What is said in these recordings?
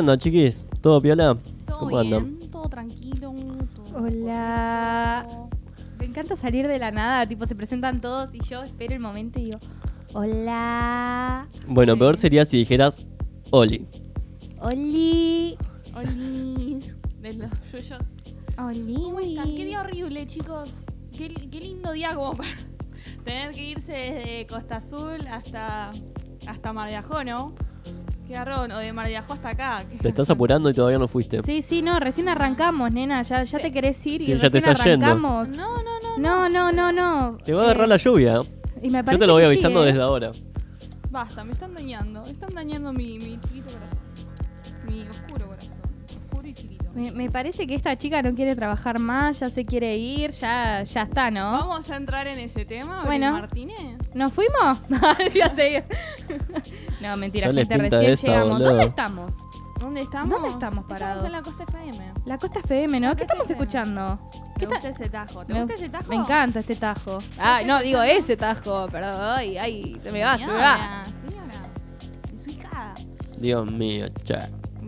onda, chiquis? ¿Todo piola? Todo ¿Cómo bien, andan? todo tranquilo. todo Hola. Me encanta salir de la nada, tipo se presentan todos y yo espero el momento y digo, hola. Bueno, peor sería si dijeras Oli. Oli. Olis, de los yuyos. Oli. ¿Cómo están? Qué día horrible, chicos. Qué, qué lindo día como para tener que irse desde Costa Azul hasta, hasta Mar de Ajó, ¿no? Qué garrón, o de Mar de Ajó hasta acá. Te estás apurando y todavía no fuiste. Sí, sí, no, recién arrancamos, nena. Ya, ya te querés ir Sí, y ya te recién estás yendo. arrancamos. No, no, no. No, no, no, no. Te va a agarrar Eh, la lluvia. Y me Yo te lo voy avisando ¿eh? desde ahora. Basta, me están dañando. Están dañando mi, mi chiquito corazón. Mi oscuro Me, me parece que esta chica no quiere trabajar más, ya se quiere ir, ya, ya está, ¿no? Vamos a entrar en ese tema, Bueno. Martínez. ¿Nos fuimos? No, mentira, Ya gente, recién esa, llegamos. boludo. ¿Dónde estamos? ¿Dónde estamos? ¿Dónde estamos parados? Estamos en la Costa FM. La Costa FM, ¿no? ¿Qué estamos FM. escuchando? ¿Te ¿Qué gusta ta- ese tajo? ¿Te Me- gusta ese tajo? Me encanta este tajo. Ay, no, digo ese tajo, perdón. Ay, ay, se me va, se me va. Señora, Señora, es su hija. Dios mío, che.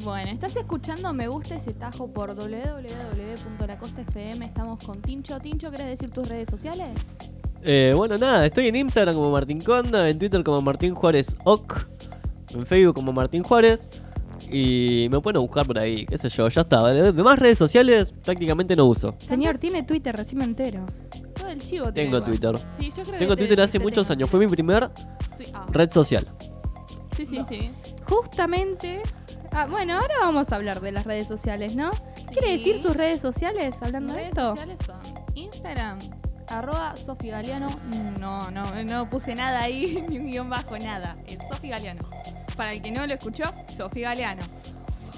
Bueno, estás escuchando Me Gusta ese tajo por www.lacostafm. Estamos con Tincho. Tincho, ¿querés decir tus redes sociales? Eh, bueno, nada, estoy en Instagram como Martín Conda, en Twitter como Martín Juárez Oc, en Facebook como Martín Juárez. Y me pueden buscar por ahí, qué sé yo, ya está. De demás redes sociales prácticamente no uso. Señor, tiene Twitter, recién me entero. Todo el chivo tiene Tengo igual. Twitter. Sí, yo creo Tengo que Twitter hace muchos tengo. años, fue mi primer ah, red social. sí, sí. sí. Justamente. Ah, bueno, ahora vamos a hablar de las redes sociales, ¿no? ¿Quiere Sí. decir sus redes sociales hablando de redes esto? sociales son Instagram, arroba Sofi Galeano. No, no, no puse nada ahí, ni un guion bajo, nada. Es Sofi Galeano. Para el que no lo escuchó, Sofi Galeano.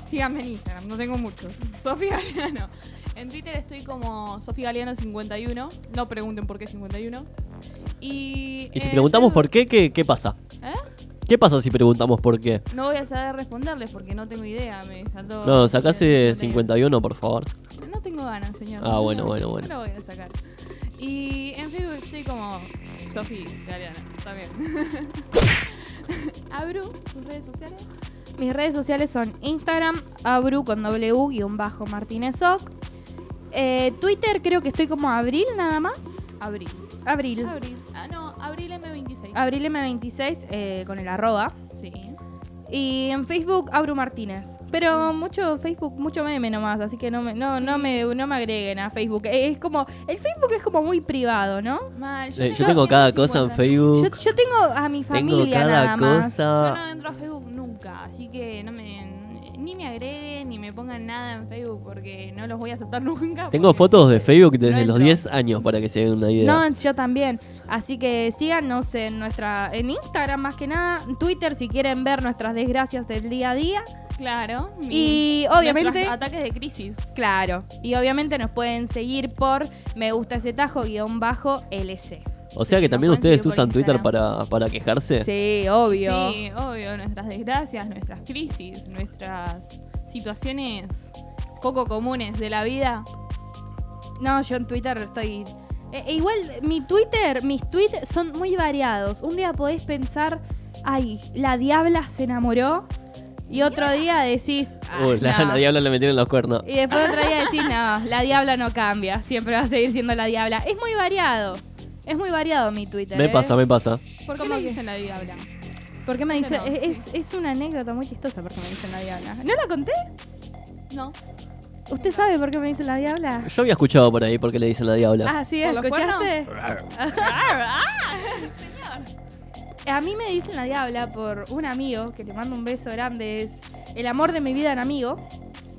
Síganme en Instagram, no tengo muchos. Sofi Galeano. En Twitter estoy como Sofi Galeano51. No pregunten por qué 51. Y, Y si en preguntamos por qué, ¿qué, qué pasa? ¿Eh? ¿Qué pasa si preguntamos por qué? No voy a saber responderles porque no tengo idea. Me saltó. No, sacase me- 51, por favor. No tengo ganas, señor. Ah, bueno, No, bueno, bueno. No lo voy a sacar. Y en Facebook estoy como Sofi Galeano, también. Abru, sus redes sociales. Mis redes sociales son Instagram, abru con w guion bajo martinezoc. Eh, Twitter creo que estoy como Abril nada más. Abril. Abril. Abril. No, Abril M26. Abril M26 eh, con el arroba. Sí. Y en Facebook, Abru Martínez. Pero mucho Facebook, mucho meme nomás, así que no me, no, no me, no me agreguen a Facebook. Eh, Es como, el Facebook es como muy privado, ¿no? Mal. Eh, yo tengo cada cosa en 150. Facebook. Yo, yo tengo a mi Tengo familia cada nada más. Yo cosa. no entro a Facebook nunca, así que no me. Ni me agreguen ni me pongan nada en Facebook porque no los voy a aceptar nunca. Tengo fotos de Facebook desde No los entro. 10 años para que se den una idea. No, yo también. Así que síganos en nuestra, en Instagram más que nada, en Twitter si quieren ver nuestras desgracias del día a día. Claro. mi- Y obviamente, ataques de crisis. claro, y obviamente nos pueden seguir por me gusta ese tajo guion bajo LC. O sea que también ustedes usan Twitter para, para quejarse. Sí, obvio. Sí, obvio, nuestras desgracias, nuestras crisis, nuestras situaciones poco comunes de la vida. No, yo en Twitter estoy. Eh, e igual, mi Twitter, mis tweets son muy variados. Un día podés pensar, ay, la diabla se enamoró. Y otro día decís, ah, Uy, la, no. la diabla le metieron los cuernos. Y después otro día decís, no, la diabla no cambia. Siempre va a seguir siendo la diabla. Es muy variado. Es muy variado mi Twitter. Me ¿eh? pasa, me pasa. ¿Por qué ¿Cómo me que? dicen la diabla? ¿Por qué me dice? No. Es, es- es una anécdota muy chistosa porque me dicen la diabla. ¿No la conté? No. ¿Usted sabe por qué me dicen la diabla? Yo había escuchado por ahí porque le dicen la diabla. Ah, sí, ¿Por ¿escuchaste? Ah, A mí me dicen la diabla por un amigo que le mando un beso grande. Es el amor de mi vida en amigo,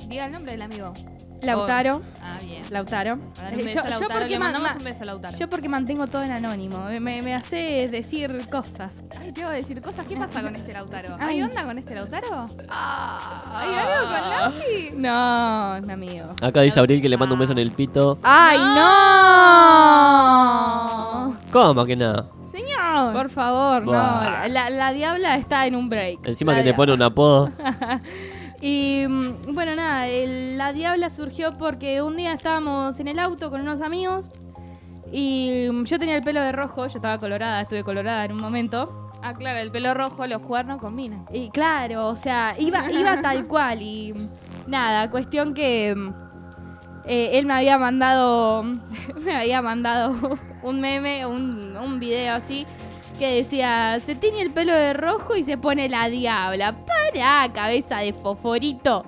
Diga el nombre del amigo. Lautaro. Ah, bien. Lautaro. Para darle un beso a Lautaro, porque le ma- mandamos ma- un beso a Lautaro. yo porque mantengo todo en anónimo. Me, me hace decir cosas. Ay, te iba a decir cosas. ¿Qué pasa con este Lautaro? Ay. ¿Hay onda con este Lautaro? ¿Hay algo con Lauti? No, es mi amigo. Acá dice Abril que le manda un beso en el pito. ¡Ay, no! ¿Cómo que nada? Señor. Por favor, no. La, la diabla está en un break. Encima La que te pone un apodo. Y mm, bueno, nada, el- la diabla surgió porque un día estábamos en el auto con unos amigos y mm, yo tenía el pelo de rojo, yo estaba colorada, estuve colorada en un momento. Ah, claro, el pelo rojo, los cuernos combinan. Y claro, o sea, iba, iba tal cual. Y nada, cuestión que mm, eh, él me había mandado. Me había mandado un meme, un, un video así. Que decía, se tiñe el pelo de rojo y se pone la diabla. ¡Para, cabeza de foforito!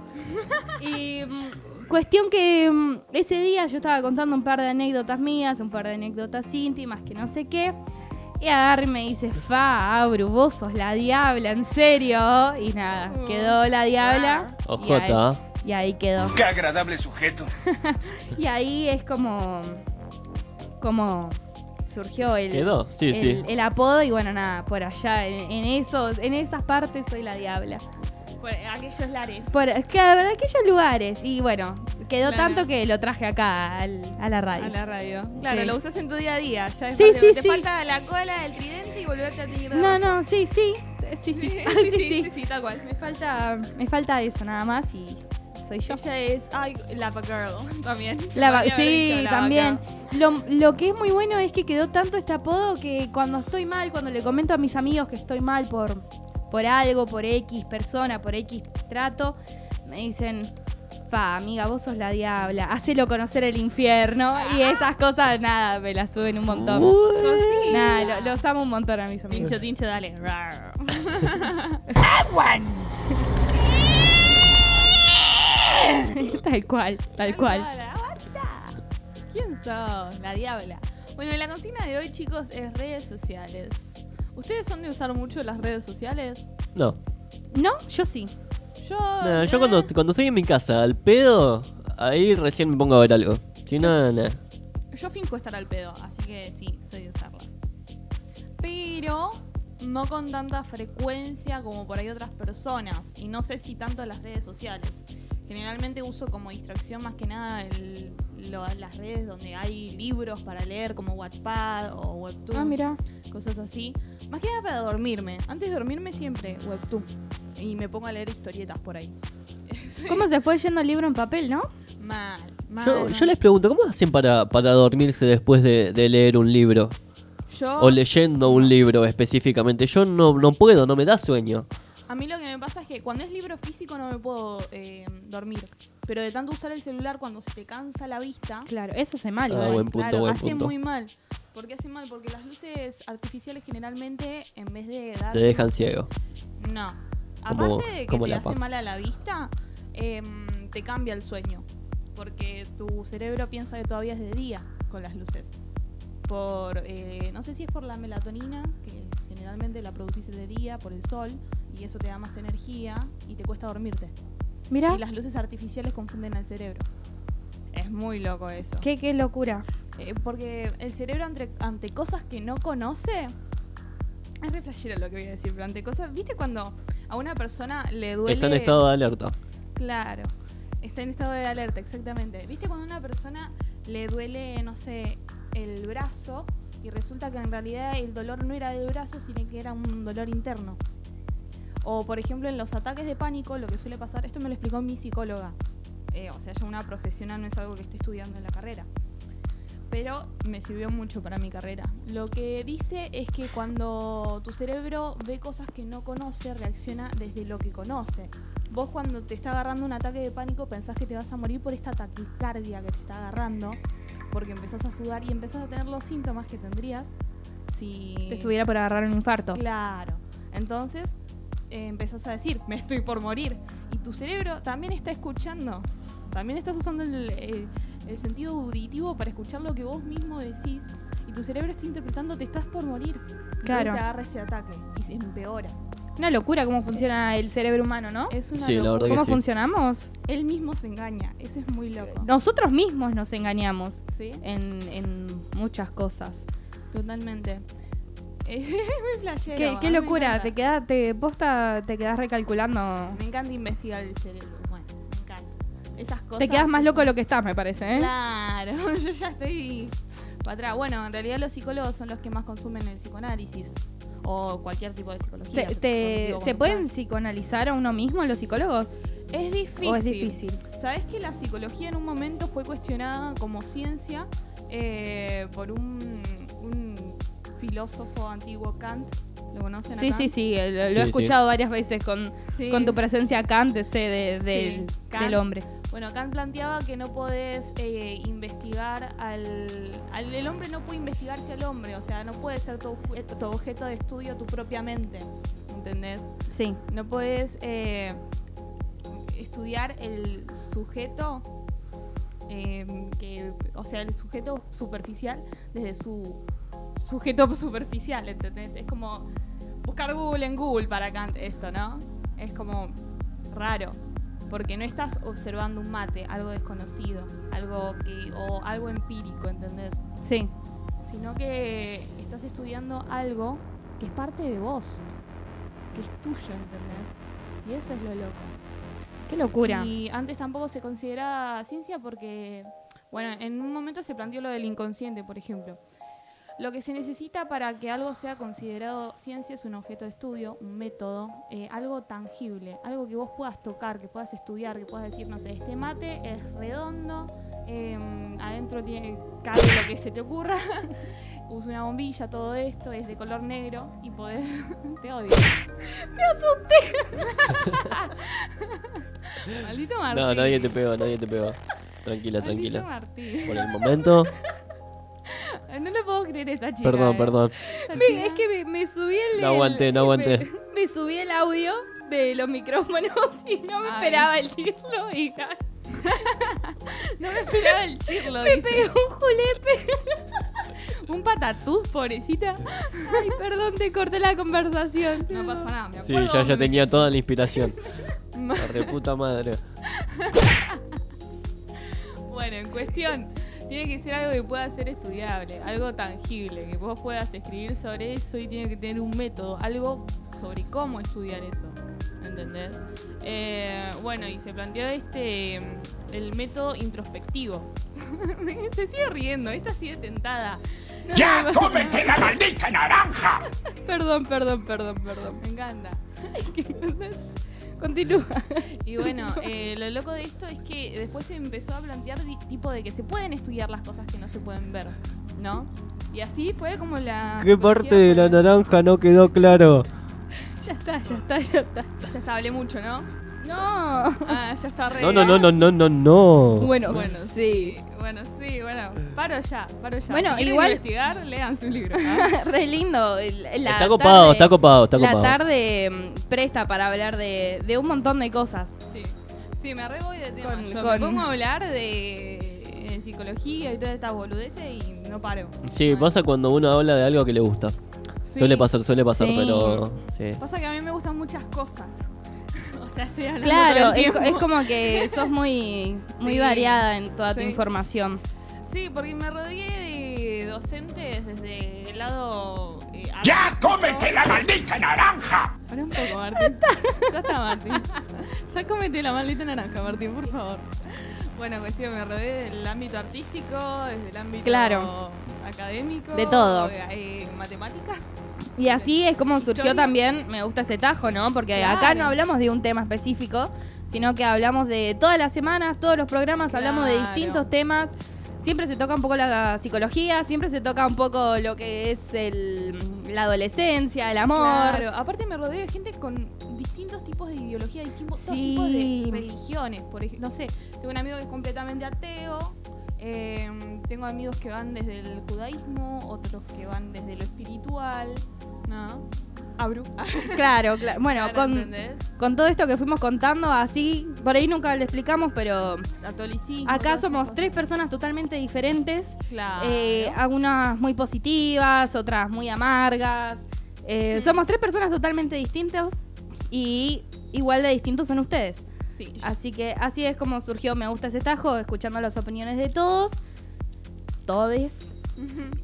y mm, cuestión que mm, ese día yo estaba contando un par de anécdotas mías, un par de anécdotas íntimas, que no sé qué. Y agarra y me dice, fa, Abru, vos sos la diabla, en serio. Y nada, quedó la diabla. y ahí- Ojota. y ahí quedó. Qué agradable sujeto. Y ahí es como. como surgió el, Quedó, sí, el, sí. el apodo y bueno, nada, por allá, en, en esos, en esas partes soy la diabla. Por aquellos lares. Por, claro, en aquellos lugares. Y bueno, quedó Claro. tanto que lo traje acá al- a la radio. A la radio. Claro, Sí. lo usas en tu día a día. Ya Sí, después sí, te sí. falta la cola, el tridente y volverte a de No, no, sí, sí. Sí, sí. Sí, sí, sí, sí. sí, sí, tal cual. Me falta, me falta eso nada más y soy yo. Ella es, ay, Lava Girl también. Sí, dicho Lava también. Girl. Lo, lo que es muy bueno es que quedó tanto este apodo que cuando estoy mal, cuando le comento a mis amigos que estoy mal por, por algo, por X persona, por X trato, me dicen, fa, amiga, vos sos la diabla, hacelo conocer el infierno. Y esas cosas, nada, me las suben un montón. Nada, lo- los amo un montón a mis amigos. Tincho, tincho, dale. Tal cual, tal cual. Aguanta. ¿Quién sos? La diabla. Bueno, la consigna de hoy, chicos, es redes sociales. ¿Ustedes son de usar mucho las redes sociales? No. No, yo sí. Yo. No, yo eh, cuando, cuando estoy en mi casa al pedo, ahí recién me pongo a ver algo. Si no, nada. Yo finco estar al pedo, así que sí, soy de usarlas. Pero no con tanta frecuencia como por ahí otras personas. Y no sé si tanto las redes sociales. Generalmente uso como distracción más que nada el- lo- las redes donde hay libros para leer como Wattpad o Webtoon. Ah, mira. Cosas así. Más que nada para dormirme. Antes de dormirme siempre Webtoon. Y me pongo a leer historietas por ahí. ¿Cómo se fue yendo el libro en papel, no? Mal, mal. Yo, yo les pregunto, ¿cómo hacen para, para dormirse después de, de leer un libro? Yo- O leyendo un libro específicamente. Yo no, no puedo, no me da sueño. A mí lo que me pasa es que cuando es libro físico no me puedo eh, dormir. Pero de tanto usar el celular cuando se te cansa la vista, Claro, eso es mal. Ah, igual. buen punto, claro, buen hace punto. muy mal. ¿Por qué hace mal? Porque las luces artificiales generalmente, en vez de dar... Te dejan ciego. No. Aparte de que te hace mal a la vista, em, te cambia el sueño. Porque tu cerebro piensa que todavía es de día con las luces. Por, eh, no sé si es por la melatonina, que generalmente la producís de día, por el sol, y eso te da más energía y te cuesta dormirte. Mira, Y las luces artificiales confunden al cerebro. Es muy loco eso. qué, qué locura. Eh, porque el cerebro ante, ante cosas que no conoce. Es re flashero lo que voy a decir, pero ante cosas. ¿Viste cuando a una persona le duele. Está en estado de alerta. Claro. Está en estado de alerta, exactamente. ¿Viste cuando a una persona le duele, no sé, el brazo y resulta que en realidad el dolor no era del brazo, sino que era un dolor interno? O, por ejemplo, en los ataques de pánico, lo que suele pasar, esto me lo explicó mi psicóloga. Eh, o sea, ya una profesional no es algo que esté estudiando en la carrera. Pero me sirvió mucho para mi carrera. Lo que dice es que cuando tu cerebro ve cosas que no conoce, reacciona desde lo que conoce. Vos cuando te está agarrando un ataque de pánico pensás que te vas a morir por esta taquicardia que te está agarrando, porque empezás a sudar y empezás a tener los síntomas que tendrías si... Te estuviera por agarrar un infarto. Claro. Entonces eh, empezás a decir, me estoy por morir. Y tu cerebro también está escuchando. También estás usando el, el- el sentido auditivo para escuchar lo que vos mismo decís. Y tu cerebro está interpretando, te estás por morir. Claro. te agarra ese ataque y se empeora. Una locura cómo funciona el cerebro humano, ¿no? Es una Sí, la locura. que ¿Cómo sí. funcionamos? Él mismo se engaña. Eso es muy loco. Nosotros mismos nos engañamos ¿Sí? en, en muchas cosas. Totalmente. Es muy flashero. Qué, locura, te quedas, te posta, te quedas recalculando. Me encanta investigar el cerebro. Bueno, me encanta. Esas cosas. Te quedas más loco de lo que estás, me parece, ¿eh? Claro, yo ya estoy para atrás. Bueno, en realidad los psicólogos son los que más consumen el psicoanálisis o cualquier tipo de psicología. Te- te- Digo, ¿Se pueden psicoanalizar a uno mismo los psicólogos? Es difícil. ¿O es difícil? ¿Sabes que la psicología en un momento fue cuestionada como ciencia eh, por un filósofo antiguo Kant ¿Lo conocen Sí, a sí, Kant? sí, lo, lo Sí, he sí. escuchado varias veces con, Sí. con tu presencia Kant, sé de- del, Kant. del hombre. Bueno, Kant planteaba que no podés eh, investigar al, al- El hombre no puede investigarse al hombre, o sea, no puede ser tu, tu objeto de estudio tu propia mente, ¿entendés? Sí, No puedes eh, estudiar el sujeto, eh, que, o sea, el sujeto superficial desde su sujeto superficial, ¿entendés? Es como buscar Google en Google para Kant esto, ¿no? Es como raro, porque no estás observando un mate, algo desconocido, algo que o algo empírico, ¿entendés? sí. sino que estás estudiando algo que es parte de vos, que es tuyo, ¿entendés? Y eso es lo loco. Qué locura. Y antes tampoco se consideraba ciencia porque, bueno, en un momento se planteó lo del inconsciente, por ejemplo. Lo que se necesita para que algo sea considerado ciencia es un objeto de estudio, un método, eh, algo tangible, algo que vos puedas tocar, que puedas estudiar, que puedas decir, no sé, este mate es redondo, eh, adentro tiene cabe lo que se te ocurra, usa una bombilla, todo esto es de color negro y podés... te odio. Me asusté. Maldito Martín. No, nadie te pegó, nadie te pegó. Tranquila, Maldito tranquila. Martín. Por el momento. No le puedo creer esta chica. Perdón, eh. perdón. Me- es que me, me subí el. No aguanté, no aguanté. Me, me subí el audio de los micrófonos y no me Ay. esperaba el chirlo y ja, No me esperaba el chirlo, me dice. pegó un julepe. Un patatús, pobrecita. Ay, perdón, te corté la conversación. No pasa nada, me Sí, acuerdo. ya, ya dónde tenía toda la inspiración. La reputa madre. Bueno, en cuestión, tiene que ser algo que pueda ser estudiable, algo tangible, que vos puedas escribir sobre eso y tiene que tener un método, algo sobre cómo estudiar eso. ¿Entendés? Eh, bueno, y se planteó este el método introspectivo. se sigue riendo, esta sigue tentada. No, ¡Ya no, no, cómete la maldita naranja! Perdón, perdón, perdón, perdón. Me encanta. Continúa. Y bueno, eh, lo loco de esto es que después se empezó a plantear tipo de que se pueden estudiar las cosas que no se pueden ver, ¿no? Y así fue como la... ¿Qué parte de la naranja no quedó claro? Ya está, ya está, ya está. Ya está, hablé mucho, ¿no? No. Ah, ya está re. No, no, no, no, no, no, no. Bueno, Bueno, sí. Bueno, sí, bueno. Paro ya, paro ya. Bueno, si igual- investigar, lean su libro. ¿ah? Re lindo. el- la Está copado, tarde- está copado, está La copado. tarde mm, presta para hablar de, de un montón de cosas. Sí. Sí, me re voy de tema. Con- Yo con- me pongo a hablar de, eh, psicología y todas estas boludeces y no paro. Sí, pasa cuando uno habla de algo que le gusta. Sí. Suele pasar, suele pasar, Sí. pero. Sí. Pasa que a mí me gustan muchas cosas. o sea, estoy hablando Claro, todo el es, tiempo. es como que sos muy, muy Sí. variada en toda tu Sí. información. Sí, porque me rodeé de docentes desde el lado. eh, ¡Ya artístico. cómete la maldita naranja! Para un poco, Martín. Ya está, Martín. Ya comete la maldita naranja, Martín, por favor. Bueno, cuestión, me rodeé del ámbito artístico, desde el ámbito Claro. académico. De todo. eh, matemáticas. Y así es como surgió también, me gusta ese tajo, ¿no? Porque acá no hablamos de un tema específico, sino que hablamos de todas las semanas, todos los programas, hablamos de distintos temas. Siempre se toca un poco la psicología, siempre se toca un poco lo que es el, la adolescencia, el amor. Claro, aparte me rodeo de gente con distintos tipos de ideología, distintos Sí. tipos de religiones. Por ejemplo, no sé, tengo un amigo que es completamente ateo. eh, tengo amigos que van desde el judaísmo, otros que van desde lo espiritual, ¿no? Abru. Claro, claro. Bueno, Claro, con, todo esto que fuimos contando, así, por ahí nunca lo explicamos, pero Catolicismo. acá somos tres personas totalmente diferentes. Claro. Eh, algunas muy positivas, otras muy amargas. Eh, Mm. Somos tres personas totalmente distintas y igual de distintos son ustedes. sí. Así que así es como surgió Me Gusta ese tajo, escuchando las opiniones de todos, todes.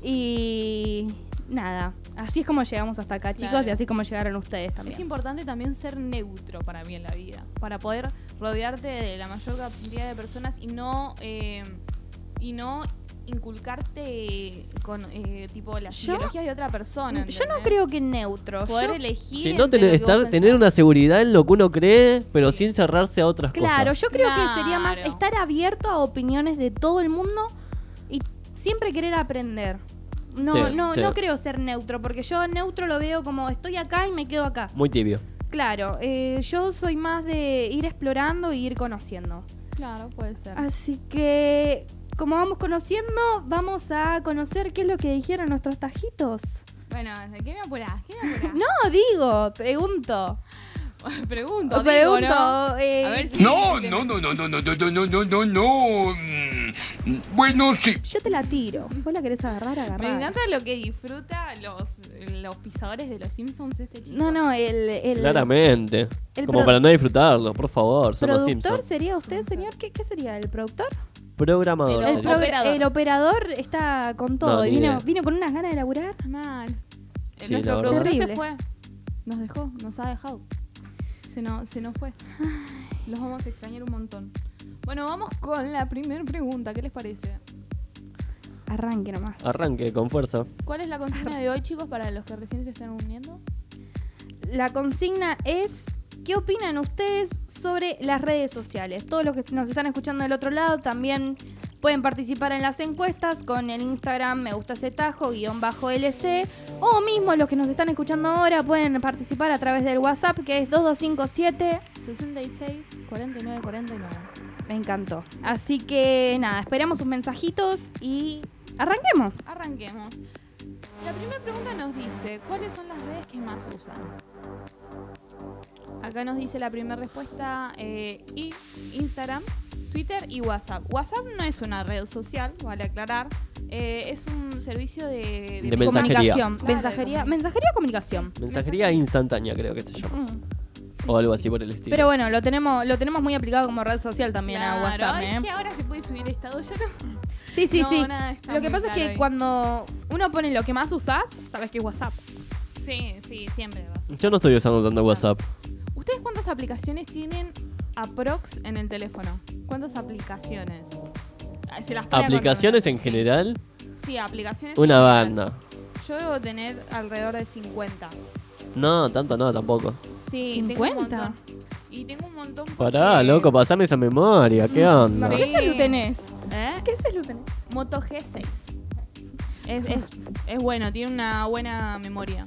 Y nada, así es como llegamos hasta acá, chicos, Claro. y así es como llegaron ustedes Es también. importante también ser neutro para mí en la vida, para poder rodearte de la mayor cantidad de personas y no eh, y no inculcarte con eh, tipo las Yo- ideologías de otra persona. Yo no creo que neutro. poder yo- elegir. Si no, vos estar, tener una seguridad en lo que uno cree, pero Sí. sin cerrarse a otras Claro, cosas. yo creo que sería más Claro. estar abierto a opiniones de todo el mundo y siempre querer aprender. No, Sí, no, sí. no creo ser neutro, porque yo neutro lo veo como estoy acá y me quedo acá. Muy tibio. Claro, eh, yo soy más de ir explorando y ir conociendo. Claro, puede ser. Así que, como vamos conociendo, vamos a conocer qué es lo que dijeron nuestros tajitos. Bueno, ¿qué me apurás? ¿Qué me apurás? No, digo, pregunto. pregunto, digo, pregunto. ¿no? eh, A ver si... No, te- no, no, no, no, no, no, no, no, no, no, no. Mm, Bueno, sí. Yo te la tiro. ¿Vos la querés agarrar? Agarrar. Me encanta lo que disfruta los, los pisadores de los Simpsons este chico. No, no, el, el Claramente. el Como pro- para no disfrutarlo, por favor. Son los productor Simpsons. sería usted, señor. ¿Qué, qué sería? ¿El productor? Programador. El progra- operador. el operador está con todo. No, y vino, vino con unas ganas de laburar. Mal. Sí, Nuestro productor se fue. Nos dejó, nos ha dejado. Se, no, se nos fue. Los vamos a extrañar un montón. Bueno, vamos con la primera pregunta. ¿Qué les parece? Arranque nomás. Arranque con fuerza. ¿Cuál es la consigna de hoy, chicos, para los que recién se están uniendo? La consigna es, ¿qué opinan ustedes sobre las redes sociales? Todos los que nos están escuchando del otro lado también pueden participar en las encuestas con el Instagram me gusta ese tajo guion bajo LC o mismo los que nos están escuchando ahora pueden participar a través del WhatsApp que es 2257 66 49 49. Me encantó. Así que nada, esperamos sus mensajitos y arranquemos. Arranquemos. La primera pregunta nos dice, ¿cuáles son las redes que más usan? Acá nos dice la primera respuesta, eh, y Instagram, Twitter y WhatsApp. WhatsApp no es una red social, vale aclarar, eh, es un servicio de, De mensajería. Comunicación. Claro, mensajería, de mensajería o comunicación. Mensajería instantánea, creo que se llama. Mm. O algo así por el estilo. Pero bueno, lo tenemos, lo tenemos muy aplicado como red social también a Claro, WhatsApp. es ¿eh? que ahora se puede subir estado, yo no... Sí, sí, No, sí. Lo que pasa es que ahí. cuando uno pone lo que más usás, sabes que es WhatsApp. Sí, sí, siempre vas a Yo no estoy usando tanto WhatsApp. ¿Ustedes cuántas aplicaciones tienen aprox en el teléfono? ¿Cuántas aplicaciones? Ah, ¿Se las pone a Aplicaciones en general, Sí, aplicaciones. una en general. banda. Yo debo tener alrededor de 50. No, tanto no, tampoco. Sí, tengo un 50. montón. Y tengo un montón Pará, porque- loco, pasame esa memoria. ¿Qué onda? Sí. ¿Qué celu tenés? ¿Eh? ¿Qué celu tenés? Moto G6. Es, es, es bueno, tiene una buena memoria.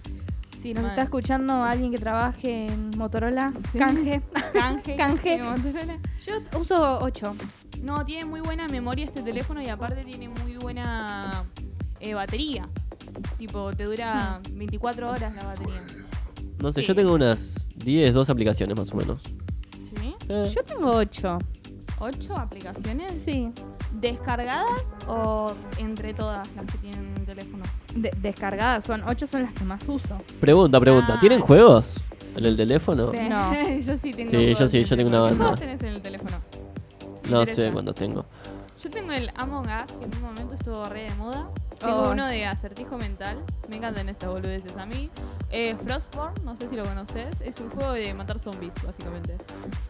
Si nos Mal. está escuchando alguien que trabaje en Motorola, Sí. canje. Canje. Canje. Motorola. Yo uso 8. No, tiene muy buena memoria este teléfono y aparte tiene muy buena eh, batería. Tipo, te dura 24 horas la batería. No sé, Sí. yo tengo unas 10, 12 aplicaciones más o menos. ¿Sí? Eh, Yo tengo 8. ¿Ocho aplicaciones? Sí. ¿Descargadas o entre todas las que tienen? De- descargadas son 8 son las que más uso. Pregunta, pregunta. Ah. ¿Tienen juegos en el teléfono? Sí. No. yo sí tengo. Sí, juegos yo sí, yo tengo una banda. ¿Qué juegos tenés en el teléfono? No sé cuántos tengo. Yo tengo el Among Us, que en un momento estuvo re de moda. Tengo Oh. uno de acertijo mental. Me encantan estas boludeces a mí. Eh, Frostborn, no sé si lo conoces. Es un juego de matar zombies, básicamente.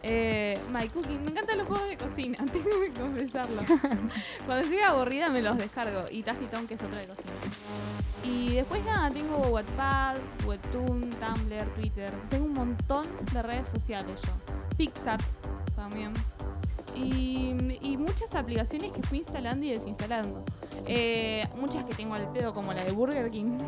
Eh, My Cooking. Me encantan los juegos de cocina, tengo que confesarlo. Cuando estoy aburrida me los descargo. Y Tasty que es otra de cocina. Y después nada, tengo Wattpad, Webtoon, Tumblr, Twitter. Tengo un montón de redes sociales yo. Pixar también. Y, y muchas aplicaciones que fui instalando y desinstalando. Eh, muchas que tengo al pedo, como la de Burger King.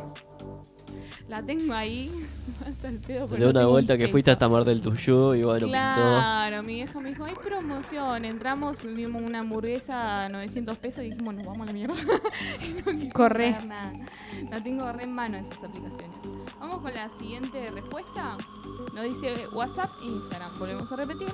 La tengo ahí, hasta el pedo. pero De una vuelta que fuiste hasta Mar del Tuyú y bueno, pintó. Claro, mi vieja me dijo, hay promoción. Entramos, vimos una hamburguesa a 900 pesos y dijimos, nos vamos a la mierda. Y no Corre. nada. La tengo re en mano esas aplicaciones. Vamos con la siguiente respuesta. Nos dice WhatsApp e Instagram. Volvemos a repetir.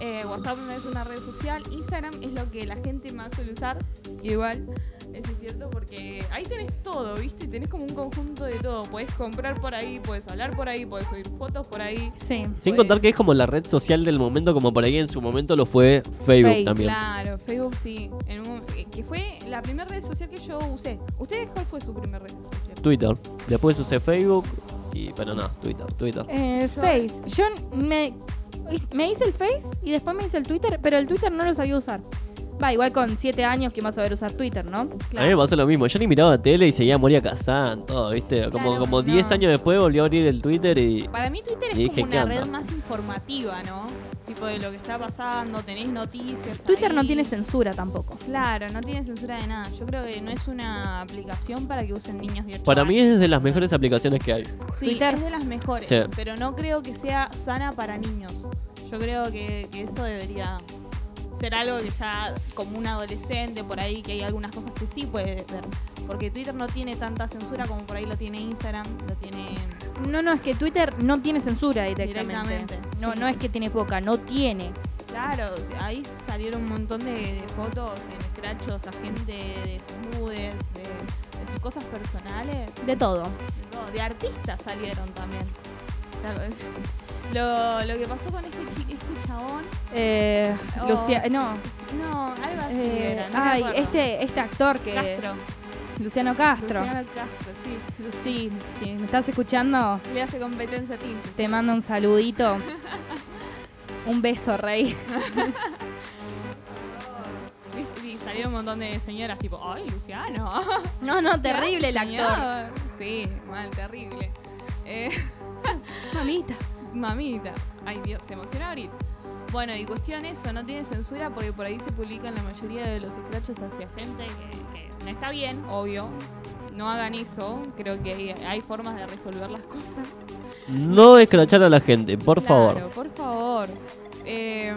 Eh, WhatsApp no es una red social. Instagram es lo que la gente más suele usar. Igual, eso es cierto, porque ahí tenés todo, ¿viste? Tenés como un conjunto de todo. Podés comprar por ahí, podés hablar por ahí, podés subir fotos por ahí. Sí. Sin contar que es como la red social del momento, como por ahí en su momento lo fue Facebook Face, también. Claro, Facebook sí. En un- eh, que fue la primera red social que yo usé. ¿Ustedes cuál fue su primera red social? Twitter. Después usé Facebook y pero no, Twitter, Twitter. Eh, Face. Yo me, me hice el Face y después me hice el Twitter, pero el Twitter no lo sabía usar. Va, igual con 7 años que vas a saber usar Twitter, ¿no? A mí me pasó lo mismo. Yo ni miraba tele y seguía a Moria Kazan, todo, ¿viste? Como, Claro, como 10 no. años después volví a abrir el Twitter y. Para mí Twitter es dije, como ¿qué una red más informativa, ¿no? Tipo de lo que está pasando, tenéis noticias. Twitter no tiene censura tampoco. Claro, no tiene censura de nada. Yo creo que no es una aplicación para que usen niños de 8 Para mí es de las mejores aplicaciones que hay. Sí, Twitter. es de las mejores, Sí. pero no creo que sea sana para niños. Yo creo que, que eso debería ser algo que ya como un adolescente por ahí, que hay algunas cosas que sí puede ver. Porque Twitter no tiene tanta censura como por ahí lo tiene Instagram, lo tiene... No, no, es que Twitter no tiene censura directamente. Directamente, No, sí. no es que tiene poca, no tiene. Claro, ahí salieron un montón de, de fotos en escrachos a gente de sus nudes, de, de sus cosas personales. De todo. De, todo. De artistas salieron también. Lo, lo que pasó con este, chi- este chabón. Eh, Oh. Lucia- no. No, algo así Eh, era. no me ay, acuerdo. este, este actor que. Castro. Luciano Castro. Luciano Castro, sí. Sí, si me estás escuchando, Le hace competencia a Tincho. te mando un saludito. un beso, rey. Y, y salieron un montón de señoras tipo, ¡ay, Luciano! No, no, terrible el actor. Sí, mal, terrible. Eh, Mamita. Mamita. Ay, Dios, se emociona abrir. Bueno, y cuestión eso, no tiene censura porque por ahí se publican la mayoría de los escrachos hacia gente que, que no está bien, obvio. No hagan eso, creo que hay, hay formas de resolver las cosas. No escrachar a la gente, por Claro, favor. por favor. Eh,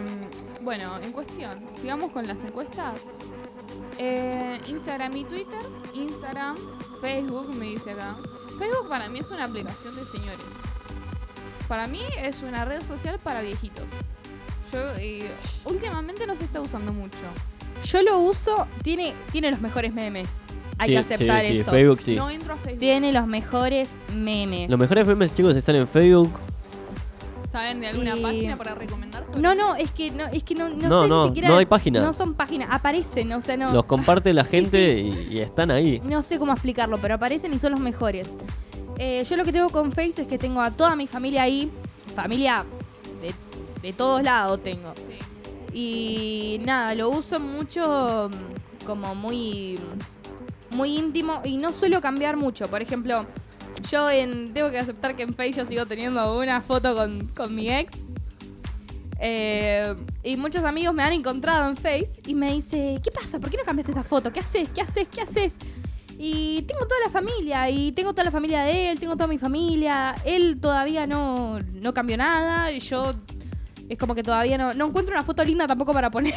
bueno, en cuestión, sigamos con las encuestas. Eh, Instagram y Twitter. Instagram, Facebook, me dice acá. Facebook para mí es una aplicación de señores. Para mí es una red social para viejitos. Yo eh, últimamente no se está usando mucho. Yo lo uso, tiene, tiene los mejores memes. Hay Sí, que aceptar sí, sí, eso. Facebook sí. No entro a Facebook. Tiene los mejores memes. Los mejores memes, chicos, están en Facebook. ¿Saben de alguna Y- página para recomendar? sobre No, no, es que no, es que no, no, No, sé no, ni siquiera. no hay páginas. No son páginas, aparecen, o sea, no. Los comparte la Sí, gente Y, y están ahí. No sé cómo explicarlo, pero aparecen y son los mejores. Eh, yo lo que tengo con Face es que tengo a toda mi familia ahí. Familia de, de todos lados tengo. Y nada, lo uso mucho mm, como muy, muy íntimo y no suelo cambiar mucho. Por ejemplo, yo en, tengo que aceptar que en Face yo sigo teniendo una foto con, con mi ex. Eh, y muchos amigos me han encontrado en Face y me dice, ¿qué pasa? ¿Por qué no cambiaste esta foto? ¿Qué haces? ¿Qué haces? ¿Qué haces? Y tengo toda la familia, y tengo toda la familia de él, tengo toda mi familia. Él todavía no, no cambió nada, y yo es como que todavía no, no encuentro una foto linda tampoco para poner.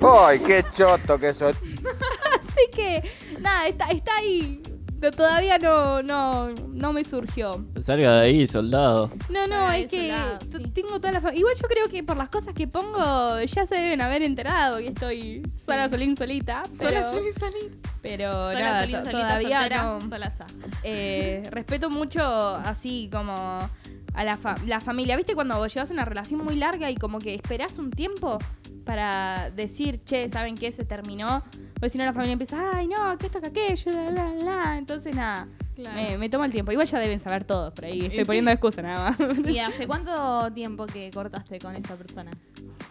¡Ay, qué choto que soy! Así que, nada, está, está ahí. No, todavía no, no, no me surgió. Salga de ahí, soldado. No, no, Ah, es que sí. tengo toda la familia. Igual yo creo que por las cosas que pongo ya se deben haber enterado que estoy sola, solín, solita. Pero, Sola, solín, solín. pero Sola, nada, solín, solita, todavía soltera, no. Eh, respeto mucho así como a la, fa- la familia. ¿Viste cuando vos llevas una relación muy larga y como que esperás un tiempo para decir, che, ¿saben qué? Se terminó. Porque si no la familia empieza, ay, no, que esto, que aquello, la, la, la. Entonces, nada, Claro. me, me tomo el tiempo. Igual ya deben saber todos por ahí. Estoy sí. poniendo excusa nada más. ¿Y hace cuánto tiempo que cortaste con esta persona?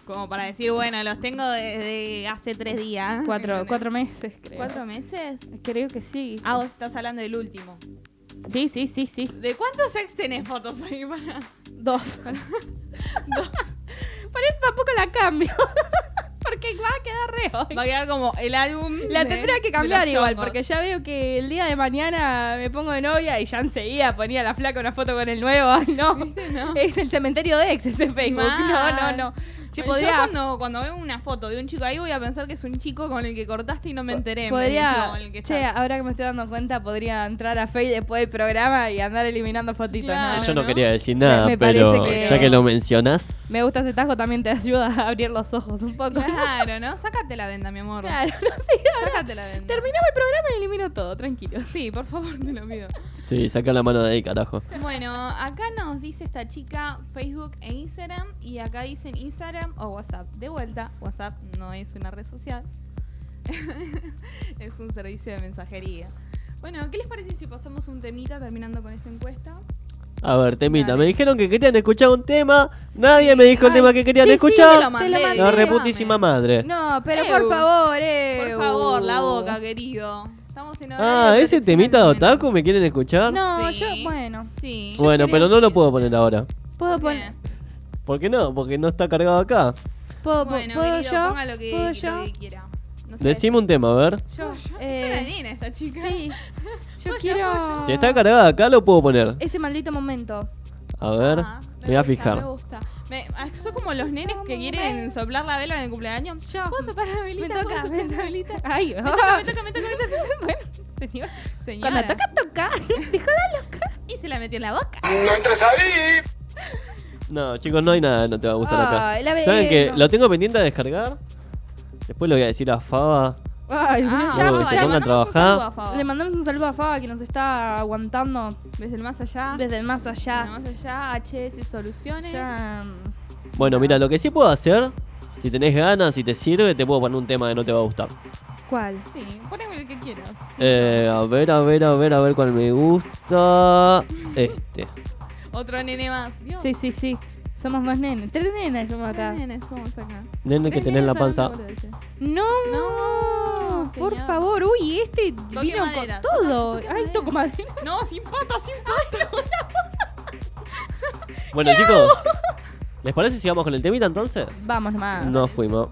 Como para decir, bueno, los tengo desde hace tres días. cuatro, cuatro meses, creo. ¿Cuatro meses? Creo que sí. Ah, vos estás hablando del último. Sí, sí, sí, sí. ¿De cuántos ex tenés fotos ahí para...? Dos. Dos. Por eso tampoco la cambio. Porque va a quedar re hoy. Va a quedar como el álbum. La de- tendría que cambiar igual, porque ya veo que el día de mañana me pongo de novia y ya enseguida ponía la flaca una foto con el nuevo. No. Es el cementerio de ex ese Facebook. Mal. No, no, no. Che, podría, Yo cuando, cuando veo una foto de un chico ahí voy a pensar que es un chico con el que cortaste y no me enteré. podría, con el que che, ahora que me estoy dando cuenta, podría entrar a Facebook después del programa y andar eliminando fotitos. Claro. ¿no? Yo no, ¿no? quería decir nada, me pero que- ya que lo mencionás. Me gusta ese tajo, también te ayuda a abrir los ojos un poco. Claro, ¿no? Sácate la venda, mi amor. Claro, no sé. ahora Sácate la venda. Terminamos el programa y elimino todo, tranquilo. Sí, por favor, te lo pido. Sí, saca la mano de ahí, carajo. Bueno, acá nos dice esta chica Facebook e Instagram y acá dicen Instagram o WhatsApp. De vuelta, WhatsApp no es una red social, es un servicio de mensajería. Bueno, ¿qué les parece si pasamos un temita terminando con esta encuesta? A ver, temita. Dale. Me dijeron que querían escuchar un tema. Nadie me dijo el tema que querían sí, sí, escuchar. te lo mandé, Te lo La mandé. reputísima madre. No, pero por favor, eh. Por favor, la boca, querido. Estamos en Ah, ese temita de otaku me quieren escuchar. No, Sí. yo, bueno. Sí. bueno, pero no lo puedo poner ahora. Puedo poner. ¿Por qué no? Porque no está cargado acá. ¿Puedo, Bueno, ¿puedo querido, yo? ponga lo que, ¿Puedo lo yo? que quiera. No sé. Decime un tema, a ver. Yo, Es una eh, nena esta chica. sí. Yo quiero. Si está cargada acá, lo puedo poner. Ese maldito momento. A ver, Ah, me voy a fijar. Me gusta. Me, ah, son como los nenes que quieren soplar la vela en el cumpleaños. Yo. ¿Puedo soplar la velita? Me ¿Puedo toca, me velita? Ay, Me toca, me toca, me toca, me toca. Bueno, señor. Señora. Cuando toca, toca. Dijo la loca. Y se la metió en la boca. ¡No entres ahí! No, chicos, no hay nada que no te va a gustar acá. Ay, la ¿Saben que no. lo tengo pendiente de descargar? Después lo voy a decir a Faba. Ay, Ah, ya, pongan a le mandamos un trabajar. saludo a Faba. Le mandamos un saludo a Faba que nos está aguantando Desde el más allá. desde el más Desde allá. el más allá, HS Soluciones. Ya, mm, Bueno, mira, lo que sí puedo hacer, si tenés ganas, si te sirve, te puedo poner un tema que no te va a gustar. ¿Cuál? Sí, poneme el que quieras. Eh, a ver, a ver, a ver, a ver cuál me gusta. Este. Otro nene más. ¿vio? Sí, sí, sí. Somos más nenes. Tres nenes somos Tres acá. nenes somos acá. Nene que Tres tenés la panza. No, No, por señor. favor. Uy, este Toque vino madera, con todo. toque- Ay, madera. toco madera. No, sin pata, sin pata. Bueno, chicos, ¿les parece si vamos con el temita entonces? Vamos nomás. No fuimos.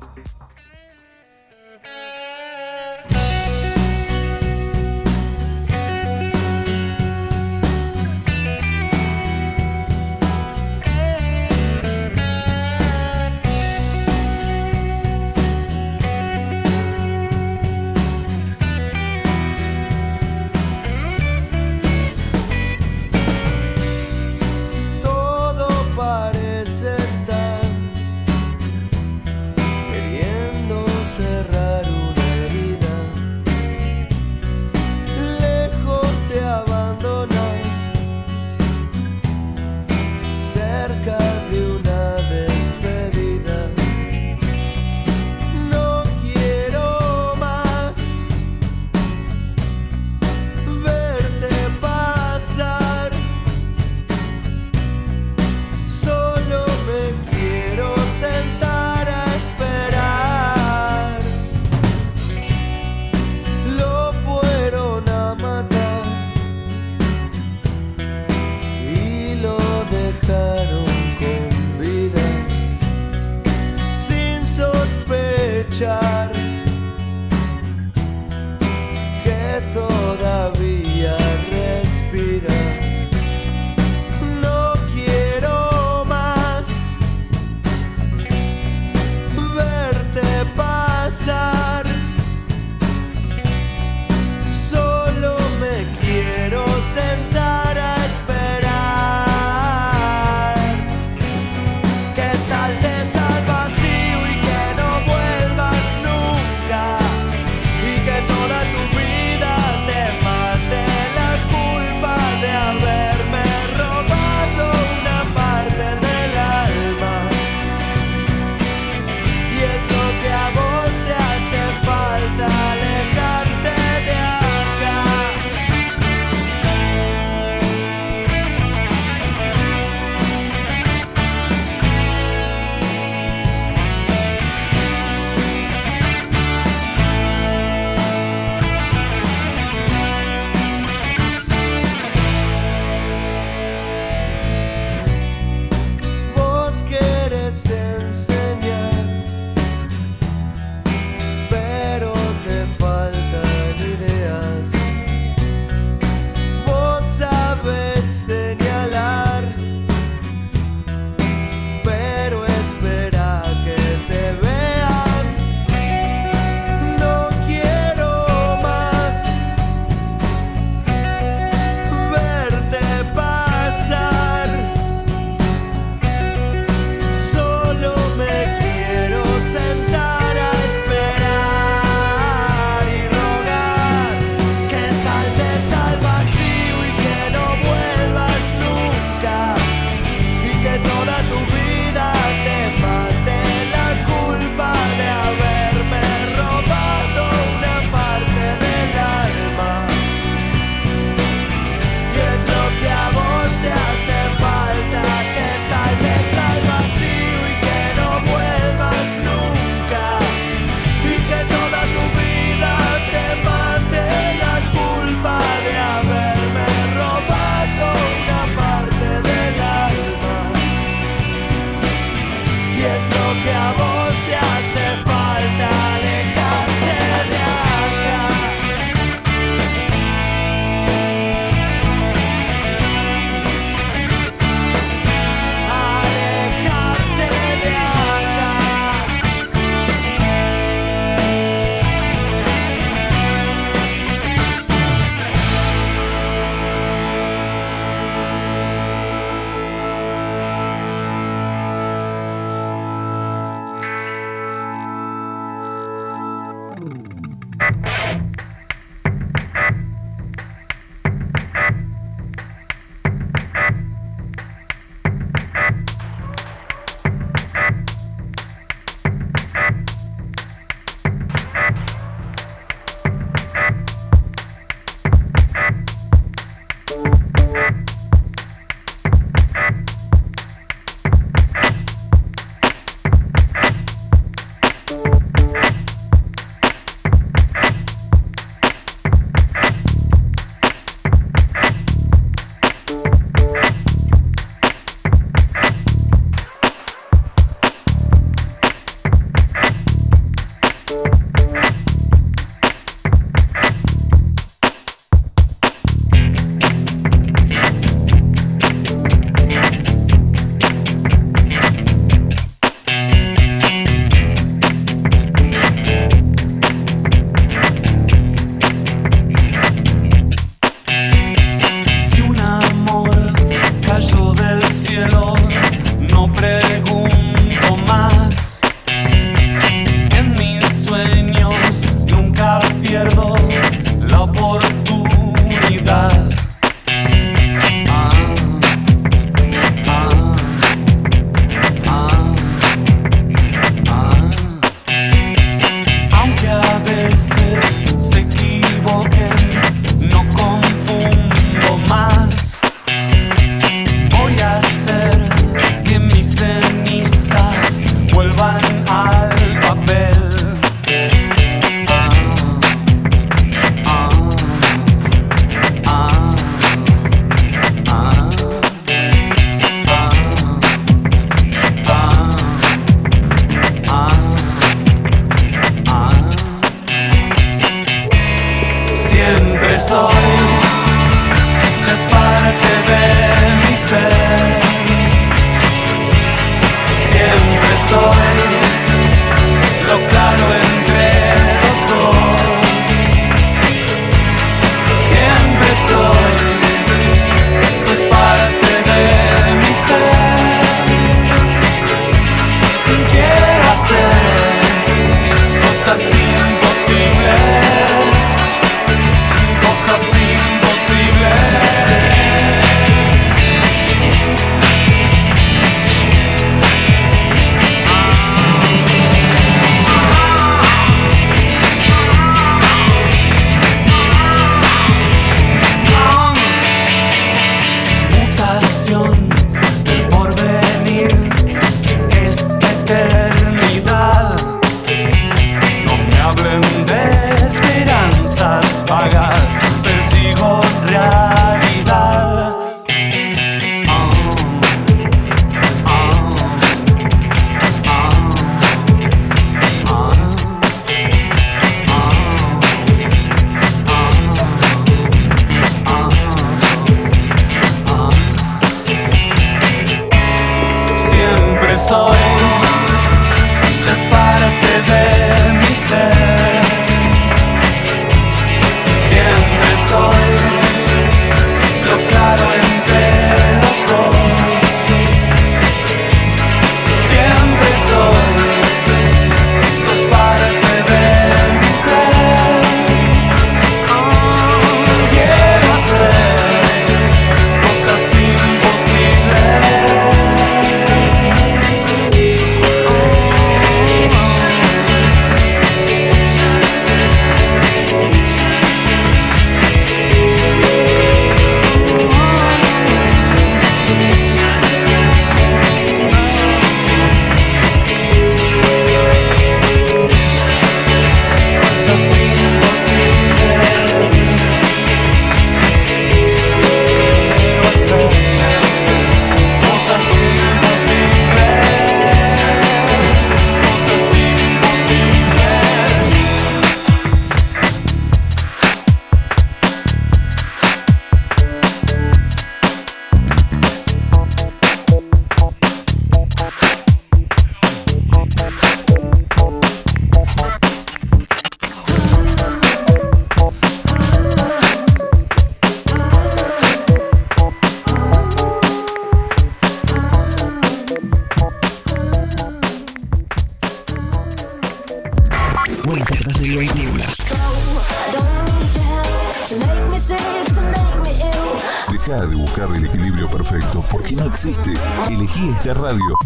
Deja de buscar el equilibrio perfecto porque no existe. Elegí esta radio.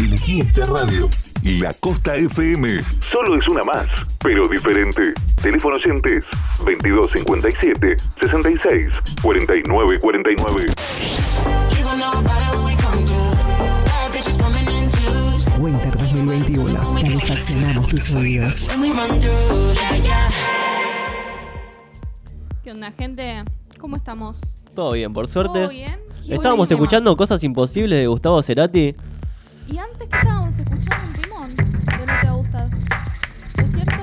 Elegí esta radio. La Costa FM. Solo es una más, pero diferente. Teléfono oyentes 2257 66 49 49. Winter 2021. Calefaccionamos tus oídos. ¿Qué onda, gente? ¿Cómo estamos? Todo bien, por suerte. ¿Todo bien? Qué Estábamos tema. escuchando Cosas Imposibles de Gustavo Cerati. Y antes que estábamos escuchando un timón de no te va a gustar. ¿No es cierto?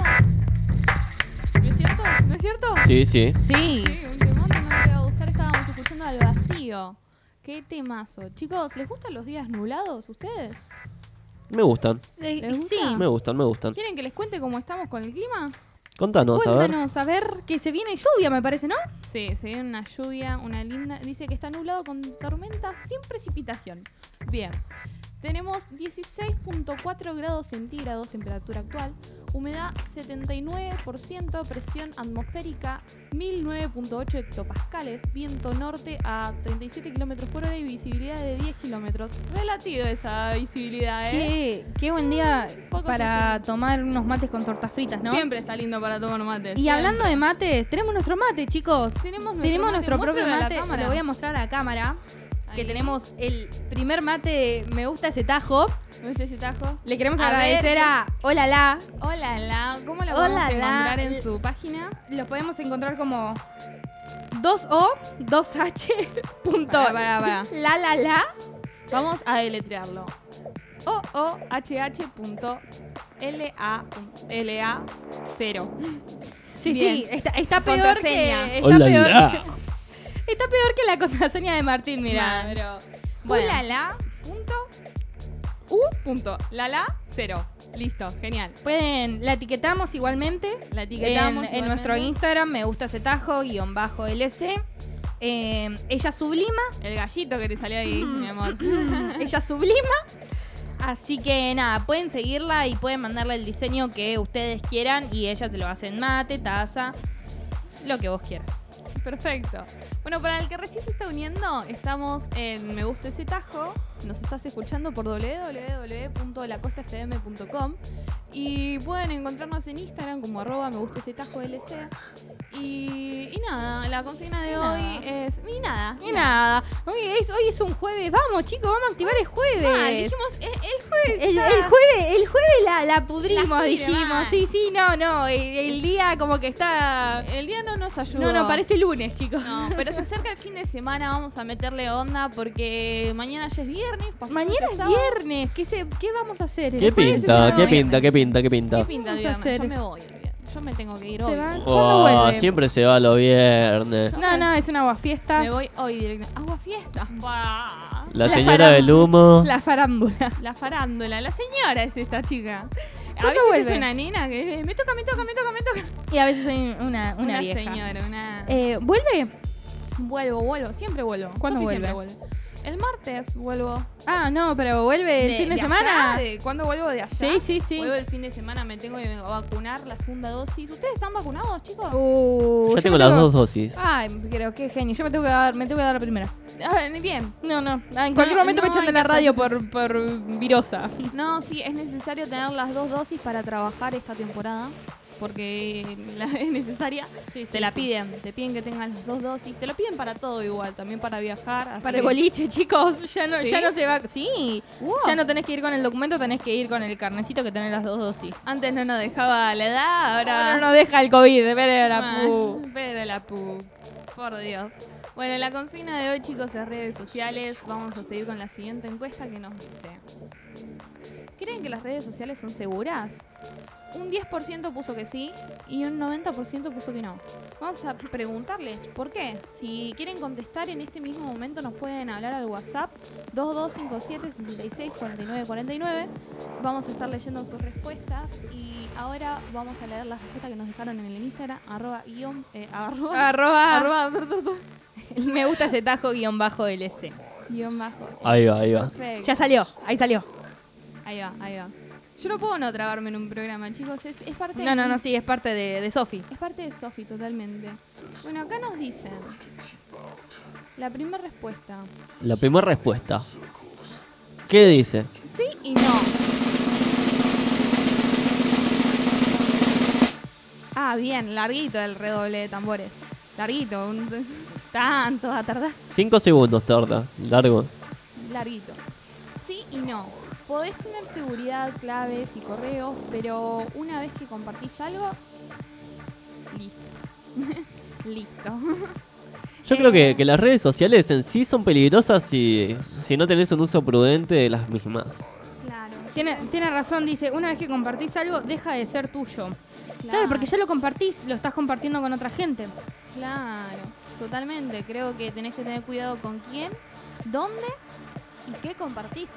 ¿No es cierto? ¿No es cierto? Sí, sí. Sí. Sí, un timón de no te va a gustar. Estábamos escuchando al vacío. Qué temazo. Chicos, ¿les gustan los días nublados ustedes? Me gustan, Eh, ¿Les gusta? sí. me gustan, me gustan. ¿Quieren que les cuente cómo estamos con el clima? Contanos, a ver. Cuéntanos, a ver, que se viene lluvia, me parece, ¿no? Sí, se viene una lluvia, una linda. Dice que está nublado con tormenta sin precipitación. Bien. Tenemos 16.4 grados centígrados, temperatura actual. Humedad 79%, presión atmosférica 1009.8 hectopascales, viento norte a 37 kilómetros por hora y visibilidad de 10 kilómetros. Relativo esa visibilidad, ¿eh? Qué, qué buen día Poco para tomar unos mates con tortas fritas, ¿no? Siempre está lindo para tomar mate. Y hablando de mates, tenemos nuestro mate, chicos. tenemos nuestro, Tenemos mate. nuestro propio mate. Lo voy a mostrar a la cámara. Que tenemos el primer mate, me gusta ese tajo. ¿Viste ese tajo? Le queremos A agradecer ver, a Hola La. Hola, la, ¿cómo la Hola, podemos la. encontrar en su página? Lo podemos encontrar como 2O, 2H, punto. La la la. Vamos a deletrearlo. O O H H punto L A L A 0. Sí, Bien. sí, está, está peor Contraseña. que. Está Hola, peor, la. Está peor que la contraseña de Martín, mira. Pero, Bueno. bueno, la punto U punto la la 0. Listo, genial. pueden, la etiquetamos igualmente. La En, etiquetamos en nuestro igualmente. Instagram me gusta ese tajo, guion bajo LC. Eh, ella sublima, El gallito que te salió ahí, mi amor. ella sublima. Así que nada, pueden seguirla y pueden mandarle el diseño que ustedes quieran y ella te lo hace en mate, taza, lo que vos quieras. Perfecto. Bueno, para el que recién se está uniendo, estamos en Me Gusta Ese Tajo. Nos estás escuchando por www.lacostafm.com y pueden encontrarnos en Instagram como arroba Me Gusta Ese Tajo LC. Y, y nada, la consigna de hoy nada. es... Y nada. Y nada, hoy es, hoy es un jueves, vamos chicos, vamos a activar el jueves. Ah, dijimos, eh, el jueves... El, el jueves, el jueves la, la pudrimos, La dijimos. Sí, sí, no, no. El, el día como que está. El día no nos ayudó. No, no, parece lunes, chicos. No, pero se acerca el fin de semana, vamos a meterle onda porque mañana ya es viernes. Mañana es sábado. viernes. ¿Qué, se, ¿Qué vamos a hacer? ¿Qué pinta? se ¿Qué pinta? ¿Qué pinta? ¿Qué pinta? ¿Qué pinta el viernes? Yo me voy el viernes. Yo me tengo que ir ¿Se hoy. va? ¿Cuándo Oh, siempre se va los viernes. No, no, es una aguafiestas. Me voy hoy directamente. Agua fiesta. Buah. La La señora del humo. La farándula. La farándula. La señora es esta chica. A ¿Cuándo veces vuelve? es una nena que me toca, me toca, me toca, me toca. Y a veces soy una, una, vieja. señora, una... Eh, ¿Vuelve? Vuelvo, vuelvo, siempre vuelvo. ¿Cuándo Sofi vuelve? siempre El martes vuelvo. Ah, no, pero vuelve el fin de, semana. de- ¿Cuándo vuelvo de allá? Sí, sí, sí. Vuelvo el fin de semana, me tengo que vacunar la segunda dosis. ¿Ustedes están vacunados, chicos? Uh, Yo yo tengo las dos dosis. Ay, pero qué genio. Yo me tengo que dar, me tengo que dar la primera. Ah, bien. No, no. Ah, En cualquier No, momento me no echan de hay la que radio por, por virosa. No, sí, es necesario tener las dos dosis para trabajar esta temporada. Porque la- es necesaria. te la piden, te piden que tengas las dos dosis. Te lo piden para todo igual, también para viajar. así Para el que- boliche, chicos. Ya no, ¿Sí? ya no se va. Sí. Wow. Ya no tenés que ir con el documento, tenés que ir con el carnecito que tenés las dos dosis. Antes no nos dejaba la edad, ahora. Ahora no deja el COVID, espere la pu. Pero la pu. Por Dios. Bueno, la consigna de hoy, chicos, es redes sociales. Vamos a seguir con la siguiente encuesta que nos dice: ¿Creen que las redes sociales son seguras? Un 10% puso que sí y un 90% puso que no. Vamos a preguntarles por qué. Si quieren contestar en este mismo momento, nos pueden hablar al WhatsApp 2257 66 49 49. Vamos a estar leyendo sus respuestas y ahora vamos a leer las respuestas que nos dejaron en el Instagram, arroba guion, eh, arroba, Arroba. arroba, Me gusta ese tajo guion bajo LC. guion bajo. Ahí va, ahí va. Perfecto. Ya salió, ahí salió. Ahí va, ahí va. Yo no puedo no trabarme en un programa, chicos. Es, es parte No, no, no, sí, es parte de, de Sofi. Es parte de Sofi, totalmente. Bueno, acá nos dicen. La primera respuesta. La primera respuesta. ¿Qué dice? Sí y no. Ah, bien, larguito el redoble de tambores. Larguito, un- tanto va a tardar. Cinco segundos tarda. Largo. Larguito. Sí y no. Podés tener seguridad, claves y correos, pero una vez que compartís algo, listo. listo. Yo creo que, que las redes sociales en sí son peligrosas si, si no tenés un uso prudente de las mismas. Claro. Tiene, tiene razón, dice, una vez que compartís algo, deja de ser tuyo. Claro, porque ya lo compartís, lo estás compartiendo con otra gente. Claro, totalmente. Creo que tenés que tener cuidado con quién, dónde y qué compartís.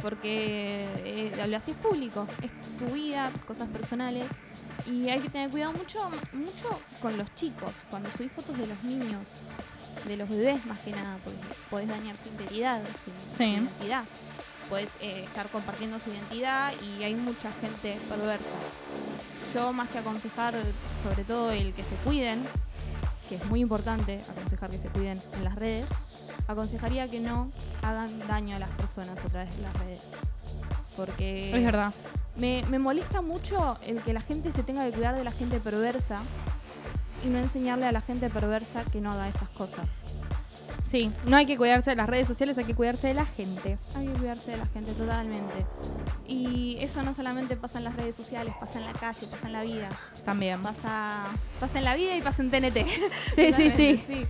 Porque eh, lo haces público, es tu vida, tus cosas personales. Y hay que tener cuidado mucho, mucho con los chicos, cuando subís fotos de los niños, de los bebés más que nada, porque podés dañar su integridad, su, identidad. Podés eh, estar compartiendo su identidad y hay mucha gente perversa. Yo más que aconsejar, sobre todo el que se cuiden, que es muy importante aconsejar que se cuiden en las redes, aconsejaría que no hagan daño a las personas a través de las redes. Porque Es verdad. me, me molesta mucho el que la gente se tenga que cuidar de la gente perversa y no enseñarle a la gente perversa que no haga esas cosas. Sí, no hay que cuidarse de las redes sociales, hay que cuidarse de la gente. Hay que cuidarse de la gente totalmente. Y eso no solamente pasa en las redes sociales, pasa en la calle, pasa en la vida. También. Pasa, pasa en la vida y pasa en TNT. Sí, sí, sí. sí.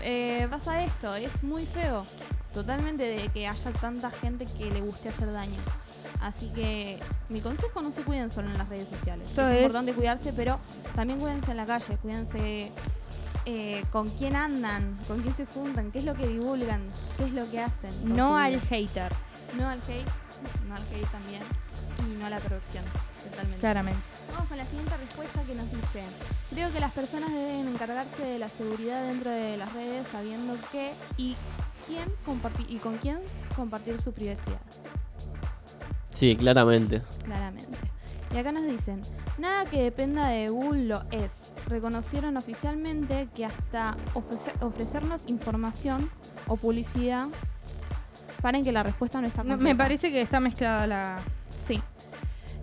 Eh, pasa esto, es muy feo. Totalmente de que haya tanta gente que le guste hacer daño. Así que mi consejo no se cuiden solo en las redes sociales. Esto es es- importante cuidarse, pero también cuídense en la calle, cuídense eh, con quién andan, con quién se juntan, qué es lo que divulgan, qué es lo que hacen. No al vida. hater, no al hate, no al hate también, y no a la corrupción, totalmente. claramente. Vamos con la siguiente respuesta que nos dice. Creo que las personas deben encargarse de la seguridad dentro de las redes sabiendo qué y quién compartir y con quién compartir su privacidad, Sí, claramente. claramente. Y acá nos dicen, nada que dependa de Google lo es. Reconocieron oficialmente que hasta ofrece- ofrecernos información o publicidad, paren que la respuesta no está No, me parece que está mezclada la... Sí.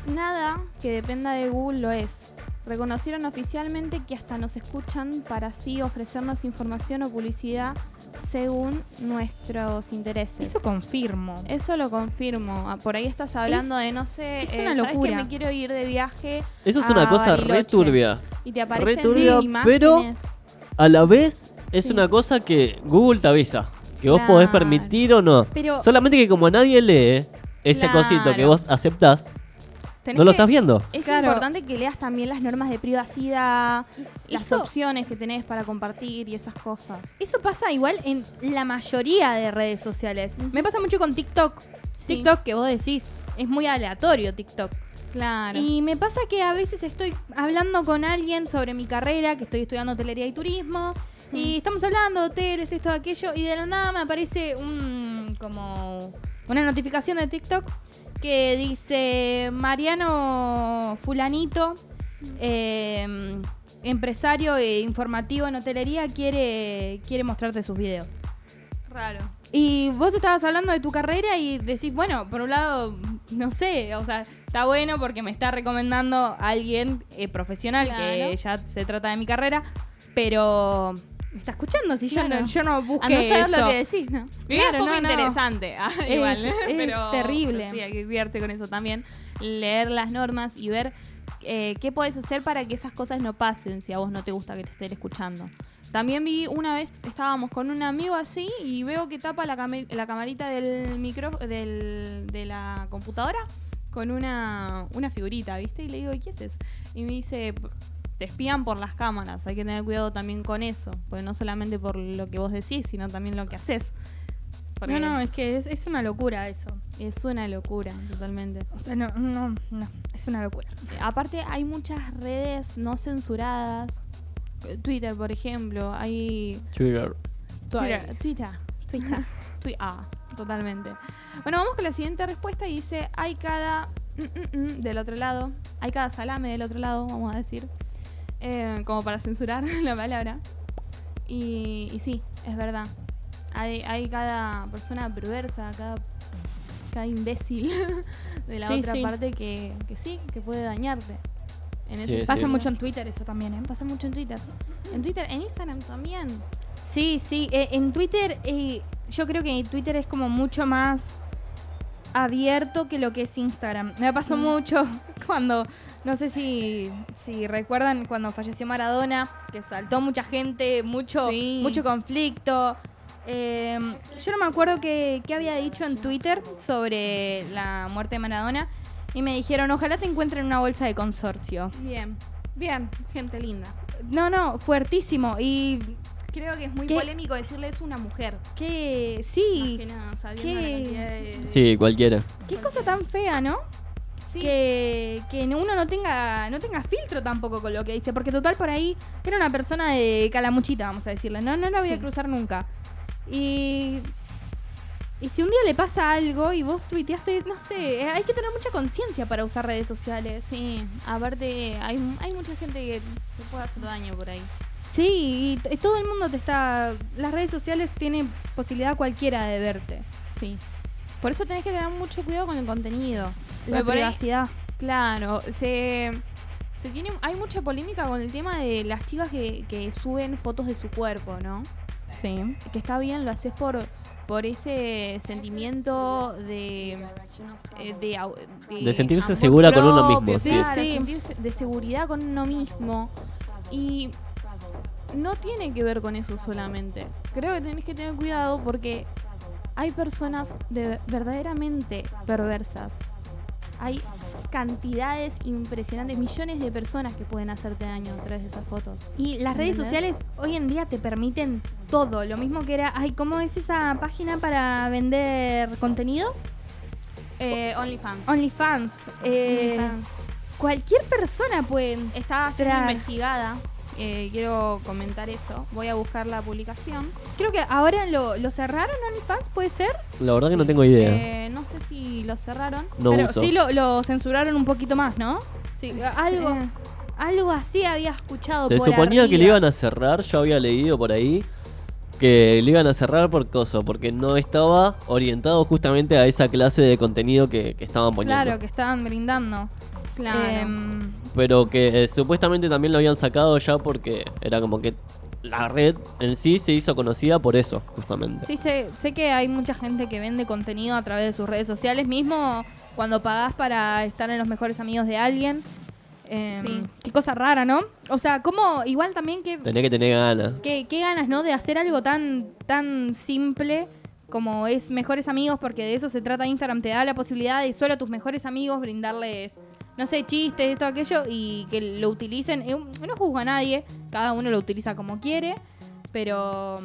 Nada que dependa de Google lo es. Reconocieron oficialmente que hasta nos escuchan para así ofrecernos información o publicidad según nuestros intereses. Eso confirmo. Eso lo confirmo. Ah, Por ahí estás hablando de, no sé, es eh, una ¿sabes locura. que me quiero ir de viaje Eso es a una cosa re Bariloche? turbia. y te aparecen turbia, imágenes. pero- A la vez es Sí. una cosa que Google te avisa. Que vos podés permitir o no. Pero Solamente que como nadie lee ese Claro. cosito que vos aceptás, Tenés no lo que- estás viendo. Es Claro. importante que leas también las normas de privacidad, las Eso- opciones que tenés para compartir y esas cosas. eso pasa igual en la mayoría de redes sociales. Me pasa mucho con TikTok. Sí. TikTok que vos decís, es muy aleatorio TikTok. Claro. Y me pasa que a veces estoy hablando con alguien sobre mi carrera, que estoy estudiando hotelería y turismo, y estamos hablando de hoteles, esto, aquello, y de la nada me aparece un como una notificación de TikTok que dice Mariano Fulanito, eh, empresario e informativo en hotelería, quiere, quiere mostrarte sus videos. Raro. Y vos estabas hablando de tu carrera y decís, bueno, por un lado, no sé, o sea, está bueno porque me está recomendando a alguien eh, profesional Claro. que ya se trata de mi carrera, pero me está escuchando si yo, no, yo no A busqué no saber eso. lo que decís, ¿no? Claro, es poco no, interesante. ah, Es- igual, ¿eh? es pero terrible. Sí, hay que cuidarte con eso también. Leer las normas y ver eh, qué podés hacer para que esas cosas no pasen si a vos no te gusta que te estén escuchando. También vi una vez, estábamos con un amigo así y veo que tapa la, came- la camarita del micro del, de la computadora con una, una figurita, ¿viste? Y le digo, ¿y qué haces? Y me dice, te espían por las cámaras, hay que tener cuidado también con eso, porque no solamente por lo que vos decís, sino también lo que haces. Porque No, no, es que es, es una locura eso. es una locura, totalmente. O sea, no, no, no, es una locura. Eh, Aparte hay muchas redes no censuradas. Twitter, por ejemplo, hay Twitter. Twitter, Twitter, Twitter, Twi- ah, totalmente. Bueno, vamos con la siguiente respuesta y dice, hay cada mm, mm, del otro lado. Hay cada salame del otro lado, vamos a decir. Eh, como para censurar la palabra. Y, y sí, es verdad. Hay, hay cada persona perversa, cada, cada imbécil de la Sí, otra sí. parte que, que sí, que puede dañarte. En Sí, ese sí. Pasa mucho en Twitter eso también, ¿eh? Pasa mucho en Twitter. En Twitter, en Instagram también. Sí, sí. eh, en Twitter, eh, yo creo que Twitter es como mucho más abierto que lo que es Instagram. Me pasó Mm. mucho cuando, no sé si, si recuerdan cuando falleció Maradona, que saltó mucha gente, mucho, Sí. mucho conflicto. Eh, yo no me acuerdo qué, qué había dicho en Twitter sobre la muerte de Maradona. Y me dijeron, ojalá te encuentren una bolsa de consorcio. Bien, bien, gente linda. No, no, fuertísimo. Y Creo que es muy ¿Qué? polémico decirle es una mujer. que Más sí, que nada, sabiendo ¿Qué? la cantidad de... Sí, cualquiera. qué cosa tan fea, ¿no? Sí. que, que uno no tenga no tenga filtro tampoco con lo que dice, porque total por ahí era una persona de calamuchita, vamos a decirle, no, no la voy a Sí. cruzar nunca. Y y si un día le pasa algo y vos tuiteaste, no sé, eh, hay que tener mucha conciencia para usar redes sociales. Sí, aparte hay, hay mucha gente que te puede hacer daño por ahí. Sí, y, todo el mundo te está las redes sociales tienen posibilidad cualquiera de verte. Sí. Por eso tenés que tener mucho cuidado con el contenido. La ahí- privacidad. claro, se, se tiene, hay mucha polémica con el tema de las chicas que, que suben fotos de su cuerpo, ¿no? Sí. Que está bien, lo haces por, por ese sentimiento de, eh, de, De sentirse segura con uno mismo, sí. Sí. sentirse de seguridad con uno mismo. Y no tiene que ver con eso solamente. Creo que tenés que tener cuidado porque hay personas de verdaderamente perversas. Hay cantidades impresionantes, millones de personas que pueden hacerte daño a través de esas fotos. Y las redes ¿Entendés? sociales hoy en día te permiten todo. Lo mismo que era, ay, ¿cómo es esa página para vender contenido? Eh, OnlyFans. OnlyFans. Eh, OnlyFans. Cualquier persona puede. Está siendo investigada. Eh, quiero comentar eso. Voy a buscar la publicación. Creo que ahora lo, lo cerraron OnlyFans, ¿puede ser? La verdad que no tengo idea. Eh, no sé si lo cerraron. no Pero uso. sí lo, lo censuraron un poquito más, ¿no? Sí, algo, algo así había escuchado Se por suponía que le iban a cerrar, yo había leído por ahí que le iban a cerrar por coso, porque no estaba orientado justamente a esa clase de contenido que, que estaban poniendo. Claro, que estaban brindando. claro. Em, Pero que eh, supuestamente también lo habían sacado ya porque era como que la red en sí se hizo conocida por eso, justamente. Sí, sé, sé que hay mucha gente que vende contenido a través de sus redes sociales, mismo cuando pagás para estar en los mejores amigos de alguien. Em, Sí. Qué cosa rara, ¿no? O sea, como igual también que, Tenés que tener ganas. que- qué ganas, ¿no? De hacer algo tan, tan simple como es mejores amigos, porque de eso se trata Instagram, te da la posibilidad de solo a tus mejores amigos brindarles, no sé, chistes, esto, aquello, y que lo utilicen. Eh, No juzgo a nadie, cada uno lo utiliza como quiere, pero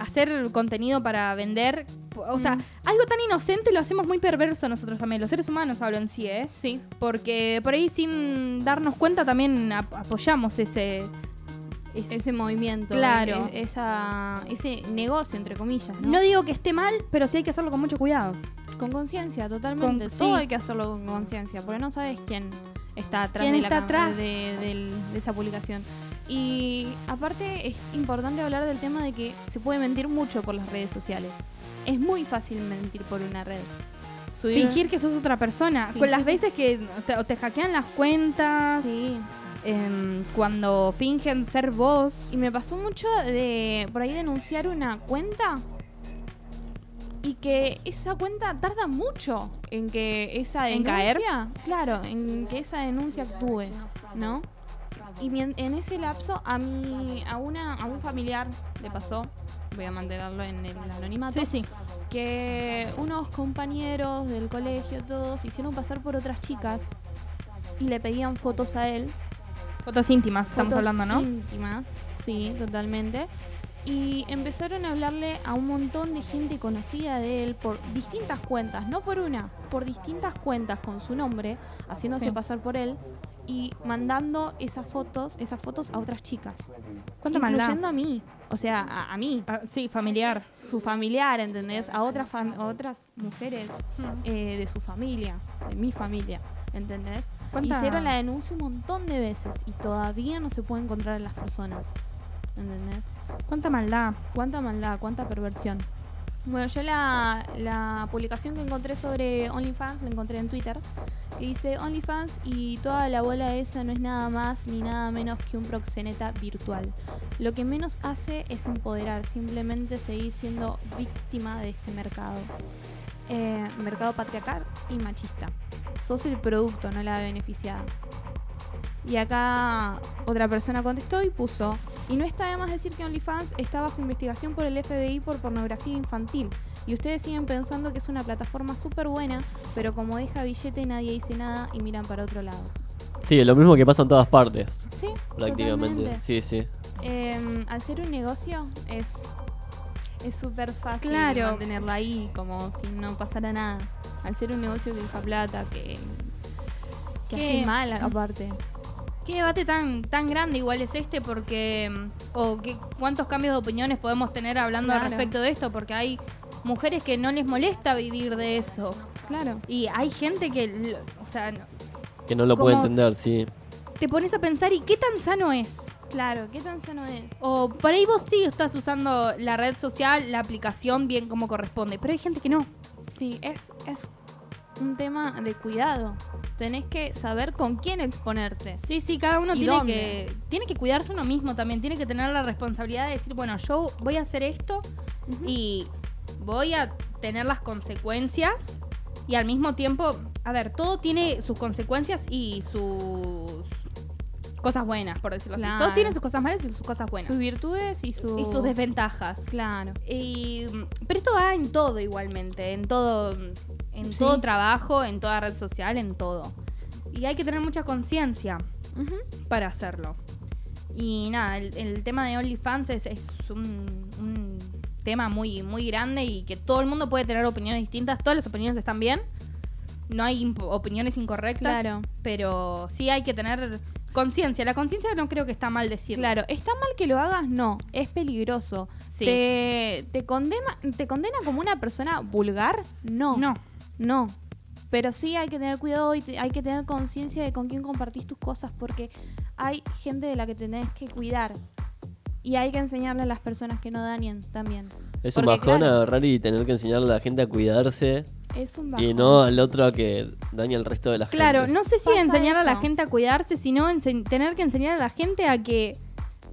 hacer contenido para vender, o sea, Mm. algo tan inocente lo hacemos muy perverso nosotros también, los seres humanos hablo en sí, ¿eh? sí. Porque por ahí sin darnos cuenta también ap- apoyamos ese... ese- Ese movimiento. Claro. e- esa, ese negocio, entre comillas. ¿no? No digo que esté mal, pero sí hay que hacerlo con mucho cuidado. Con conciencia, totalmente. Con- Todo sí. hay que hacerlo con conciencia, porque no sabes quién está atrás, ¿Quién de, la está atrás? De, esa publicación. Y aparte es importante hablar del tema de que se puede mentir mucho por las redes sociales. Es muy fácil mentir por una red. Subir- Fingir que sos otra persona. Fingir Con las veces que te, o te hackean las cuentas, Sí. em, cuando fingen ser vos. Y me pasó mucho de por ahí denunciar una cuenta y que esa cuenta tarda mucho en que esa ¿En denuncia, caer? claro, en que esa denuncia actúe, ¿no? Y en ese lapso a mí a una a un familiar le pasó, voy a mantenerlo en el anonimato, Sí, sí. que unos compañeros del colegio todos hicieron pasar por otras chicas y le pedían fotos a él Fotos íntimas estamos hablando, ¿no? íntimas, sí, totalmente. Y empezaron a hablarle a un montón de gente conocida de él por distintas cuentas, no por una, por distintas cuentas con su nombre, haciéndose Sí. pasar por él y mandando esas fotos, esas fotos a otras chicas, ¿Cuánta maldad? incluyendo a mí, o sea, a, a mí, Ah, sí, familiar. su familiar, ¿entendés? A otras fam- a otras mujeres Hmm. eh, de su familia, de mi familia. ¿entendés? ¿Cuánta- Hicieron la denuncia un montón de veces y todavía no se puede encontrar a las personas, ¿entendés? ¿Cuánta maldad? Cuánta maldad, cuánta perversión. Bueno, yo la, publicación que encontré sobre OnlyFans la encontré en Twitter. Que dice OnlyFans y toda la bola esa no es nada más ni nada menos que un proxeneta virtual. Lo que menos hace es empoderar, simplemente seguir siendo víctima de este mercado. Eh, mercado patriarcal y machista. Sos el producto, no la beneficiada. Y acá otra persona contestó y puso, y no está de más decir que OnlyFans está bajo investigación por el FBI por pornografía infantil. Y ustedes siguen pensando que es una plataforma súper buena, pero como deja billete nadie dice nada y miran para otro lado. Sí, lo mismo que pasa en todas partes, Sí, prácticamente. totalmente. Sí, sí. Em, al ser un negocio es es súper fácil Claro. mantenerlo ahí como si no pasara nada. Al ser un negocio que deja plata, que, que hace mal aparte. ¿Qué debate tan, tan grande igual es este? Porque. mm, O qué, cuántos cambios de opiniones podemos tener hablando al respecto de esto, porque hay mujeres que no les molesta vivir de eso. Claro. Y hay gente que. O sea, no- Que no lo puede entender, sí. te pones a pensar, ¿y qué tan sano es? Claro, ¿qué tan sano es? O por ahí vos sí estás usando la red social, la aplicación bien como corresponde, pero hay gente que no. Sí, es, es un tema de cuidado. Tenés que saber con quién exponerte. Sí, sí, cada uno ¿Y tiene dónde? que, tiene que cuidarse uno mismo también, tiene que tener la responsabilidad de decir, bueno, yo voy a hacer esto y voy a tener las consecuencias y al mismo tiempo, a ver, todo tiene sus consecuencias y sus cosas buenas, por decirlo así. Todo tiene sus cosas malas y sus cosas buenas. Sus virtudes y, sus y sus desventajas. Claro. Y, pero esto va en todo igualmente, en todo, en Sí. todo trabajo, en toda red social, en todo. Y hay que tener mucha conciencia para hacerlo. Y nada, el, el tema de OnlyFans es, es un, un tema muy, muy grande y que todo el mundo puede tener opiniones distintas. Todas las opiniones están bien. No hay opiniones incorrectas. Claro. Pero sí hay que tener conciencia. La conciencia no creo que está mal decirlo. Claro, ¿está mal que lo hagas? No, es peligroso. Sí. ¿Te, te, condena, ¿Te condena como una persona vulgar? No. No. No. Pero sí hay que tener cuidado y te- hay que tener conciencia de con quién compartís tus cosas porque hay gente de la que tenés que cuidar. Y hay que enseñarle a las personas que no dañen también. Es un Porque, bajón claro, agarrar y tener que enseñarle a la gente a cuidarse Es un y bajón. no al otro a que dañe al resto de la Claro, gente. no sé si enseñar a la gente a cuidarse, sino tener que enseñar a la gente a que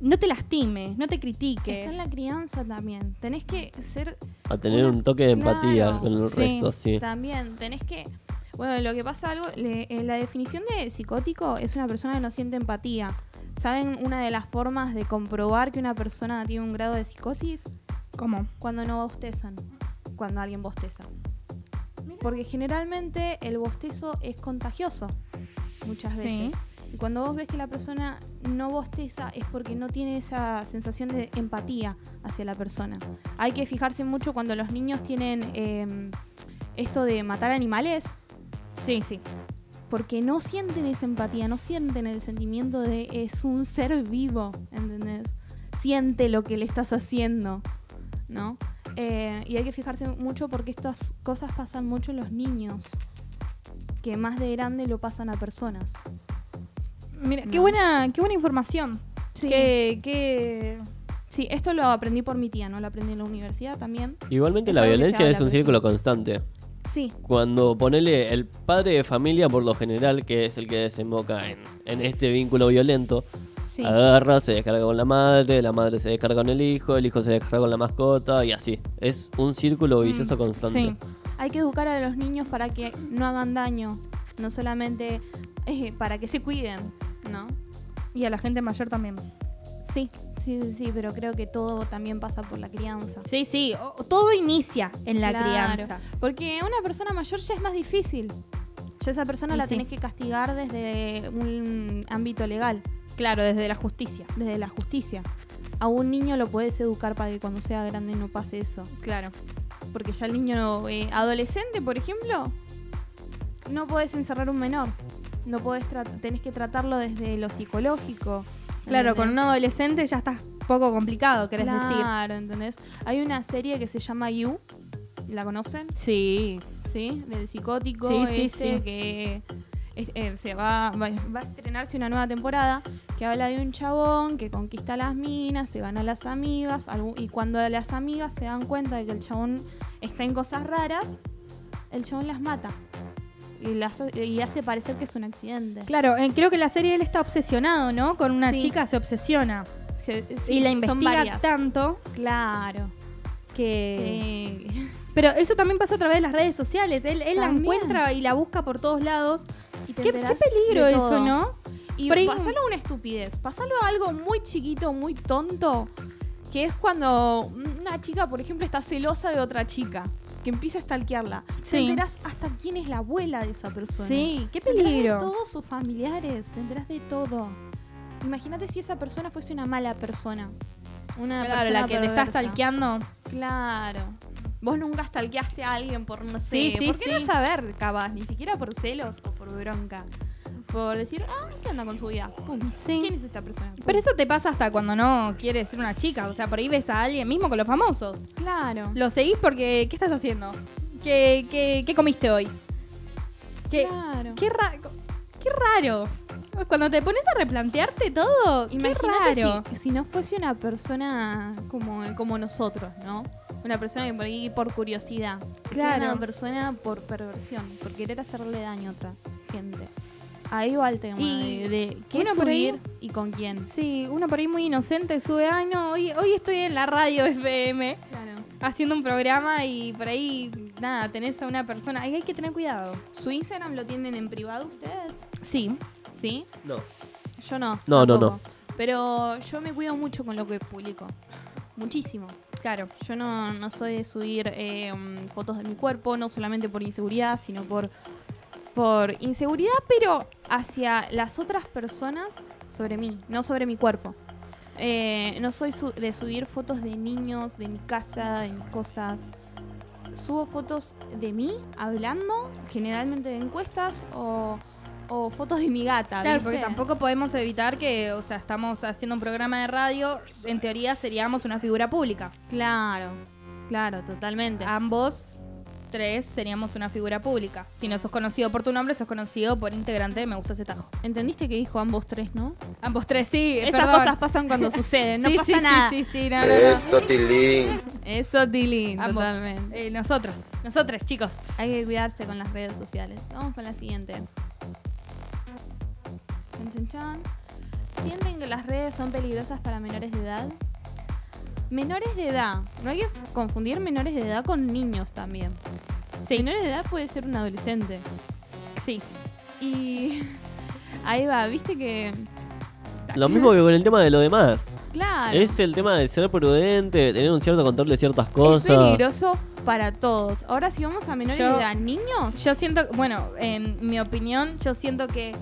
no te lastime, no te critique. Está en la crianza también. Tenés que ser A tener una- un toque de empatía Claro, con el sí, resto, sí. También tenés que. Bueno, lo que pasa algo. le- eh, la definición de psicótico es una persona que no siente empatía. ¿Saben una de las formas de comprobar que una persona tiene un grado de psicosis? ¿Cómo? Cuando no bostezan. Cuando alguien bosteza. Porque generalmente el bostezo es contagioso. Muchas Sí. Y cuando vos ves que la persona no bosteza es porque no tiene esa sensación de empatía hacia la persona. Hay que fijarse mucho cuando los niños tienen eh, esto de matar animales, Sí, sí. porque no sienten esa empatía, no sienten el sentimiento de es un ser vivo, ¿entendés? Siente lo que le estás haciendo, ¿no? Eh, y hay que fijarse mucho porque estas cosas pasan mucho en los niños, que más de grande lo pasan a personas. Mira, qué No. buena, qué buena información. Sí. Qué, qué... Sí, esto lo aprendí por mi tía, ¿no? Lo aprendí en la universidad también. Igualmente Es la violencia es un círculo constante. Sí, Cuando ponele el padre de familia, por lo general, que es el que desemboca en, en este vínculo violento, sí. agarra, se descarga con la madre, la madre se descarga con el hijo, el hijo se descarga con la mascota y así. Es un círculo vicioso constante. sí. Hay que educar a los niños para que no hagan daño, no solamente eh, para que se cuiden, ¿no? Y a la gente mayor también. Sí, sí, sí, sí, pero creo que todo también pasa por la crianza. Sí, sí. o- todo inicia en la Claro. crianza. Porque una persona mayor ya es más difícil. Ya esa persona Y la sí. tenés que castigar desde un ámbito legal, Claro, desde la justicia. desde la justicia. A un niño lo puedes educar para que cuando sea grande no pase eso. Claro. Porque ya el niño eh, adolescente, por ejemplo, no puedes encerrar un menor. No puedes tra- tenés que tratarlo desde lo psicológico. Claro, con un adolescente ya está poco complicado, querés decir. Claro, ¿entendés? Hay una serie que se llama You. ¿La conocen? Sí. Sí, del psicótico Sí, sí, este sí. que es- eh, se va, va, va a estrenarse una nueva temporada que habla de un chabón que conquista las minas, se gana a las amigas, y cuando las amigas se dan cuenta de que el chabón está en cosas raras, el chabón las mata. Y, las, y hace parecer que es un accidente. Claro, eh, creo que en la serie él está obsesionado, ¿no? Con una Sí. chica se obsesiona. Se- sí, y la investiga tanto Claro. que... que- Pero eso también pasa a través de las redes sociales. Él, él la encuentra y la busca por todos lados. y Qué, qué peligro eso. ¿no? Y ahí- pasalo a una estupidez, pasalo a algo muy chiquito, muy tonto, que es cuando una chica, por ejemplo, está celosa de otra chica, que empieza a stalkearla. Te Sí. enterás hasta quién es la abuela de esa persona. Sí, qué Te enterás peligro. de todos sus familiares, te enterás de todo. Imagínate si esa persona fuese una mala persona. Una Claro, persona la que te está stalkeando. Claro. Vos nunca stalkeaste a alguien por, no sé, Sí, sí, ¿por qué no saber, capaz? Ni siquiera por celos o por bronca. Por decir, ah, ¿qué onda con su vida? Pum. Sí. ¿Quién es esta persona? Pum. Pero eso te pasa hasta cuando no quieres ser una chica. O sea, por ahí ves a alguien mismo con los famosos. Claro. Lo seguís porque. ¿Qué estás haciendo? ¿Qué, qué, qué comiste hoy? ¿Qué, Claro. qué, ra- qué raro. Cuando te pones a replantearte todo, Imagínate qué raro. si, si no fuese una persona como, como nosotros, ¿no? Una persona que por ahí por curiosidad. Claro. Una persona por perversión, por querer hacerle daño a otra gente. Ahí va el tema Y de, de qué uno por ahí- subir y con quién. Sí, uno por ahí muy inocente sube, ay no, hoy, hoy estoy en la radio FM Claro. haciendo un programa y por ahí, nada, tenés a una persona. Ahí hay que tener cuidado. ¿Su Instagram lo tienen en privado ustedes? Sí. ¿Sí? No. Yo no. No, no, tampoco. Pero yo me cuido mucho con lo que publico. Muchísimo. Claro. Yo no, no soy de subir eh, mm, fotos de mi cuerpo, no solamente por inseguridad, sino por, por inseguridad, pero hacia las otras personas sobre mí, no sobre mi cuerpo. Eh, no soy su- de subir fotos de niños, de mi casa, de mis cosas. Subo fotos de mí hablando, generalmente de encuestas o, o fotos de mi gata. Claro, ¿viste? porque tampoco podemos evitar que, o sea, estamos haciendo un programa de radio, en teoría seríamos una figura pública. Claro, claro, totalmente. Ambos tres seríamos una figura pública. Si no sos conocido por tu nombre, sos conocido por integrante de Me Gusta ese tajo. ¿Entendiste que dijo ambos tres, no? Ambos tres, sí. Esas perdón. cosas pasan cuando suceden, no Sí, pasa sí, nada. Sí, sí, sí, no, no, no. Eso, Tilín. Eso, Tilín, Ambos. totalmente. Eh, nosotros, nosotros, chicos. Hay que cuidarse con las redes sociales. Vamos con la siguiente. Chan, chan, chan. ¿Sienten que las redes son peligrosas para menores de edad? Menores de edad. No hay que confundir menores de edad con niños también. Menores de edad puede ser un adolescente. Sí. Y ahí va, viste que... Lo mismo que con el tema de lo demás. Claro. Es el tema de ser prudente, de tener un cierto control de ciertas cosas. Es peligroso para todos. Ahora si vamos a menores Yo- de edad, niños, Yo siento, bueno, en mi opinión, yo siento que,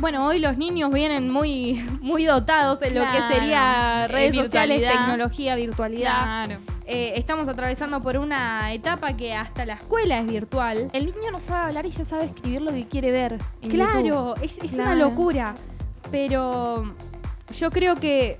bueno, hoy los niños vienen muy, muy dotados en lo que sería Eh, redes sociales, tecnología, virtualidad. claro. Eh, estamos atravesando por una etapa que hasta la escuela es virtual. El niño no sabe hablar y ya sabe escribir lo que quiere ver. en Claro, YouTube. es, es una locura. Pero yo creo que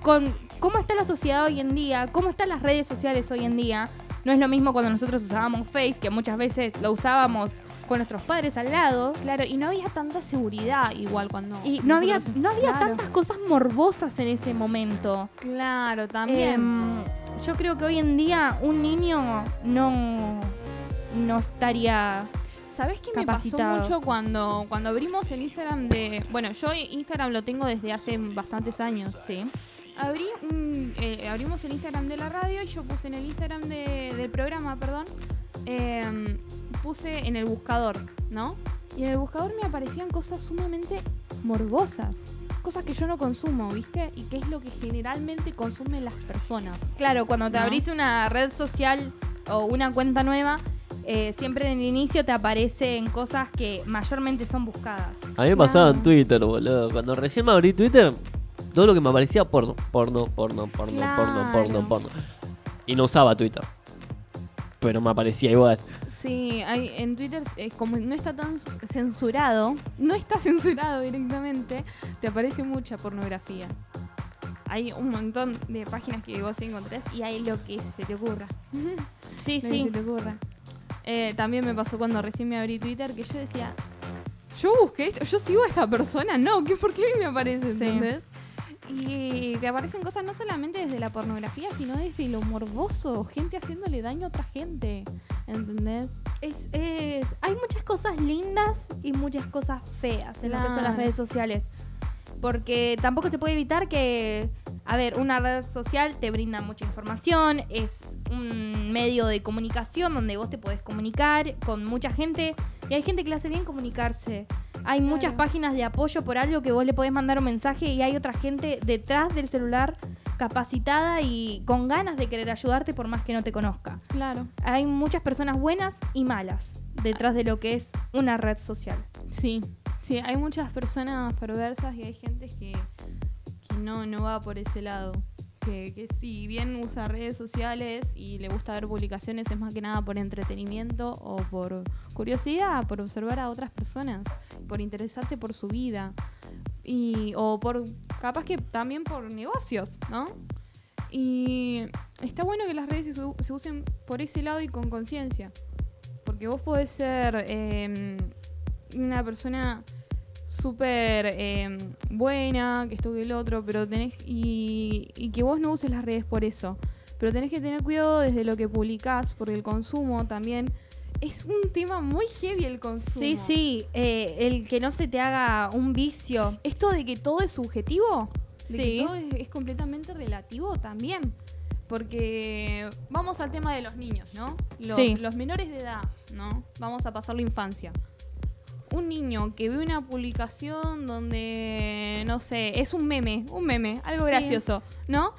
con cómo está la sociedad hoy en día, cómo están las redes sociales hoy en día, no es lo mismo cuando nosotros usábamos Face, que muchas veces lo usábamos con nuestros padres al lado. Claro, y no había tanta seguridad igual cuando. Y no había, nosotros- no había Claro. tantas cosas morbosas en ese momento. Claro, también. Em, yo creo que hoy en día un niño no, no estaría... ¿Sabes qué me pasó capacitado. mucho cuando, cuando abrimos el Instagram de. Bueno, yo Instagram lo tengo desde hace bastantes años. Sí. Abrí un- eh, abrimos el Instagram de la radio y yo puse en el Instagram de- del programa, perdón, em, puse en el buscador, ¿no? Y en el buscador me aparecían cosas sumamente morbosas. Cosas que yo no consumo, ¿viste? Y que es lo que generalmente consumen las personas. Claro, cuando te ¿No? abrís una red social o una cuenta nueva, eh, siempre en el inicio te aparecen cosas que mayormente son buscadas. A mí me pasaba en. Twitter, boludo. Cuando recién me abrí Twitter, todo lo que me aparecía porno, porno, porno, porno, porno, porno, porno. Y no usaba Twitter. Pero me aparecía igual. Sí, hay, en Twitter, eh, como no está tan censurado, no está censurado directamente, te aparece mucha pornografía. Hay un montón de páginas que vos encontrás y hay lo que se te ocurra. Sí, Lo que sí. se te ocurra. Eh, también me pasó cuando recién me abrí Twitter que yo decía, yo busqué esto, yo sigo a esta persona, no, ¿qué, ¿por qué me aparece? Sí. ¿Entendés? Y te aparecen cosas no solamente desde la pornografía, sino desde lo morboso, gente haciéndole daño a otra gente, ¿entendés? Es, es- hay muchas cosas lindas y muchas cosas feas en lo que son las redes sociales. Porque tampoco se puede evitar que, a ver, una red social te brinda mucha información, es un medio de comunicación donde vos te podés comunicar con mucha gente y hay gente que le hace bien comunicarse. Hay muchas páginas de apoyo por algo que vos le podés mandar un mensaje y hay otra gente detrás del celular capacitada y con ganas de querer ayudarte por más que no te conozca Claro. hay muchas personas buenas y malas detrás de lo que es una red social. Sí, sí, hay muchas personas perversas y hay gente que, que no, no va por ese lado. Que, que si bien usa redes sociales y le gusta ver publicaciones, es más que nada por entretenimiento o por curiosidad, por observar a otras personas, por interesarse por su vida. Y, o por, capaz que también por negocios, ¿no? Y está bueno que las redes se, usen por ese lado y con conciencia. Porque vos podés ser em, una persona súper em, buena, que esto que el otro, pero tenés. Y, y que vos no uses las redes por eso. Pero tenés que tener cuidado desde lo que publicás, porque el consumo también. Es un tema muy heavy el consumo. Sí, sí, eh, el que no se te haga un vicio. Esto de que todo es subjetivo, de Sí. que todo es, es completamente relativo también. Porque vamos al tema de los niños, ¿no? Los, Sí. los menores de edad, ¿no? Vamos a pasar la infancia. Un niño que ve una publicación donde, no sé, es un meme, un meme, algo Sí. gracioso, ¿no?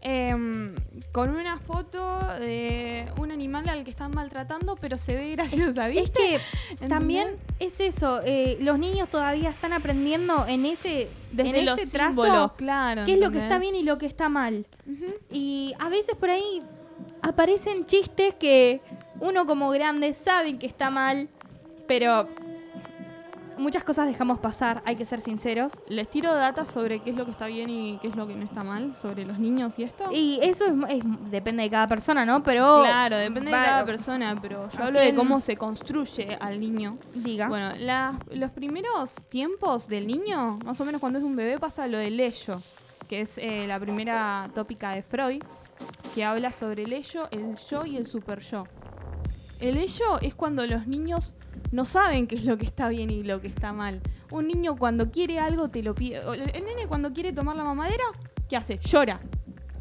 Em, con una foto de un animal al que están maltratando, pero se ve graciosa, Es ¿viste? que también es eso, eh, los niños todavía están aprendiendo en ese, Desde en los ese trazo símbolos, claro. qué es lo que está bien y lo que está mal. Y a veces por ahí aparecen chistes que uno como grande sabe que está mal, pero muchas cosas dejamos pasar, hay que ser sinceros. Les tiro data sobre qué es lo que está bien y qué es lo que no está mal sobre los niños y esto. Y eso es, es- depende de cada persona, ¿no? Pero claro, depende de cada persona, pero yo hablo de cómo se construye al niño. Diga. Bueno, los primeros tiempos del niño, más o menos cuando es un bebé, pasa lo del ello, que es eh, la primera tópica de Freud, que habla sobre el ello, el yo y el super yo. El ello es cuando los niños no saben qué es lo que está bien y lo que está mal. Un niño cuando quiere algo te lo pide. El, nene cuando quiere tomar la mamadera, ¿qué hace? Llora,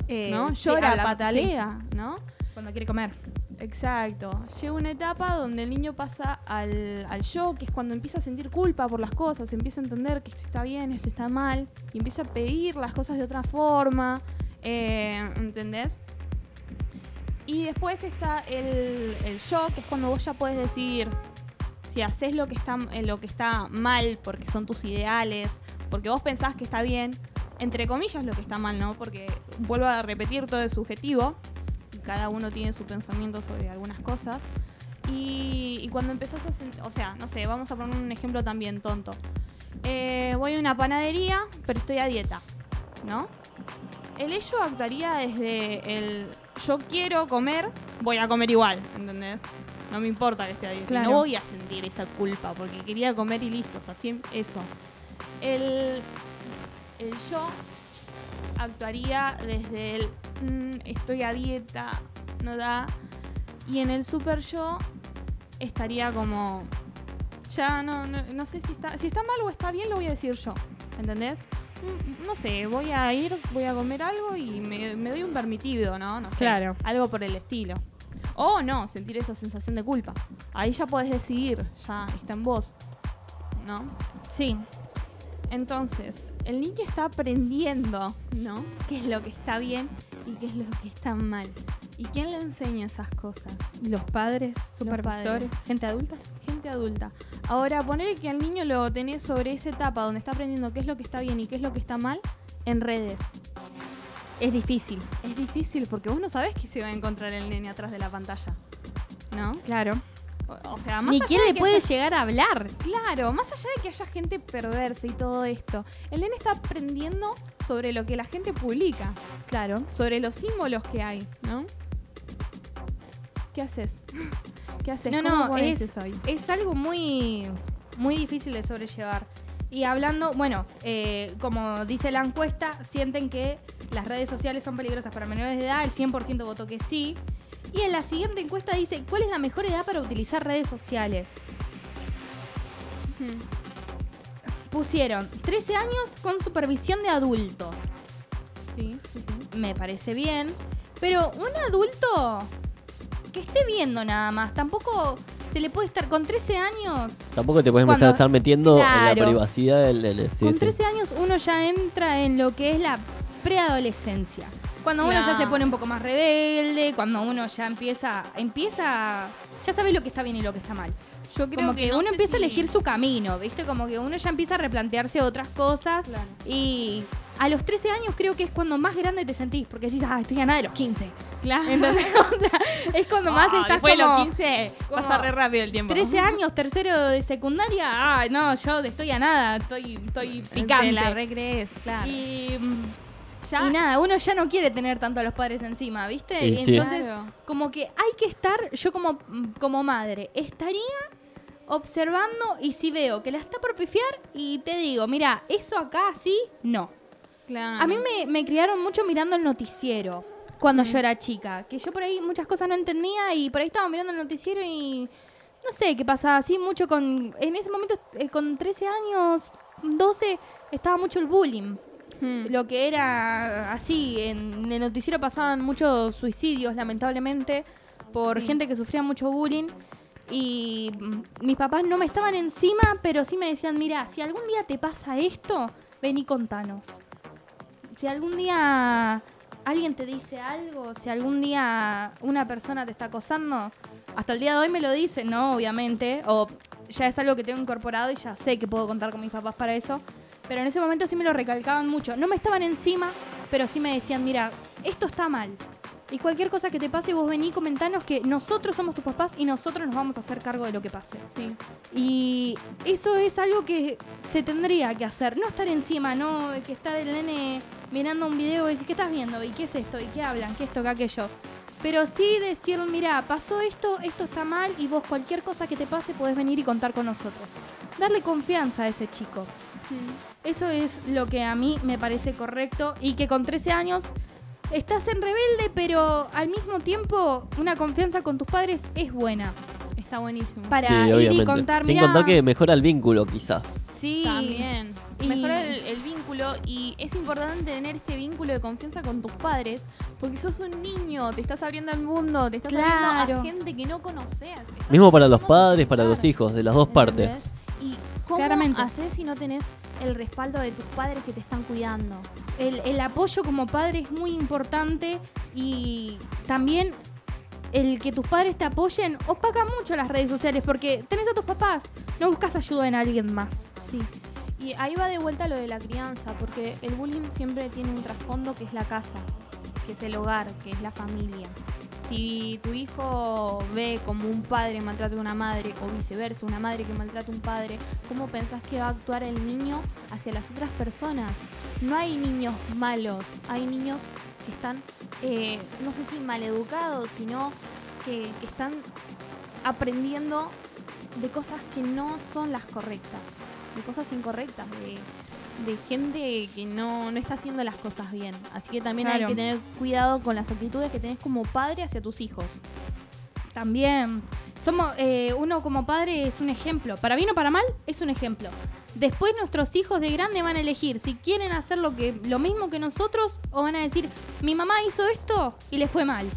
Eh, ¿no? sí, Llora, habla- patalea, ¿no? Cuando quiere comer. Exacto. Llega una etapa donde el niño pasa al, al yo, que es cuando empieza a sentir culpa por las cosas, empieza a entender que esto está bien, esto está mal, y empieza a pedir las cosas de otra forma, eh, ¿entendés? Y después está el, el yo, es cuando vos ya puedes decir si haces lo que está eh, lo que está mal porque son tus ideales, porque vos pensás que está bien, entre comillas lo que está mal, ¿no? Porque vuelvo a repetir todo es subjetivo, cada uno tiene su pensamiento sobre algunas cosas. Y, cuando empezás a sentir, o sea, no sé, vamos a poner un ejemplo también tonto. Eh, voy a una panadería, pero estoy a dieta, ¿no? El ello actuaría desde el yo quiero comer, voy a comer igual, ¿entendés? No me importa que esté a dieta. y Claro. No voy a sentir esa culpa porque quería comer y listo, o sea, eso. El, el yo actuaría desde el "Mm, estoy a dieta, no da. Y en el super yo estaría como ya no, no, no sé si está, si está mal o está bien, lo voy a decir yo. ¿Entendés? Mm, No sé, voy a ir, voy a comer algo y me, me doy un permitido, ¿no? No sé. Claro. Algo por el estilo. O no, sentir esa sensación de culpa. Ahí ya podés decidir, ya está en vos. ¿No? Sí. Entonces, el niño está aprendiendo, ¿no? ¿Qué es lo que está bien y qué es lo que está mal? ¿Y quién le enseña esas cosas? Los padres, supervisores, padres. gente adulta. Gente adulta. Ahora, poner que al niño lo tenés sobre esa etapa donde está aprendiendo qué es lo que está bien y qué es lo que está mal en redes. Es difícil. Es difícil porque vos no sabés qué se va a encontrar el nene atrás de la pantalla. ¿No? Claro. O, o sea, más Ni allá quién de le que puede haya- llegar a hablar. Claro, más allá de que haya gente perversa y todo esto, el nene está aprendiendo sobre lo que la gente publica, Claro. sobre los símbolos que hay, ¿no? ¿Qué haces? ¿Qué haces? No, ¿Cómo no, pones es, eso ahí? es algo muy muy difícil de sobrellevar. Y hablando, bueno, eh, como dice la encuesta, sienten que las redes sociales son peligrosas para menores de edad, el 100% votó que sí. Y en la siguiente encuesta dice, ¿cuál es la mejor edad para utilizar redes sociales? Pusieron 13 años con supervisión de adulto. Sí, sí, sí. Me parece bien. Pero un adulto que esté viendo nada más, tampoco se le puede estar con 13 años. Tampoco te puedes Cuando- estar, estar metiendo en la privacidad del... del- sí, con sí. 13 años uno ya entra en lo que es la preadolescencia. Cuando uno ya se pone un poco más rebelde, cuando uno ya empieza, empieza, ya sabe lo que está bien y lo que está mal. Yo creo como que, no uno empieza a elegir su camino, ¿viste? Como que uno ya empieza a replantearse otras cosas. Claro. Y a los 13 años creo que es cuando más grande te sentís, porque decís, ah, estoy a nada de los 15. Claro. Entonces, o sea, es cuando más Ah, estás después de como... los 15 como pasa re rápido el tiempo. 13 años, tercero de secundaria, ah, no, yo estoy a nada, estoy, estoy picante. Te la recrees, claro. Y, mm, Ya- y nada, uno ya no quiere tener tanto a los padres encima, ¿viste? Y sí. Entonces, Claro. como que hay que estar, yo como, como madre, estaría observando y si veo que la está por pifiar y te digo, mira, eso acá sí, no. Claro. A mí me, me criaron mucho mirando el noticiero cuando yo era chica, que yo por ahí muchas cosas no entendía y por ahí estaba mirando el noticiero y no sé qué pasaba, así mucho con, en ese momento eh, con 13 años, 12, estaba mucho el bullying. Hmm. Lo que era así, en el noticiero pasaban muchos suicidios, lamentablemente, por Sí. gente que sufría mucho bullying. Y mm, mis papás no me estaban encima, pero sí me decían, mira, si algún día te pasa esto, vení contanos. Si algún día alguien te dice algo, si algún día una persona te está acosando, hasta el día de hoy me lo dicen, ¿no? Obviamente, o ya es algo que tengo incorporado y ya sé que puedo contar con mis papás para eso. Pero en ese momento sí me lo recalcaban mucho. No me estaban encima, pero sí me decían, mira, esto está mal. Y cualquier cosa que te pase, vos vení, comentanos que nosotros somos tus papás y nosotros nos vamos a hacer cargo de lo que pase. Sí. Y eso es algo que se tendría que hacer. No estar encima, no que está el nene mirando un video y decir, ¿qué estás viendo? ¿Y qué es esto? ¿Y qué hablan? ¿Qué esto? ¿Qué aquello? Pero sí decir, mira, pasó esto, esto está mal y vos cualquier cosa que te pase podés venir y contar con nosotros. Darle confianza a ese chico. Eso es lo que a mí me parece correcto y que con 13 años estás en rebelde, pero al mismo tiempo una confianza con tus padres es buena. Está buenísimo. Para Sí, ir y obviamente. contar, Sin mirá, contar que mejora el vínculo, quizás. Sí. También. Y- Mejora el, el vínculo y es importante tener este vínculo de confianza con tus padres porque sos un niño, te estás abriendo al mundo, te estás abriendo Claro. a gente que no conoces. Mismo para los padres, para los hijos, de las dos ¿entendés? partes. Y cómo Claramente. haces si no tenés el respaldo de tus padres que te están cuidando. El, el apoyo como padre es muy importante y también el que tus padres te apoyen opaca mucho las redes sociales porque tenés a tus papás, no buscas ayuda en alguien más. Sí. Y ahí va de vuelta lo de la crianza, porque el bullying siempre tiene un trasfondo que es la casa, que es el hogar, que es la familia. Si tu hijo ve como un padre maltrata a una madre o viceversa, una madre que maltrata a un padre, ¿cómo pensás que va a actuar el niño hacia las otras personas? No hay niños malos, hay niños que están, eh, no sé si maleducados, sino que, que están aprendiendo de cosas que no son las correctas, de cosas incorrectas, de, de gente que no, no está haciendo las cosas bien. Así que también hay que tener cuidado con las actitudes que tenés como padre hacia tus hijos. También somos eh, uno como padre es un ejemplo, para bien o para mal es un ejemplo. Después nuestros hijos de grande van a elegir si quieren hacer lo que lo mismo que nosotros o van a decir mi mamá hizo esto y le fue mal.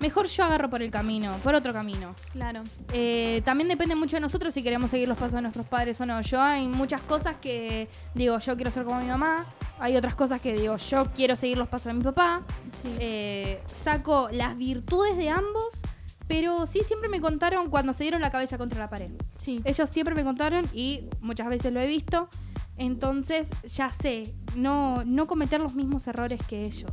Mejor yo agarro por el camino, por otro camino. Claro. Eh, también depende mucho de nosotros si queremos seguir los pasos de nuestros padres o no. Yo hay muchas cosas que digo, yo quiero ser como mi mamá. Hay otras cosas que digo, yo quiero seguir los pasos de mi papá. Sí. Eh, saco las virtudes de ambos, pero sí siempre me contaron cuando se dieron la cabeza contra la pared. sí. Ellos siempre me contaron y muchas veces lo he visto. Entonces ya sé, no, no cometer los mismos errores que ellos.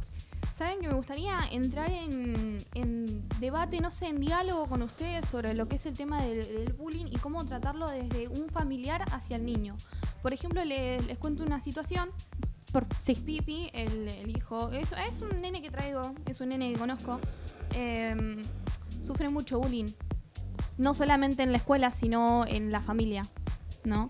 Saben que me gustaría entrar en, en debate, no sé, en diálogo con ustedes sobre lo que es el tema del, del bullying y cómo tratarlo desde un familiar hacia el niño. Por ejemplo, les, les cuento una situación. Por, sí. Pipi, el, el hijo, es, es un nene que traigo, es un nene que conozco, eh, sufre mucho bullying. No solamente en la escuela, sino en la familia. ¿no?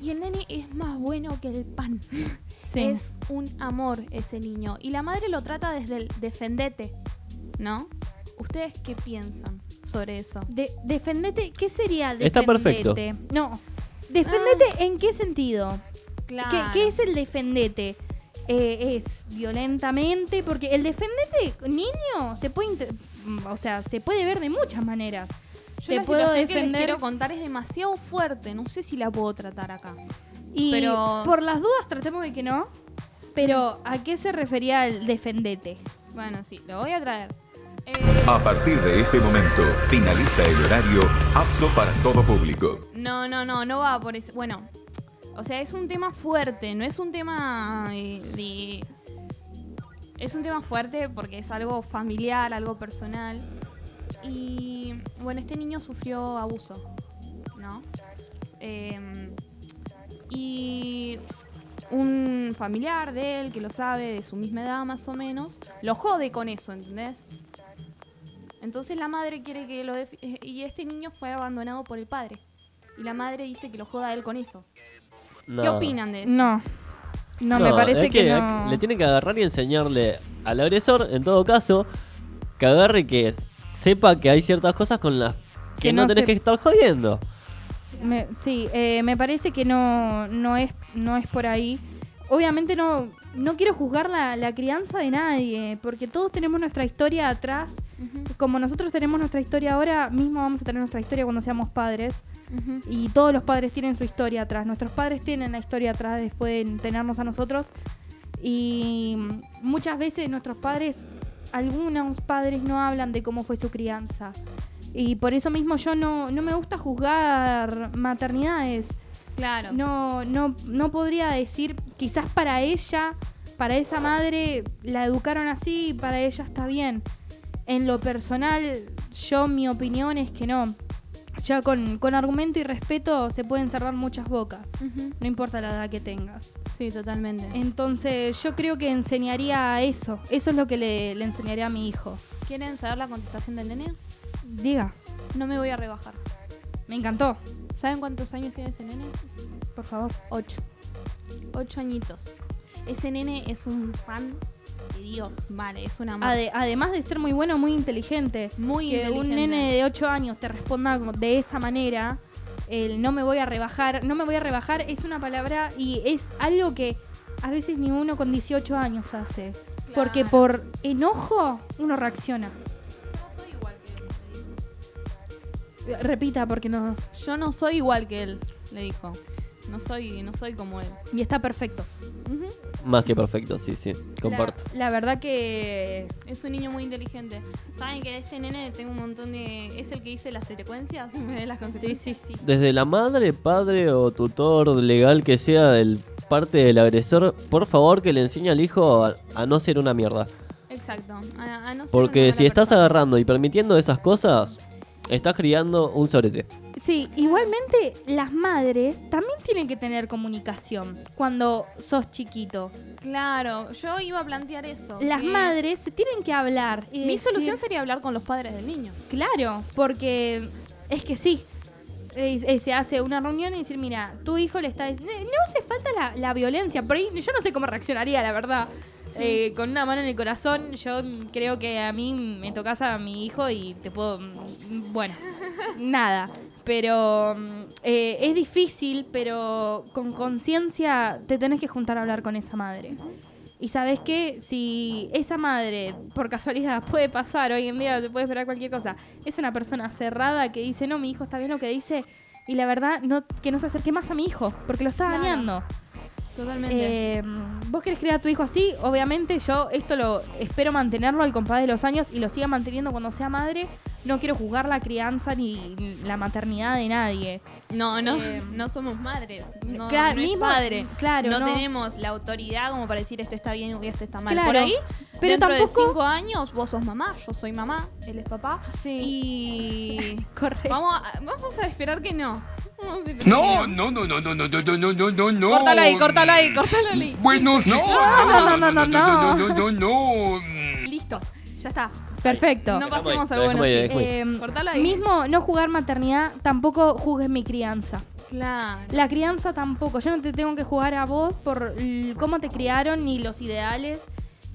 Y el nene es más bueno que el pan. Sí. Es un amor ese niño. Y la madre lo trata desde el defendete, ¿no? ¿Ustedes qué piensan sobre eso? De- defendete, ¿qué sería Está perfecto. defendete? No. ¿Defendete en qué sentido? ¿Qué, Claro. qué es el defendete? Eh, ¿Es violentamente? Porque el defendete niño se puede, o sea, se puede ver de muchas maneras. Yo te la puedo situación que les defender- quiero contar es demasiado fuerte. No sé si la puedo tratar acá. Y Pero- por las dudas tratemos de que no. Pero ¿a qué se refería el defendete? Bueno, sí, lo voy a traer. Eh, A partir de este momento, finaliza el horario apto para todo público. no, no, no, no va por ese. Bueno, o sea, es un tema fuerte, no es un tema eh, de. Es un tema fuerte porque es algo familiar, algo personal. Y bueno, este niño sufrió abuso, ¿no? Em, y un familiar de él que lo sabe, de su misma edad más o menos, lo jode con eso, ¿entendés? Entonces la madre quiere que lo... eh, Y este niño fue abandonado por el padre. Y la madre dice que lo joda a él con eso. ¿Qué opinan de eso? No. No, me parece es que, no. Le tienen que agarrar y enseñarle al agresor, en todo caso, que agarre que sepa que hay ciertas cosas con las que, Que no, no tenés se- que estar jodiendo. Me- sí, eh, me parece que no, no, es, no es por ahí. Obviamente no, no quiero juzgar la, la crianza de nadie, porque todos tenemos nuestra historia atrás. Como nosotros tenemos nuestra historia ahora, mismo vamos a tener nuestra historia cuando seamos padres. Y todos los padres tienen su historia atrás. Nuestros padres tienen la historia atrás después de tenernos a nosotros. Y muchas veces nuestros padres, algunos padres no hablan de cómo fue su crianza. Y por eso mismo yo no, no me gusta juzgar maternidades. Claro. No, no, no podría decir, quizás para ella, para esa madre, la educaron así y para ella está bien. En lo personal, yo mi opinión es que no. Ya con, con argumento y respeto se pueden cerrar muchas bocas. No importa la edad que tengas. Sí, totalmente. Entonces yo creo que enseñaría eso. Eso es lo que le, le enseñaría a mi hijo. ¿Quieren saber la contestación del nene? Diga, No me voy a rebajar. me encantó. ¿Saben cuántos años tiene ese nene? Por favor. Ocho. Ocho añitos. Ese nene es un fan Dios, vale, es una madre. Ade- además de ser muy bueno, muy inteligente. Muy que un nene de 8 años te responda de esa manera, el no me voy a rebajar, no me voy a rebajar es una palabra y es algo que a veces ni uno con 18 años hace. Porque por enojo uno reacciona. No soy igual que él, le dijo. Repita porque no. Yo no soy igual que él, le dijo. No soy, no soy como él. Y está perfecto. Más que perfecto, sí, sí, comparto. La, la verdad que Es un niño muy inteligente. ¿Saben que de este nene tengo un montón de... Es el que hice las secuencias? Me ve las sí, consecuencias. sí, sí. Desde la madre, padre o tutor legal que sea del parte del agresor, por favor que le enseñe al hijo a, a no ser una mierda. Exacto. A- a no ser Porque una si estás persona. agarrando y permitiendo esas cosas, estás criando un sobrete. Sí, igualmente las madres también tienen que tener comunicación cuando sos chiquito. Claro, yo iba a plantear eso. Las madres se tienen que hablar. y Mi decir- solución sería hablar con los padres del niño. Claro, porque es que sí. Eh, eh, se hace una reunión y decir, mira, tu hijo le está diciendo... No hace falta la, la violencia. Por ahí yo no sé cómo reaccionaría, la verdad. Eh, con una mano en el corazón, yo creo que a mí me tocas a mi hijo y te puedo... mm, Bueno, nada. Pero mm, eh, es difícil, pero con conciencia te tenés que juntar a hablar con esa madre. Y sabes que si esa madre, por casualidad, puede pasar, hoy en día se puede esperar cualquier cosa, es una persona cerrada que dice, no, mi hijo está bien lo que dice, y la verdad, no, que no se acerque más a mi hijo, porque lo está Claro. dañando. Totalmente. Eh, Vos querés criar a tu hijo así, obviamente yo esto lo espero mantenerlo al compás de los años y lo siga manteniendo cuando sea madre. No quiero juzgar la crianza ni la maternidad de nadie. no, no, eh, no somos madres. No, claro, no es mismo- padre. claro, no, no. tenemos la autoridad como para decir esto está bien y esto está mal. Claro, Por ahí, pero dentro tampoco- de cinco años, vos sos mamá, yo soy mamá, él es papá. Sí. Y Correcto. vamos a, vamos a esperar que no. No, no, no, no, no, no, no, no, no, no, no, no. Córtalo ahí, córtalo ahí, córtalo ahí. Bueno, sí. no, no, no, no, no, no, no, no. Listo, ya está. Perfecto. No pasemos ahí, ahí, ahí. Eh, ahí. mismo no jugar maternidad, tampoco juzgues mi crianza. Claro. La crianza tampoco. Yo no te tengo que jugar a vos por l- cómo te criaron ni los ideales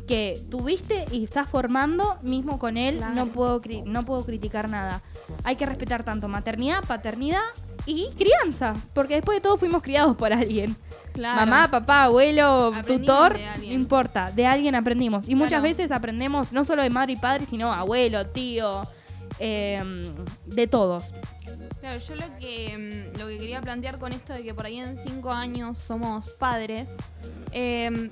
que tuviste y estás formando mismo con él. Claro. No puedo cri- no puedo criticar nada. Hay que respetar tanto maternidad, paternidad y crianza, porque después de todo fuimos criados por alguien. Claro. Mamá, papá, abuelo, Aprendimos tutor, no importa, de alguien aprendimos. Y muchas veces aprendemos no solo de madre y padre, sino abuelo, tío, em, de todos. Claro, yo lo que, mm, lo que quería plantear con esto de que por ahí en cinco años somos padres, eh,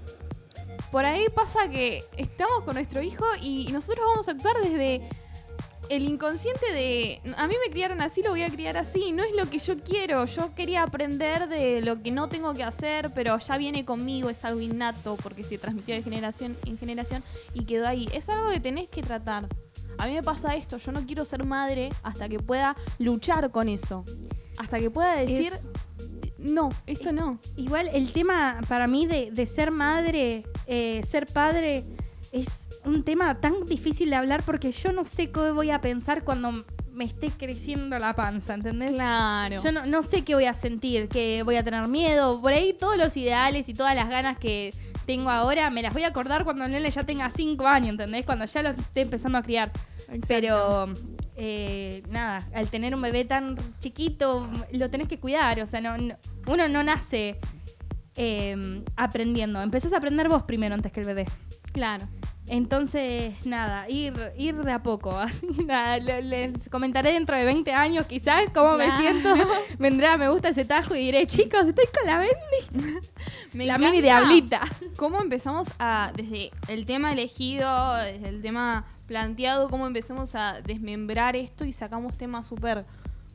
por ahí pasa que estamos con nuestro hijo y nosotros vamos a actuar desde el inconsciente de, a mí me criaron así, lo voy a criar así, no es lo que yo quiero, yo quería aprender de lo que no tengo que hacer, pero ya viene conmigo, es algo innato porque se transmitió de generación en generación y quedó ahí. Es algo que tenés que tratar. A mí me pasa esto, yo no quiero ser madre hasta que pueda luchar con eso. Hasta que pueda decir, no, esto no. Igual el tema para mí de, de ser madre, eh, ser padre, es un tema tan difícil de hablar porque yo no sé qué voy a pensar cuando me esté creciendo la panza, ¿entendés? Claro. Yo no, no sé qué voy a sentir, que voy a tener miedo. Por ahí todos los ideales y todas las ganas que tengo ahora me las voy a acordar cuando el nene ya tenga 5 años, ¿entendés? Cuando ya lo esté empezando a criar. Pero eh, nada, al tener un bebé tan chiquito, lo tenés que cuidar. O sea, no, no- uno no nace eh, aprendiendo. Empezás a aprender vos primero antes que el bebé. Claro. Entonces, nada, ir, ir de a poco. Así, nada, le- les comentaré dentro de 20 años quizás cómo me siento. Vendrá, me gusta ese tajo y diré, chicos, estoy con la Bendy. Me la mini diablita. ¿Cómo empezamos a, desde el tema elegido, desde el tema planteado, cómo empezamos a desmembrar esto y sacamos temas súper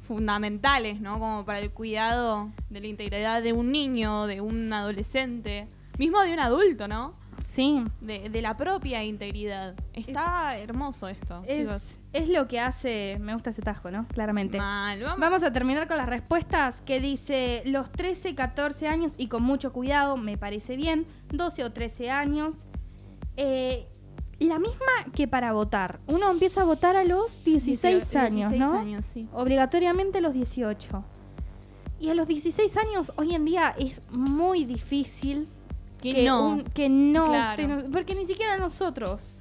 fundamentales, ¿no? Como para el cuidado de la integridad de un niño, de un adolescente, mismo de un adulto, ¿no? Sí, De, de la propia integridad. Está hermoso esto, chicos. es, es lo que hace, me gusta ese tajo, ¿no? Claramente. Mal, vamos. Vamos a terminar con las respuestas que dice los 13, 14 años y con mucho cuidado, me parece bien, 12 o 13 años. Eh, la misma que para votar. Uno empieza a votar a los 16 años, 16 ¿no? años, sí. Obligatoriamente a los 18. Y a los 16 años hoy en día es muy difícil Que no. un- que no Claro. porque ni siquiera nosotros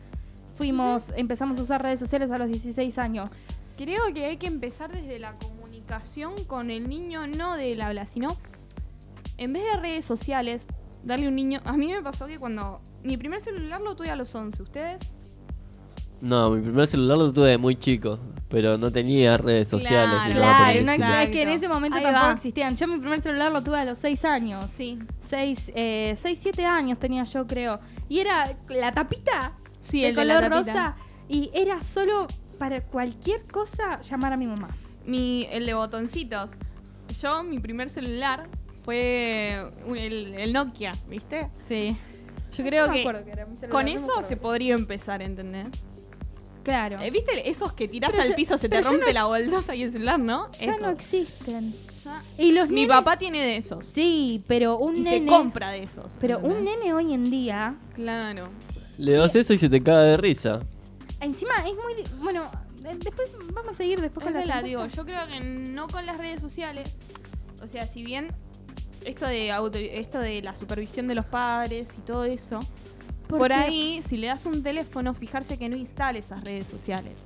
fuimos, empezamos a usar redes sociales a los 16 años. Creo que hay que empezar desde la comunicación con el niño, no del habla, sino en vez de redes sociales, darle un niño. A mí me pasó que cuando mi primer celular lo tuve a los 11, ¿ustedes? No, mi primer celular lo tuve de muy chico, pero no tenía redes sociales. Claro, ni nada por Claro, no, es que en ese momento Ahí tampoco va. existían. Yo mi primer celular lo tuve a los 6 años. Sí. 6, 7 años tenía yo, creo. Y era la tapita Sí, de el de la color tapita. rosa. Y era solo para cualquier cosa llamar a mi mamá. Mi, el de botoncitos. Yo, mi primer celular fue un- el, el Nokia, ¿viste? Sí. Yo creo No que era mi celular, con no eso se podría empezar, ¿entendés? Claro. Eh, ¿Viste esos que tirás Pero al ya- piso, se te rompe no la bolsa y el celular, ¿no? ya no existen. Ya- Y los Mi nenes- papá tiene de esos. Sí, pero un y nene. se compra de esos. Pero un nene hoy en día. Claro. Le das eso y se te caga de risa. Encima es muy. Bueno, después vamos a seguir después Es con las encuestas. Yo creo que no con las redes sociales. O sea, si bien esto de auto- esto de la supervisión de los padres y todo eso, por, ahí, si le das un teléfono, fijarse que no instale esas redes sociales.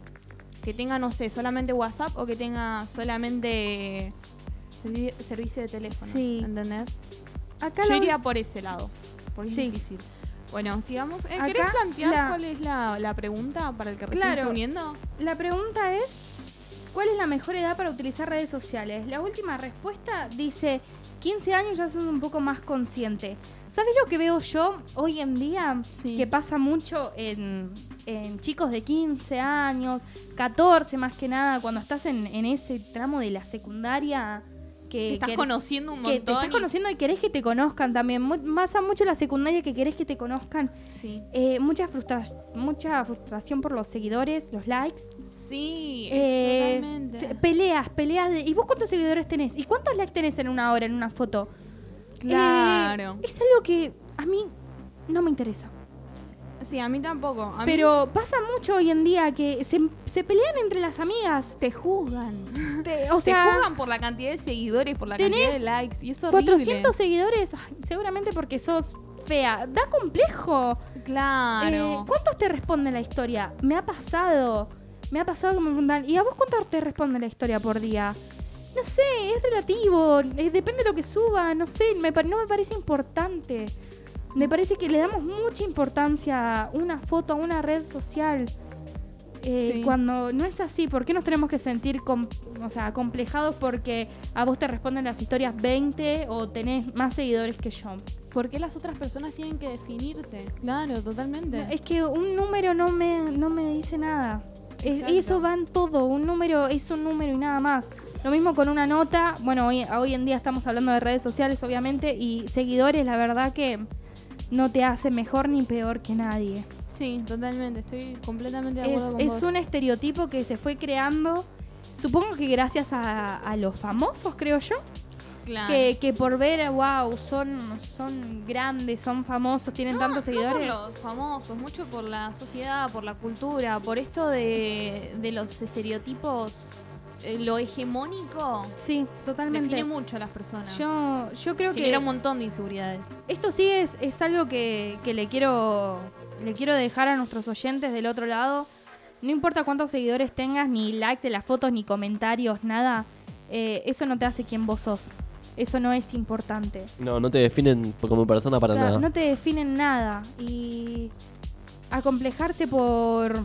Que tenga, no sé, solamente WhatsApp o que tenga solamente servi- servicio de teléfono. Sí. ¿Entendés? Acá Yo lo- iría por ese lado. Porque Sí. es difícil. Bueno, sigamos. Eh, Acá ¿Querés plantear la- cuál es la, la pregunta para el que recién Claro. está uniendo? La pregunta es, ¿cuál es la mejor edad para utilizar redes sociales? La última respuesta dice, 15 años ya sos un poco más consciente. ¿Sabes lo que veo yo hoy en día? Sí. Que pasa mucho en, en chicos de 15 años, 14 más que nada, cuando estás en, en ese tramo de la secundaria. Que, Te estás que- conociendo un que montón. te estás y- conociendo y querés que te conozcan también. Mu- Pasa mucho la secundaria que querés que te conozcan. Sí. Eh, mucha, frustra- mucha frustración por los seguidores, los likes. Sí, Eh, totalmente. te- peleas, peleas de. ¿Y vos cuántos seguidores tenés? ¿Y cuántos likes tenés en una hora, en una foto? Claro. Eh, es algo que a mí no me interesa. Sí, a mí tampoco. A mí Pero pasa mucho hoy en día que se, se pelean entre las amigas. te juzgan. Te- o te sea, juzgan por la cantidad de seguidores, por la cantidad de likes. Y es horrible. 400 seguidores, ay, seguramente porque sos fea. Da complejo. Claro. Eh, ¿Cuántos te responde la historia? Me ha pasado. Me ha pasado que me preguntan, ¿y a vos cuántos te responde la historia por día? No sé, es relativo. eh, depende de lo que suba. No sé, me, no me parece importante. Me parece que le damos mucha importancia a una foto, a una red social. Eh, Sí. Cuando no es así, ¿por qué nos tenemos que sentir com- o sea, acomplejados porque a vos te responden las historias 20 o tenés más seguidores que yo? ¿Por qué las otras personas tienen que definirte? Claro, totalmente. Es que un número no me, no me dice nada. Es- eso va en todo. Un número es un número y nada más. Lo mismo con una nota. Bueno, hoy, hoy en día estamos hablando de redes sociales, obviamente, y seguidores, la verdad que no te hace mejor ni peor que nadie. Sí, totalmente. Estoy completamente de Es, acuerdo con es vos. un estereotipo que se fue creando, supongo que gracias a, a los famosos, creo yo. Claro. Que, que por ver, wow, son, son grandes, son famosos, tienen No, tantos no seguidores. por los famosos, mucho por la sociedad, por la cultura, por esto de, de los estereotipos, eh, lo hegemónico Sí, totalmente. define mucho a las personas. Yo, yo creo Genera que un montón de inseguridades. esto sí es, es algo que, que le quiero le quiero dejar a nuestros oyentes del otro lado. No importa cuántos seguidores tengas, ni likes en las fotos, ni comentarios, nada. eh, eso no te hace quien vos sos. Eso no es importante. No, no te definen como persona para O sea, nada. no te definen nada. Y acomplejarse por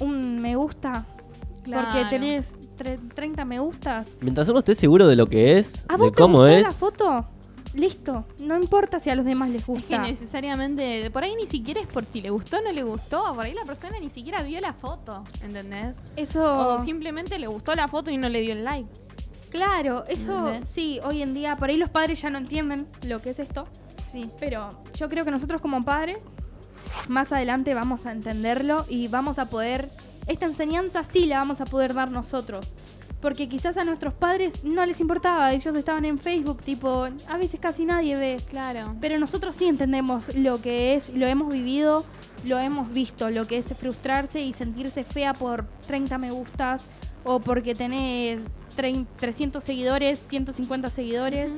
un me gusta, porque Claro. tenés tre- 30 me gustas, Mientras uno esté seguro de lo que es, ¿A vos de te cómo gustó es. la foto? Listo. No importa si a los demás les Es que gusta. necesariamente, por ahí ni siquiera es por si le gustó o no le gustó, por ahí la persona ni siquiera vio la foto, ¿entendés? Eso, O simplemente le gustó la foto y no le dio el like. Claro, eso sí, hoy en día, por ahí los padres ya no entienden lo que es esto, Sí. pero yo creo que nosotros como padres, más adelante vamos a entenderlo y vamos a poder, esta enseñanza sí la vamos a poder dar nosotros. Porque quizás a nuestros padres no les importaba, ellos estaban en Facebook, tipo, a veces casi nadie ve. Claro. Pero nosotros sí entendemos lo que es, lo hemos vivido, lo hemos visto, lo que es frustrarse y sentirse fea por 30 me gustas o porque tenés 300 seguidores, 150 seguidores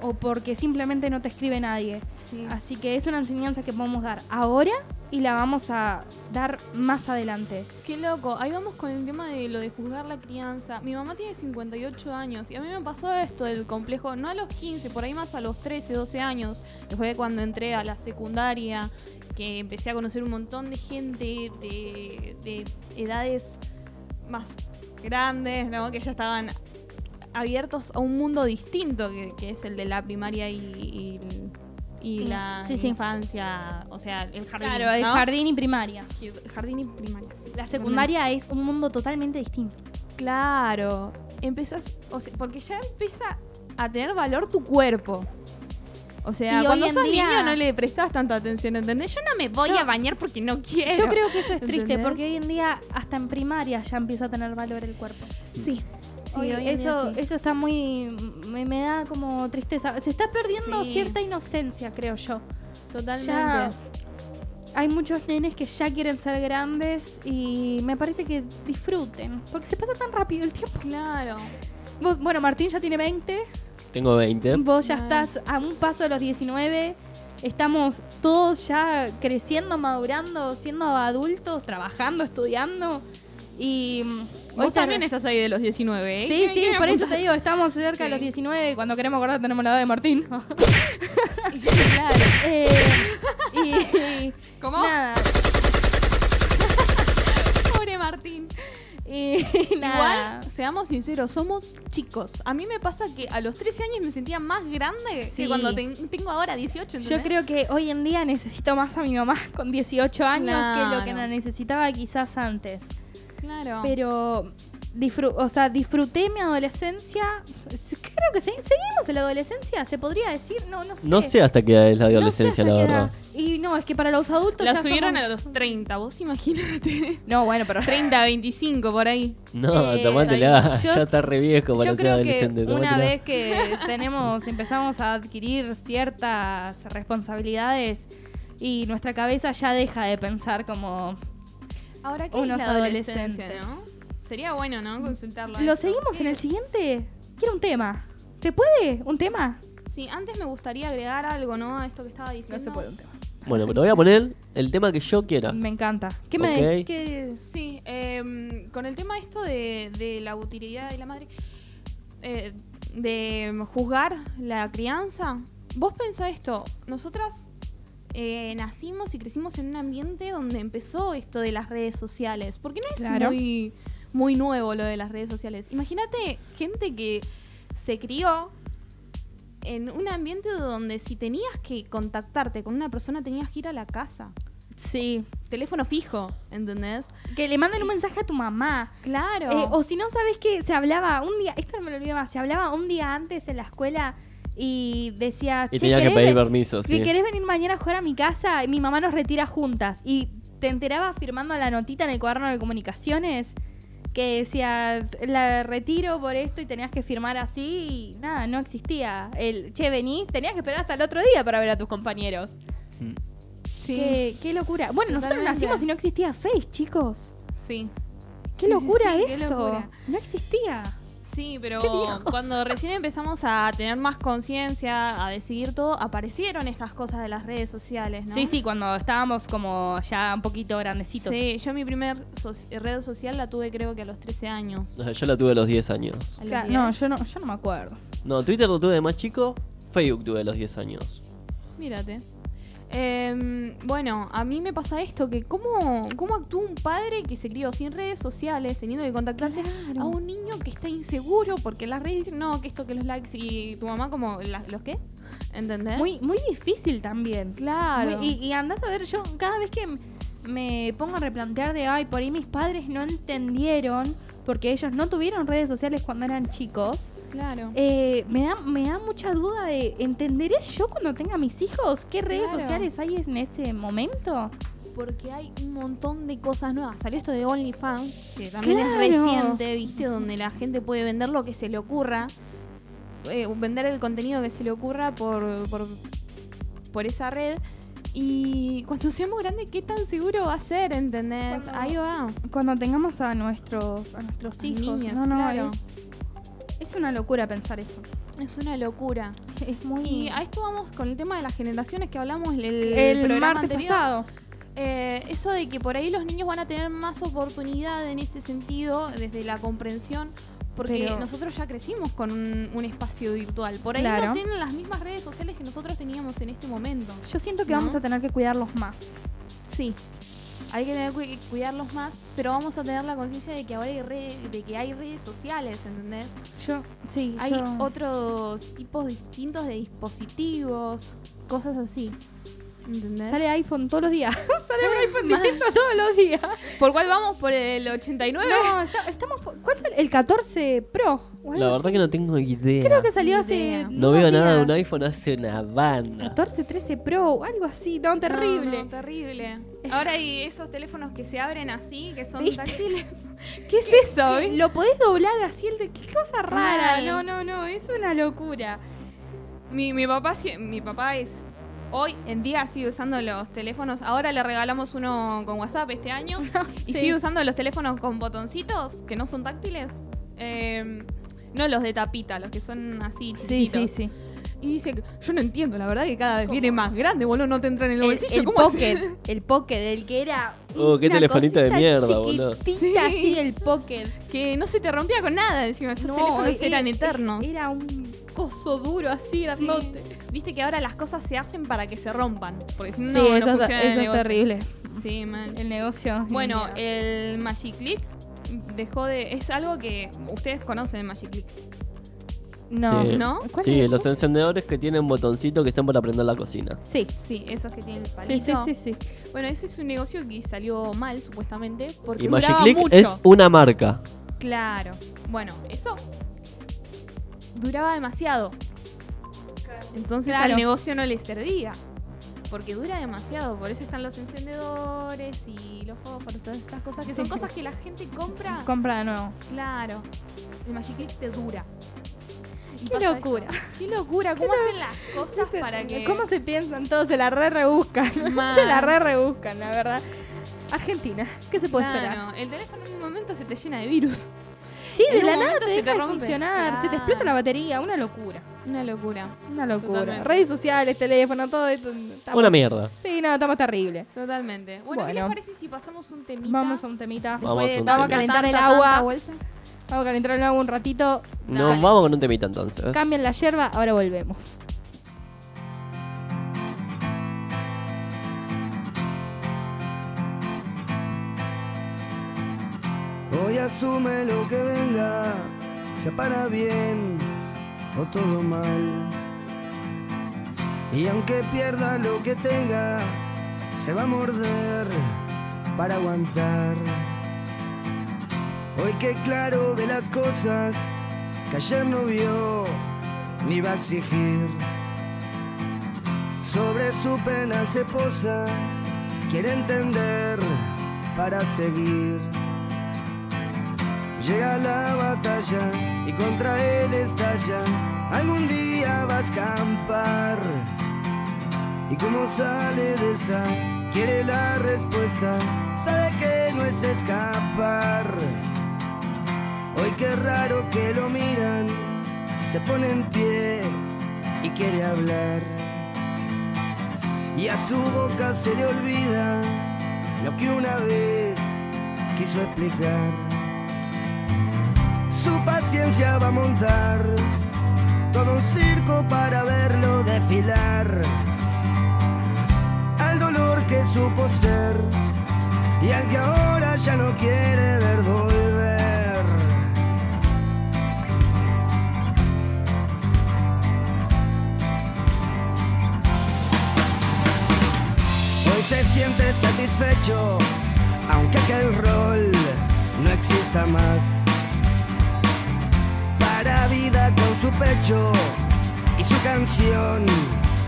o porque simplemente no te escribe nadie. Sí. Así que es una enseñanza que podemos dar ahora y la vamos a dar más adelante. Qué loco, ahí vamos con el tema de lo de juzgar la crianza. Mi mamá tiene 58 años y a mí me pasó esto del complejo, no a los 15, por ahí más a los 13, 12 años. Después de cuando entré a la secundaria, que empecé a conocer un montón de gente de, de edades más grandes, ¿no? Que ya estaban abiertos a un mundo distinto, que, que es el de la primaria y, y- y la Sí, sí. infancia, o sea, el jardín. Claro, el ¿no? jardín y primaria. Jardín y primaria. sí. La secundaria es un mundo totalmente distinto. Claro, empezás, o sea, porque ya empieza a tener valor tu cuerpo. O sea, cuando sos día- niño no le prestas tanta atención, ¿entendés? Yo no me voy Yo- a bañar porque no quiero. Yo creo que eso es triste ¿Entendés? porque hoy en día hasta en primaria ya empieza a tener valor el cuerpo. Sí. Sí, Hoy- hoy eso, sí. eso está muy. Me, me da como tristeza. Se está perdiendo Sí. cierta inocencia, creo yo. Totalmente. Ya hay muchos nenes que ya quieren ser grandes y me parece que disfruten. Porque se pasa tan rápido el tiempo. Claro. Bueno, Martín ya tiene 20. Tengo 20. Vos ya estás a un paso de los 19. Estamos todos ya creciendo, madurando, siendo adultos, trabajando, estudiando. Y. mm, Vos hoy también estás ahí de los 19, ¿eh? Sí, ¿Qué- sí, por eso te digo, estamos cerca de los 19 y cuando queremos acordar tenemos la edad de Martín. claro. Eh, y, ¿Cómo? Nada. Pobre Martín. Y nada. Igual, seamos sinceros, somos chicos. A mí me pasa que a los 13 años me sentía más grande Sí. que cuando ten- tengo ahora 18. Yo ¿entendés? creo que hoy en día necesito más a mi mamá con 18 años que lo que Claro. la necesitaba quizás antes. Claro. Pero disfru- o sea, disfruté mi adolescencia. Creo que se- seguimos en la adolescencia, se podría decir, no, no sé. No sé hasta qué edad es la No sé adolescencia, la verdad. edad. Y no, es que para los adultos la ya subieron somos- a los 30, vos imagínate. No, bueno, pero 30, 25 por ahí. No, Eh, tomátela. yo- ya está re viejo para Yo ser creo que adolescente. una vez que tenemos, empezamos a adquirir ciertas responsabilidades, y nuestra cabeza ya deja de pensar como... Ahora, ¿qué Unos es la adolescencia, adolescentes. no? Sería bueno, ¿no? Consultarlo. a ¿Lo esto. seguimos en el siguiente? Quiero un tema. ¿Se puede? ¿Un tema? Sí, antes me gustaría agregar algo, ¿no? A esto que estaba diciendo. un tema. Bueno, pero voy a poner el tema que yo quiera. Me encanta. ¿Qué me Ok. qué- Sí, em, con el tema esto de, de la utilidad de la madre, eh, de juzgar la crianza, vos pensás esto, nosotras eh, nacimos y crecimos en un ambiente donde empezó esto de las redes sociales, porque no es Claro. muy, muy nuevo lo de las redes sociales. Imagínate gente que se crió en un ambiente donde si tenías que contactarte con una persona tenías que ir a la casa. Sí. Teléfono fijo, ¿entendés? Que le manden un mensaje a tu mamá. Claro. Eh, o si no, ¿sabes qué? Se hablaba un día, esto no me lo olvido más, se hablaba un día antes en la escuela y decía, Y "Che, tenía que ¿querés pedir permiso, si sí. querés venir mañana a jugar a mi casa, mi mamá nos retira juntas. Y te enterabas firmando la notita en el cuaderno de comunicaciones que decías, la retiro por esto y tenías que firmar así y nada, no existía. El, che, venís, tenías que esperar hasta el otro día para ver a tus compañeros. Mm. Sí. Qué, qué locura. Bueno, nosotros nacimos y no existía Face, chicos. Sí. Qué Sí, locura sí, qué eso. locura. No existía. Sí, pero cuando recién empezamos a tener más conciencia, a decidir todo, aparecieron estas cosas de las redes sociales, ¿no? Sí, sí, cuando estábamos como ya un poquito grandecitos. Sí, yo mi primer so- red social la tuve creo que a los 13 años. Yo la tuve a los 10 años. A los Claro, 10. no, yo no, yo no me acuerdo. No, Twitter lo tuve de más chico, Facebook tuve a los 10 años. Mírate. Em, bueno, a mí me pasa esto, que cómo, cómo actúa un padre que se crió sin redes sociales, teniendo que contactarse Claro. a un niño que está inseguro porque las redes dicen, no, que esto, que los likes y tu mamá como, "¿La- ¿los qué? ¿Entendés? Muy, muy difícil también. claro. Muy- y, y andás a ver, yo cada vez que me pongo a replantear de, ay, por ahí mis padres no entendieron, porque ellos no tuvieron redes sociales cuando eran chicos, claro. eh, me, da, me da mucha duda de, ¿entenderé yo cuando tenga mis hijos qué redes Claro. sociales hay en ese momento? Porque hay un montón de cosas nuevas. Salió esto de OnlyFans, que también Claro. es reciente, ¿viste? Donde la gente puede vender lo que se le ocurra. eh, vender el contenido que se le ocurra por, por, por esa red. Y cuando seamos grandes, ¿qué tan seguro va a ser? ¿Entendés? Cuando- Ahí va. Cuando tengamos a nuestros, a nuestros hijos. niños, no, no, claro. es, es una locura pensar eso. Es una locura. Es muy... Y a esto vamos con el tema de las generaciones que hablamos el, el programa martes anterior. pasado. Eh, eso de que por ahí los niños van a tener más oportunidad en ese sentido, desde la comprensión, porque Pero- nosotros ya crecimos con un, un espacio virtual. Por ahí Claro. no tienen las mismas redes sociales que nosotros teníamos en este momento. Yo siento que ¿No? vamos a tener que cuidarlos más. Sí. Hay que tener que cuidarlos más, pero vamos a tener la conciencia de que ahora hay redes, de que hay redes sociales, ¿entendés? Yo, sí, Hay yo- otros tipos distintos de dispositivos, cosas así. ¿Entendés? Sale iPhone todos los días. Sale un iPhone distinto todos los días. ¿Por cuál vamos? ¿Por el 89? No, está- estamos. por- ¿Cuál es el, el 14 Pro? o algo La así. verdad que no tengo idea. Creo que salió hace. idea. No veo nada de un iPhone hace una banda. 14, 13 Pro, o algo así. No, terrible. No, no, terrible. Ahora hay esos teléfonos que se abren así, que son ¿Viste? táctiles. ¿Qué es eso? Que viste? Lo podés doblar así, el de. Qué cosa rara. Mal. No, no, no. Es una locura. Mi, mi papá sí- mi papá es hoy en día sigue usando los teléfonos. Ahora le regalamos uno con WhatsApp este año y Sí. sigue usando los teléfonos con botoncitos que no son táctiles. Eh, no los de tapita, los que son así chiquititos. sí. Y dice, que, yo no entiendo, la verdad que cada vez viene más grande, boludo, no te entra en el El, bolsillo. el ¿cómo? Pocket, el Pocket, el que era. Oh, qué una telefonito de mierda, boludo. Sí. así, el Pocket. Que no se te rompía con nada, encima, esos teléfonos era- eran eternos. Era un coso duro así, Sí. grandote. Viste que ahora las cosas se hacen para que se rompan, porque si no, Sí, no eso, el eso es negocio. terrible. Sí, man. El negocio. Bueno, el Magic Click dejó de. Es algo que ustedes conocen el Magic Click. no. Sí. ¿No? ¿Cuál Sí, es? los encendedores que tienen botoncito que son para prender la cocina. Sí. Sí, esos que tienen el Sí, palito. sí, sí, sí. Bueno, ese es un negocio que salió mal, supuestamente, porque Y Magic duraba Click mucho. es una marca. Claro. Bueno, eso duraba demasiado. Entonces Claro. al negocio no le servía. Porque dura demasiado, por eso están los encendedores y los fósforos, todas estas cosas que son Sí. cosas que la gente compra. Compra de nuevo. Claro. El Magic te dura. y Qué locura. Qué locura, cómo hacen las cosas para que... ¿Cómo se piensan todos? Se la re rebuscan. Se la re rebuscan, la verdad. Argentina, ¿qué se puede esperar? El teléfono en un momento se te llena de virus. Sí, de la nada te se deja te de funcionar, se te explota la batería, una locura. Una locura. Una locura. Totalmente. Redes sociales, teléfono, todo esto. estamos- Una mierda. Sí, no, estamos terrible. Totalmente. Bueno, ¿qué les parece si pasamos un temita? Vamos a un temita. Vamos Después a de un Vamos a temita. calentar el agua. Vamos a calentar el agua un ratito. Nos Dale. vamos con un temita entonces. Cambian la yerba, ahora volvemos. Hoy asume lo que venga, sea para bien o todo mal. Y aunque pierda lo que tenga, se va a morder para aguantar. Hoy que claro ve las cosas que ayer no vio ni va a exigir. Sobre su pena se posa, quiere entender para seguir. Llega la batalla y contra él estalla. Algún día va a escampar. Y como sale de esta, quiere la respuesta. Sabe que no es escapar. Hoy qué raro que lo miran. Se pone en pie y quiere hablar. Y a su boca se le olvida lo que una vez quiso explicar su paciencia va a montar todo un circo para verlo desfilar. Al dolor que supo ser y al que ahora ya no quiere ver volver. Hoy se siente satisfecho, aunque aquel rol no exista más vida con su pecho y su canción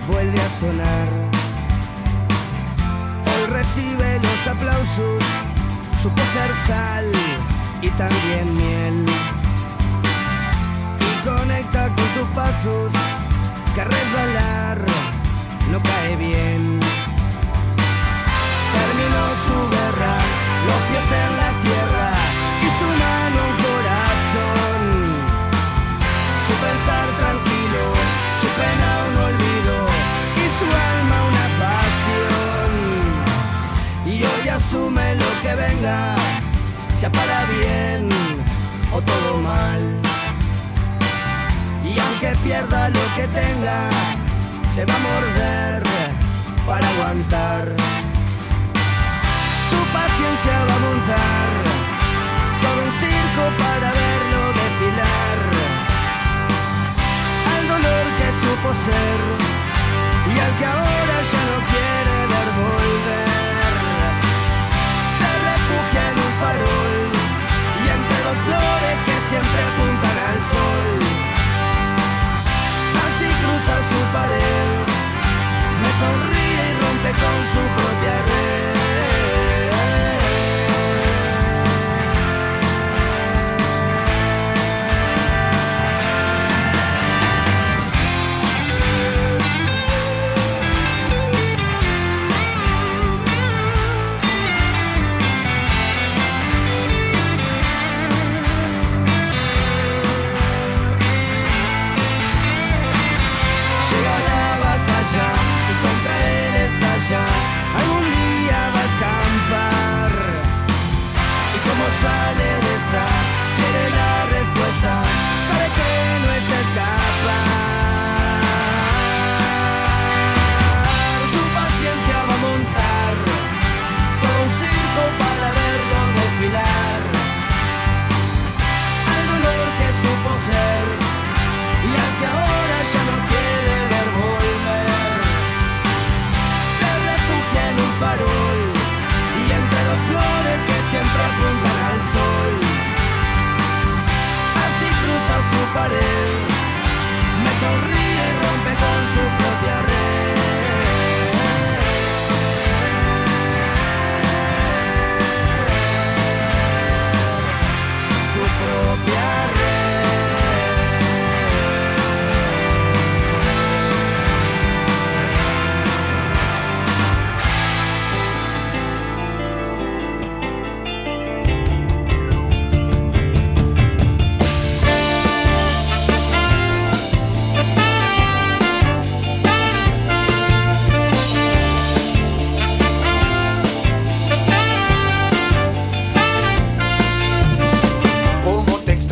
vuelve a sonar. Hoy recibe los aplausos, supo ser sal y también miel. Y conecta con sus pasos, que resbalar no cae bien. Terminó su guerra, los pies en la tierra y su mano su alma una pasión. Y hoy asume lo que venga, sea para bien o todo mal. Y aunque pierda lo que tenga, se va a morder para aguantar. Su paciencia va a montar todo un circo para verlo desfilar. Al dolor que supo ser y al que ahora ya no quiere ver volver. Se refugia en un farol y entre dos flores que siempre apuntan al sol. Así cruza su pared, me sonríe y rompe con su propia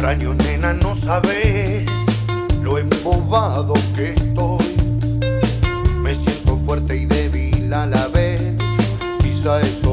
extraño, nena, no sabes lo embobado que estoy. Me siento fuerte y débil a la vez, quizá eso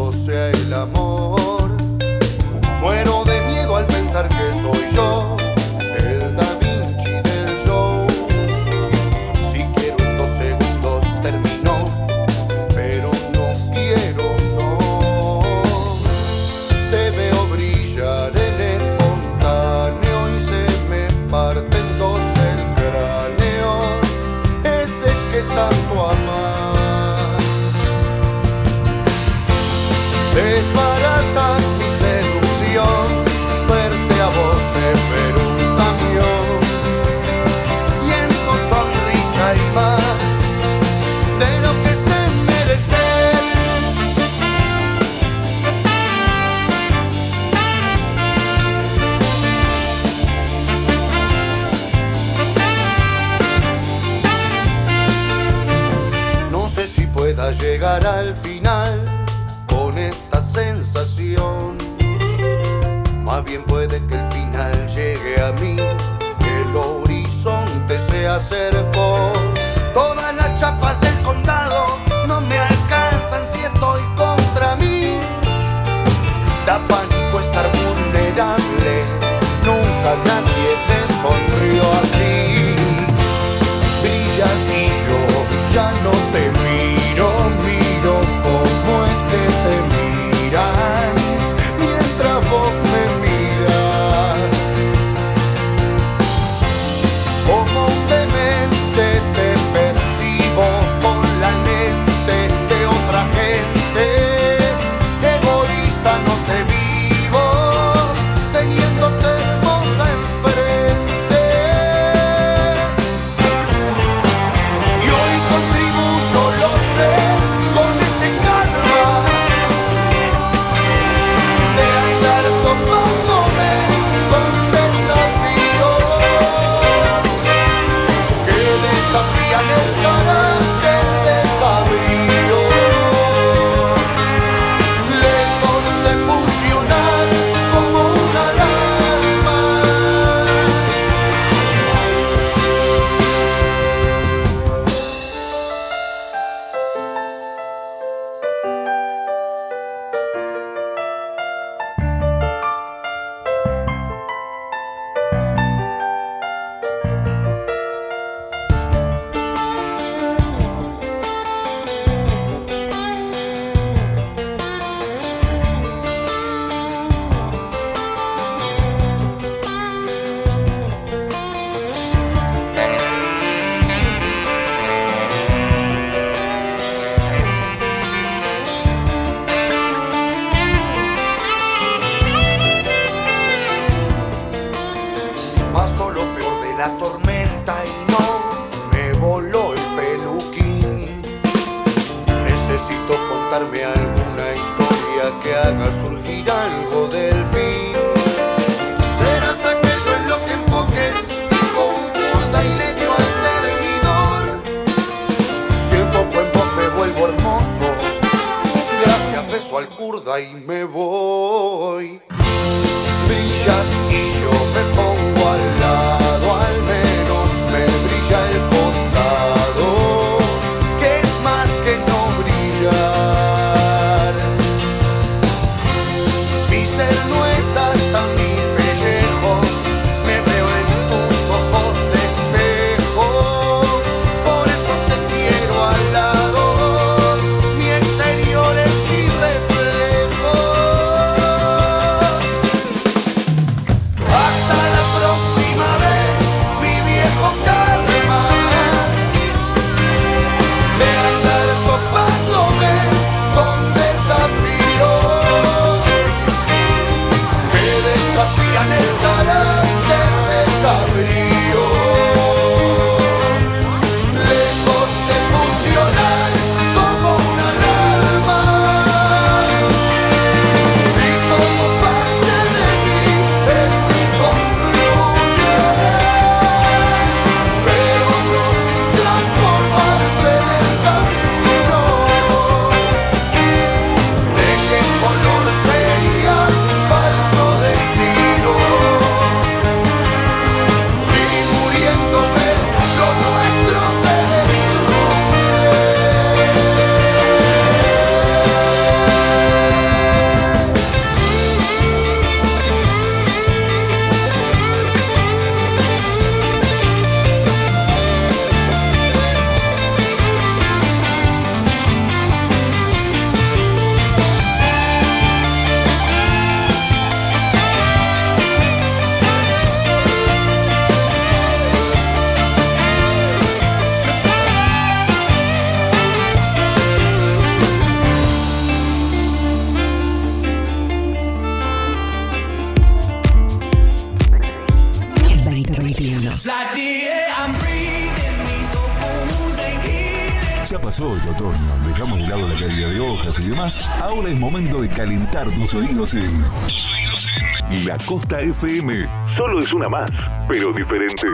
tus oídos en. La Costa FM. Solo es una más, pero diferente.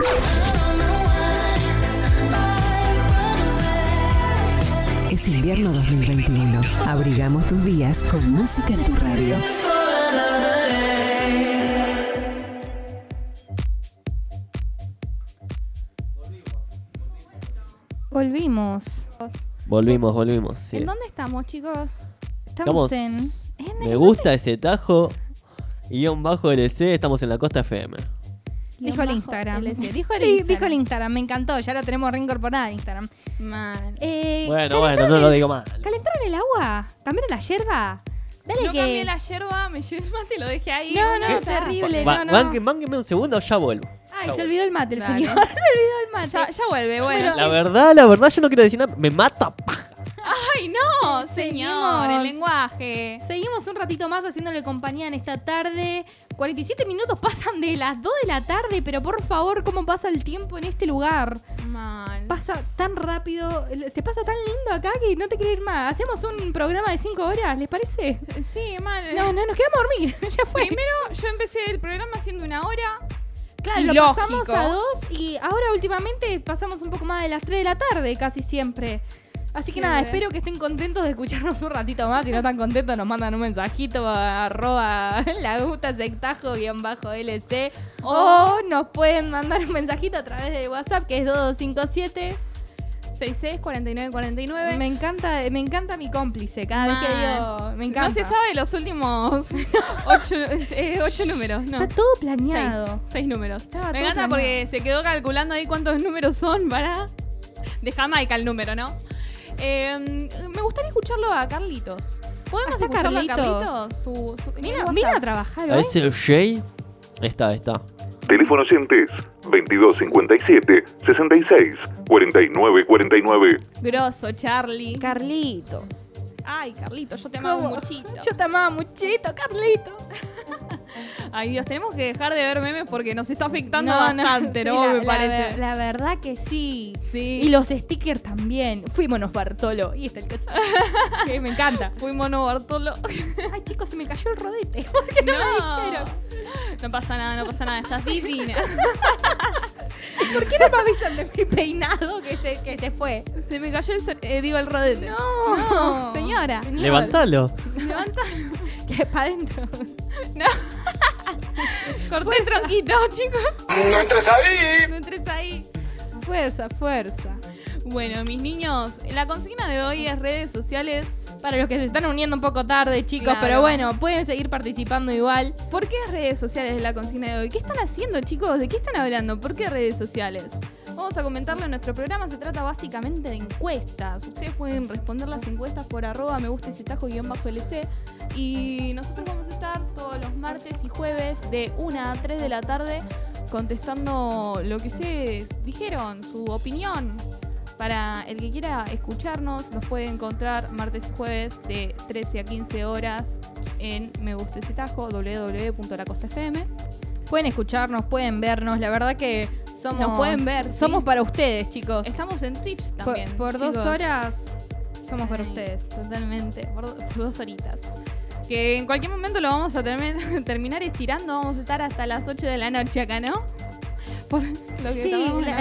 Es invierno 2021. Abrigamos tus días con música en tu radio. Volvimos. Volvimos, volvimos. sí. ¿En dónde estamos, chicos? Estamos Estamos- en. Me gusta ese tajo. Guión bajo LC, estamos en la Costa FM. Dijo el Instagram. LC. Dijo el Sí, Instagram. dijo el Instagram. Me encantó. Ya lo tenemos reincorporado en Instagram. Eh, Bueno, bueno, ¿calentaron no lo digo mal. ¿Calentaron el agua? ¿Cambiaron la yerba? Dale No que. cambié la yerba, me llevé el mate y lo dejé ahí. No, no, terrible. Va- no, no. Bánquenme un segundo, ya vuelvo. Ay, Ya se olvidó el mate, el Dale. señor. se olvidó el mate. Ya, ya vuelve, bueno. La verdad, la verdad, yo no quiero decir nada. Me mata. a paja. ¡Ay, no! Señor, Seguimos. el lenguaje. Seguimos un ratito más haciéndole compañía en esta tarde. 47 minutos pasan de las 2 de la tarde, pero por favor, ¿cómo pasa el tiempo en este lugar? Mal. Pasa tan rápido, se pasa tan lindo acá que no te quiero ir más. ¿Hacemos un programa de 5 horas? ¿Les parece? Sí, mal. No, no, nos quedamos a dormir. ya fue. Primero, yo empecé el programa haciendo una hora. Claro, lo lógico. pasamos a dos y ahora últimamente pasamos un poco más de las 3 de la tarde, casi siempre. Así que nada, espero que estén contentos de escucharnos un ratito más. Si no están contentos, nos mandan un mensajito a arroba la gusta sectajo guion bajo LC. O nos pueden mandar un mensajito a través de WhatsApp que es 2257. 66 49 49. Me encanta, me encanta mi cómplice. Cada vez que digo, me encanta. No se sabe los últimos ocho, eh, ocho números, no. Está todo planeado. Seis, seis números. Estaba Me encanta planeado. porque se quedó calculando ahí cuántos números son para. De Jamaica el número, ¿no? Eh, me gustaría escucharlo a Carlitos. ¿Podemos ¿Está escucharlo a Carlitos? Carlitos? Su, su, Mira, mira a trabajar ¿A hoy. ese Jay? Está, ahí está. Teléfono oyentes 2257 66 49 49. Grosso, Charlie. Carlitos. Ay, Carlitos, yo te amaba ¿Cómo? muchito. Yo te amaba muchito, Carlitos. Ay, Dios, tenemos que dejar de ver memes porque nos está afectando No, no, bastante, sí, ¿no? la- Me parece. La, verdad que sí. Sí. Y los stickers también. Fuímonos Bartolo. Y está el coche. que me encanta. Fuimos no Bartolo. Ay, chicos, se me cayó el rodete. ¿Por qué no, me dijeron? No pasa nada, no pasa nada. Estás divina. ¿Por qué no me avisan de mi peinado que se, que se fue? Se me cayó el, eh, digo, el rodete. No, señora. señor. Levantalo. Levanta. Que para adentro. No. Corté el tronquito, chicos. No entres ahí. No entres ahí. Fuerza, fuerza. Bueno, mis niños, la consigna de hoy es redes sociales. Para los que se están uniendo un poco tarde, chicos, Claro. pero bueno, pueden seguir participando igual. ¿Por qué redes sociales es la consigna de hoy? ¿Qué están haciendo, chicos? ¿De qué están hablando? ¿Por qué redes sociales? Vamos a comentarlo en nuestro programa. Se trata básicamente de encuestas. Ustedes pueden responder las encuestas por arroba me gusta ese tajo guion bajo LC. Y nosotros vamos a estar todos los martes y jueves de 1 a 3 de la tarde contestando lo que ustedes dijeron, su opinión. Para el que quiera escucharnos, nos puede encontrar martes y jueves de 13 a 15 horas en Me Gusta Ese Tajo, www.lacostafm. Pueden escucharnos, pueden vernos. La verdad que somos. Nos pueden ver, sí. Somos para ustedes, chicos. Estamos en Twitch también. por dos horas somos para ustedes. Totalmente, por, por dos horitas. Que en cualquier momento lo vamos a termi- terminar estirando. Vamos a estar hasta las 8 de la noche acá, ¿no? Por lo que Sí,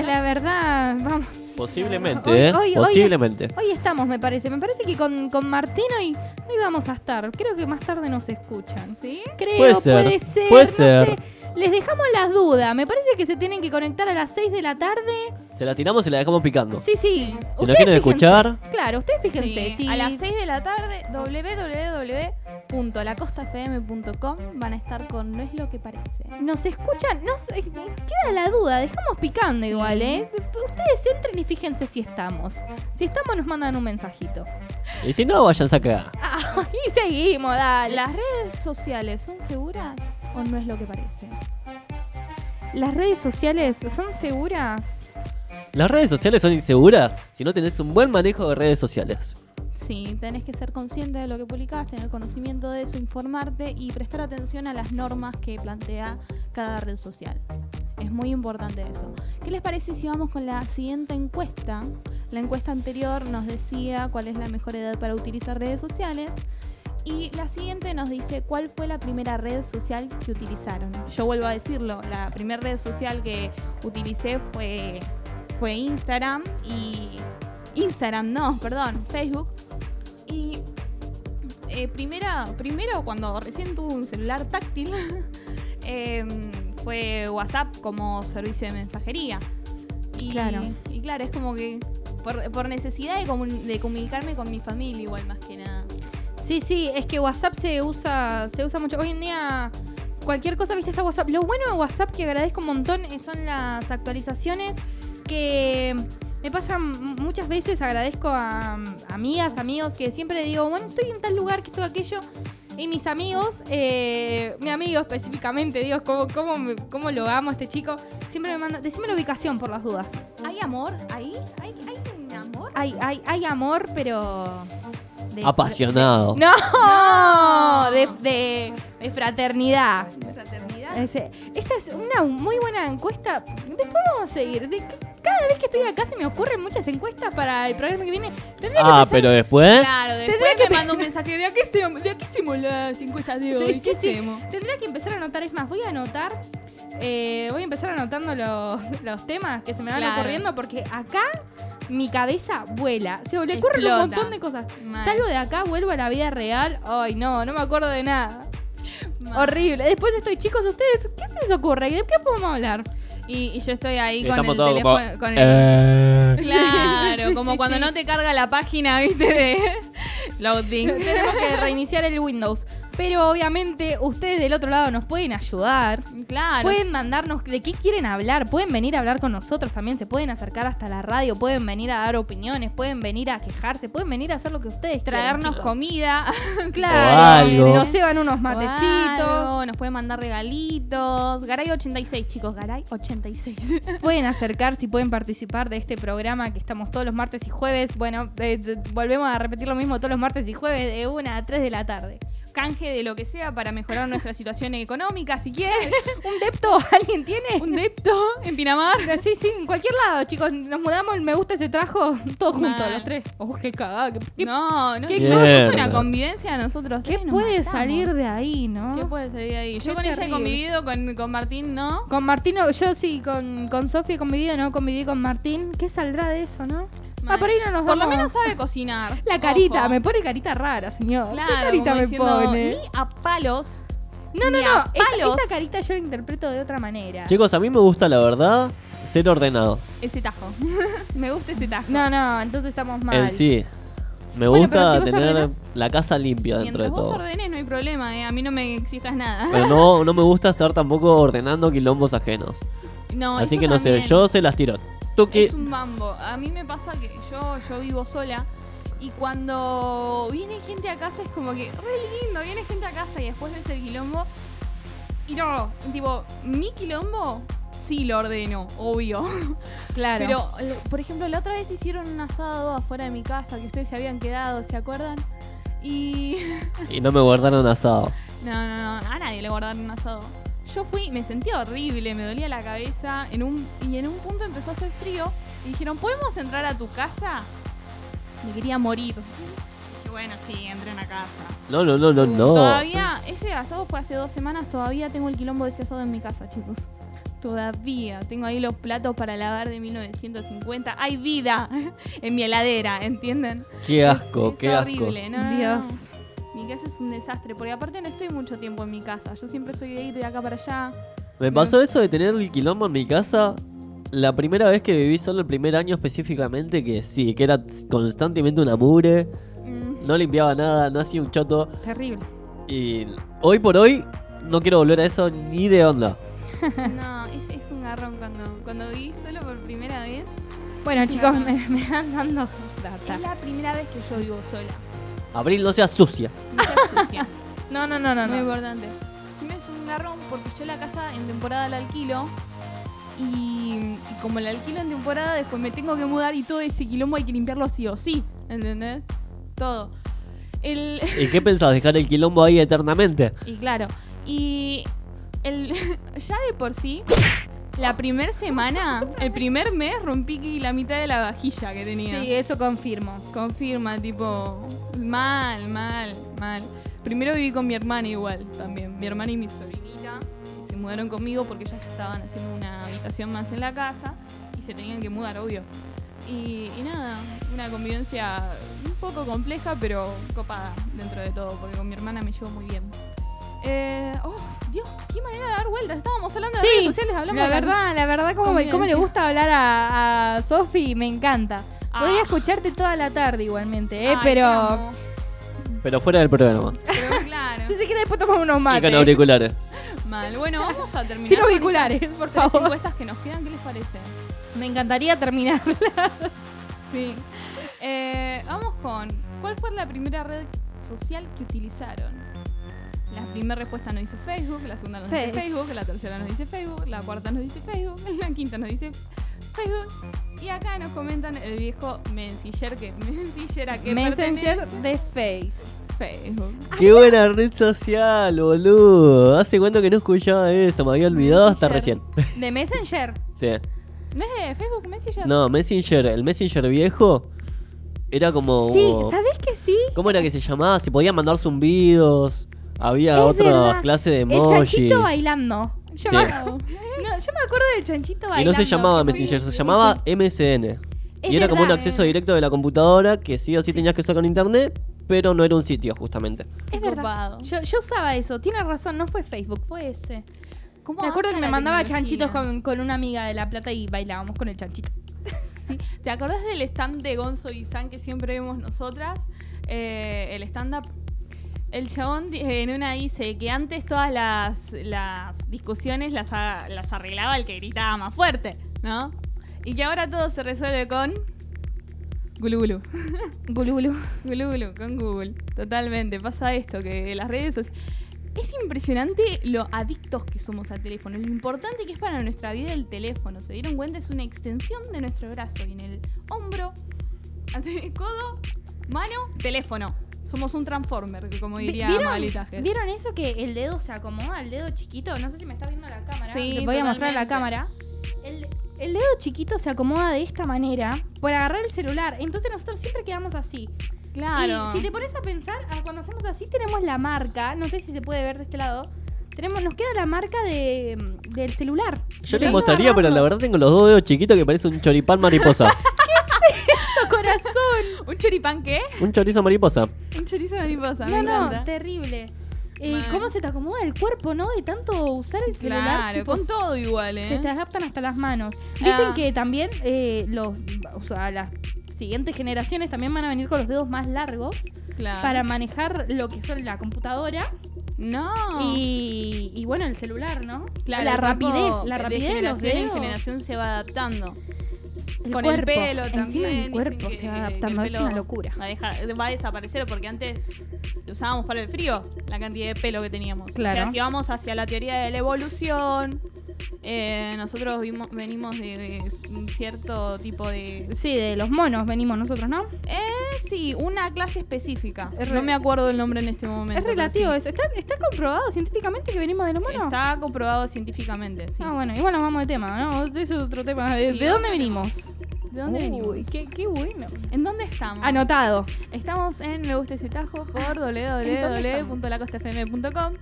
la, verdad, vamos. Posiblemente, Hoy- ¿eh? hoy- hoy- Posiblemente. Hoy estamos, me parece. Me parece que con, con Martín hoy, hoy vamos a estar. Creo que más tarde nos escuchan. ¿Sí? Creo, Puede ser, puede ser. puede no ser. sé. Les dejamos las dudas. Me parece que se tienen que conectar a las 6 de la tarde. Se la tiramos y la dejamos picando. Sí, sí. Si nos quieren fíjense. escuchar, Claro, ustedes fíjense. Sí, A las 6 de la tarde, www.lacostafm.com van a estar con No es lo que parece. Nos escuchan, nos, queda la duda, dejamos picando igual, ¿eh? Ustedes entren y fíjense si estamos. Si estamos nos mandan un mensajito. y si no, váyanse acá. Ah, y seguimos, dale. ¿Las redes sociales son seguras o no es lo que parece? ¿Las redes sociales son seguras? Las redes sociales son inseguras si no tenés un buen manejo de redes sociales. Sí, tenés que ser consciente de lo que publicás, tener conocimiento de eso, informarte y prestar atención a las normas que plantea cada red social. Es muy importante eso. ¿Qué les parece si vamos con la siguiente encuesta? La encuesta anterior nos decía cuál es la mejor edad para utilizar redes sociales. Y la siguiente nos dice cuál fue la primera red social que utilizaron. Yo vuelvo a decirlo, la primera red social que utilicé fue, fue Instagram y... Instagram, no, perdón, Facebook. Y eh, primera, primero cuando recién tuve un celular táctil, em, fue WhatsApp como servicio de mensajería. Y, Claro. Y claro, es como que por, por necesidad de, comun- de comunicarme con mi familia igual más que nada. Sí, sí, es que WhatsApp se usa, se usa mucho. Hoy en día, cualquier cosa, viste, está WhatsApp. Lo bueno de WhatsApp, que agradezco un montón, eh, son las actualizaciones que me pasan muchas veces. Agradezco a mm, amigas, amigos, que siempre digo, bueno, estoy en tal lugar, que esto, aquello. Y mis amigos, eh, mi amigo específicamente, digo, ¿cómo, cómo, me- cómo lo amo a este chico? Siempre me manda, decime la ubicación por las dudas. ¿Hay amor ahí? ¿Hay, hay un amor? Hay, hay, hay amor, pero... de- Apasionado. No, De, de, de fraternidad. Ese- esa es una muy buena encuesta. Después vamos a seguir. De- cada vez que estoy acá se me ocurren muchas encuestas para el programa que viene. Que Ah, pero después. Claro, después que me manda un mensaje de aquí, hacemos- de aquí hacemos las encuestas de hoy. Sí, ¿Qué sí, sí. hacemos? Tendría que empezar a anotar. Es más, voy a anotar. eh, voy a empezar anotando los, los temas que se me van Claro. ocurriendo porque acá mi cabeza vuela. Se le ocurren un Explota. montón de cosas. Mal. Salgo de acá, vuelvo a la vida real. Ay, no, no me acuerdo de nada. Horrible. Después estoy, chicos, ¿ustedes qué se les ocurre? ¿Y de qué podemos hablar? Y, y yo estoy ahí con el teléfono. como. con el- eh. Claro, Sí, como sí, cuando sí. no te carga la página, viste, de loading. Tenemos que reiniciar el Windows. Pero obviamente ustedes del otro lado nos pueden ayudar. Claro. Pueden mandarnos de qué quieren hablar, pueden venir a hablar con nosotros también, se pueden acercar hasta la radio, pueden venir a dar opiniones, pueden venir a quejarse, pueden venir a hacer lo que ustedes traernos quieran, comida. Claro, algo. nos llevan unos matecitos. algo, Nos pueden mandar regalitos. Garay 86, chicos, Garay 86. Pueden acercarse y pueden participar de este programa que estamos todos los martes y jueves. Bueno, eh, volvemos a repetir lo mismo todos los martes y jueves de 1 a 3 de la tarde. Canje de lo que sea para mejorar nuestra situación económica, si quieren. ¿Un depto alguien tiene? Un depto en Pinamar. Sí, sí, en cualquier lado, chicos. Nos mudamos, el me gusta ese trajo, todos juntos, los tres. Oh, qué cagada. ¿Qué, No, no, qué no, es una convivencia de nosotros qué tres, puede matamos. salir de ahí, no? ¿Qué puede salir de ahí? Qué Yo con ella he convivido, con, con Martín, ¿no? Con Martino, yo sí, con, con Sofía he convivido, no conviví con Martín. ¿Qué saldrá de eso, no? Ah, por ahí no nos Por lo vamos- menos sabe cocinar. La carita, Ojo. me pone carita rara, señor. ¿Qué Claro, carita como me diciendo, pone? ni a palos. No, no, ni no. a Esa, palos. esa carita yo la interpreto de otra manera. Chicos, a mí me gusta la verdad ser ordenado. Ese tajo. Me gusta ese tajo. No, no, entonces estamos mal. En sí. Me Bueno, pero gusta si vos tener ordenás- la casa limpia dentro Mientras de vos todo. ordenes no hay problema, ¿eh? A mí no me exijas nada. Pero no, no me gusta estar tampoco ordenando quilombos ajenos. No, Así eso que no sé, también. yo se las tiro. Que. Es un mambo. A mí me pasa que yo, yo vivo sola y cuando viene gente a casa es como que re lindo, viene gente a casa y después ves el quilombo. Y no, tipo, mi quilombo sí lo ordeno, obvio. Claro. Pero, por ejemplo, la otra vez hicieron un asado afuera de mi casa que ustedes se habían quedado, ¿se acuerdan? Y. Y no me guardaron asado. No, no, no, a nadie le guardaron un asado. Yo fui, me sentía horrible, me dolía la cabeza en un, y en un punto empezó a hacer frío y dijeron, ¿podemos entrar a tu casa? Me quería morir. Bueno, sí, entré en la casa. No, no, no, no, no. Todavía, ese asado fue hace dos semanas, todavía tengo el quilombo de ese asado en mi casa, chicos. Todavía. Tengo ahí los platos para lavar de 1950. Hay vida en mi heladera, ¿entienden? Qué Es- asco, es qué asco. horrible. No, no, no, Dios. no. Casa es un desastre, porque aparte no estoy mucho tiempo en mi casa. Yo siempre soy de ir de acá para allá. Me pasó eso de tener el quilombo en mi casa la primera vez que viví solo el primer año específicamente, que sí, que era constantemente una mugre, Mm, no limpiaba nada, no hacía un choto. Terrible. Y hoy por hoy no quiero volver a eso ni de onda. no, es, es un garrón cuando, cuando viví solo por primera vez. Bueno, chicos, me, me van dando data. Es la primera vez que yo vivo sola. Abril no sea sucia. No seas sucia. No, no, no, no. Muy no. importante. Sí me es un garrón porque yo la casa en temporada la alquilo. Y, y como la alquilo en temporada, después me tengo que mudar y todo ese quilombo hay que limpiarlo sí o sí. ¿Entendés? Todo. El, ¿Y qué pensás? ¿Dejar el quilombo ahí eternamente? y claro. Y el, ya de por sí, La primer semana, el primer mes rompí la mitad de la vajilla que tenía. Sí, eso confirmo. Confirma, tipo, mal, mal, mal. Primero viví con mi hermana igual también. Mi hermana y mi sobrinita se mudaron conmigo porque ya se estaban haciendo una habitación más en la casa y se tenían que mudar, obvio. Y, y nada, una convivencia un poco compleja, pero copada dentro de todo, porque con mi hermana me llevo muy bien. Eh, oh, Dios, qué manera de dar vueltas. Estábamos hablando de redes sociales, hablamos la de verdad, la verdad, como, me- cómo le gusta hablar a, a Sofi, me encanta. Podría Ah. escucharte toda la tarde igualmente, ¿eh? Ay, pero... Pero fuera del programa. Pero claro, Si que después tomamos unos Y mates. con auriculares. mal. Bueno, vamos a terminar. Sin auriculares, por favor. encuestas que nos quedan, ¿qué les parece? Me encantaría terminar. Sí. Eh, vamos con. ¿Cuál fue la primera red social que utilizaron? La primera respuesta nos dice Facebook, la segunda nos dice Face. Facebook, la tercera nos dice Facebook, la cuarta nos dice Facebook, la quinta nos dice Facebook. Y acá nos comentan el viejo Messenger que Messenger a qué Messenger pertenece? de Face. Facebook. Qué buena red social, boludo. Hace cuánto que no escuchaba eso, me había olvidado hasta recién. De Messenger. Sí. ¿No es de Facebook Messenger? No, Messenger, el Messenger viejo era como. Sí, ¿sabés que sí? ¿Cómo era que se llamaba? Se podían mandar zumbidos. Había Es otra verdad. clase de El emojis. chanchito bailando. Yo, Sí. me, no, yo me acuerdo del chanchito Y bailando. no se llamaba Messenger, se llamaba MSN. Es y era como un acceso directo de la computadora que sí o sí, tenías que usar con internet, pero no era un sitio justamente. Es verdad. Yo, yo usaba eso. Tienes razón, no fue Facebook, fue ese. ¿Cómo Me acuerdo que me mandaba tecnología? chanchitos con, con una amiga de La Plata y bailábamos con el chanchito. Sí. ¿Te acordás del stand de Gonzo y San que siempre vemos nosotras? Eh, el stand-up. El chabón en una dice que antes todas las, las discusiones las, a- las arreglaba el que gritaba más fuerte, ¿no? Y que ahora todo se resuelve con. Gulu gulu. Gulu gulu. Gulu gulu, con Google. Totalmente. Pasa esto, que las redes sociales. Es impresionante lo adictos que somos al teléfono, lo importante que es para nuestra vida el teléfono. ¿Se dieron cuenta? Es una extensión de nuestro brazo y en el hombro, codo, mano, teléfono. Somos un transformer, como diría ¿Vieron. ¿Vieron eso que el dedo se acomoda, el dedo chiquito? No sé si me está viendo la cámara. Sí, se podía mostrar en la cámara. El, el dedo chiquito se acomoda de esta manera por agarrar el celular. Entonces nosotros siempre quedamos así. Claro. Y si te pones a pensar, ah, cuando hacemos así tenemos la marca, no sé si se puede ver de este lado. Tenemos, nos queda la marca de, del celular. Yo les mostraría, pero la verdad tengo los dos dedos chiquitos que parece un choripán mariposa. ¡Eso, corazón! ¿Un choripán qué? un chorizo mariposa. Un chorizo mariposa, me no, no, encanta. terrible. Eh. ¿Cómo se te acomoda el cuerpo, no? De tanto usar el celular. Claro, tipo, con todo igual, ¿eh? Se te adaptan hasta las manos. Dicen Ah. que también eh, los, o sea, las siguientes generaciones también van a venir con los dedos más largos Claro. para manejar lo que son la computadora No. y, y, bueno, el celular, ¿no? Claro, la rapidez, la de rapidez de los generación en dedos. generación se va adaptando. El Con cuerpo, el pelo encima también. el cuerpo que- se va adaptando, es una locura. Va a, dejar- va a desaparecer porque antes lo usábamos para el frío, la cantidad de pelo que teníamos. O Claro. sea, si vamos hacia la teoría de la evolución, eh, nosotros vimos- venimos de, de un cierto tipo de... Sí, de los monos venimos nosotros, ¿no? Eh, sí, una clase específica. Es no me acuerdo el nombre en este momento. es relativo sí. eso. ¿Está, ¿Está comprobado científicamente que venimos de los monos? Está comprobado científicamente, sí. Ah, bueno, igual nos vamos de tema, ¿no? Ese es otro tema. ¿De, Sí, ¿de dónde ¿dónde venimos? ¿De dónde venimos? Qué, qué bueno. ¿En dónde estamos? Anotado. Estamos en Me Gusta Ese Tajo por www.lacostafm.com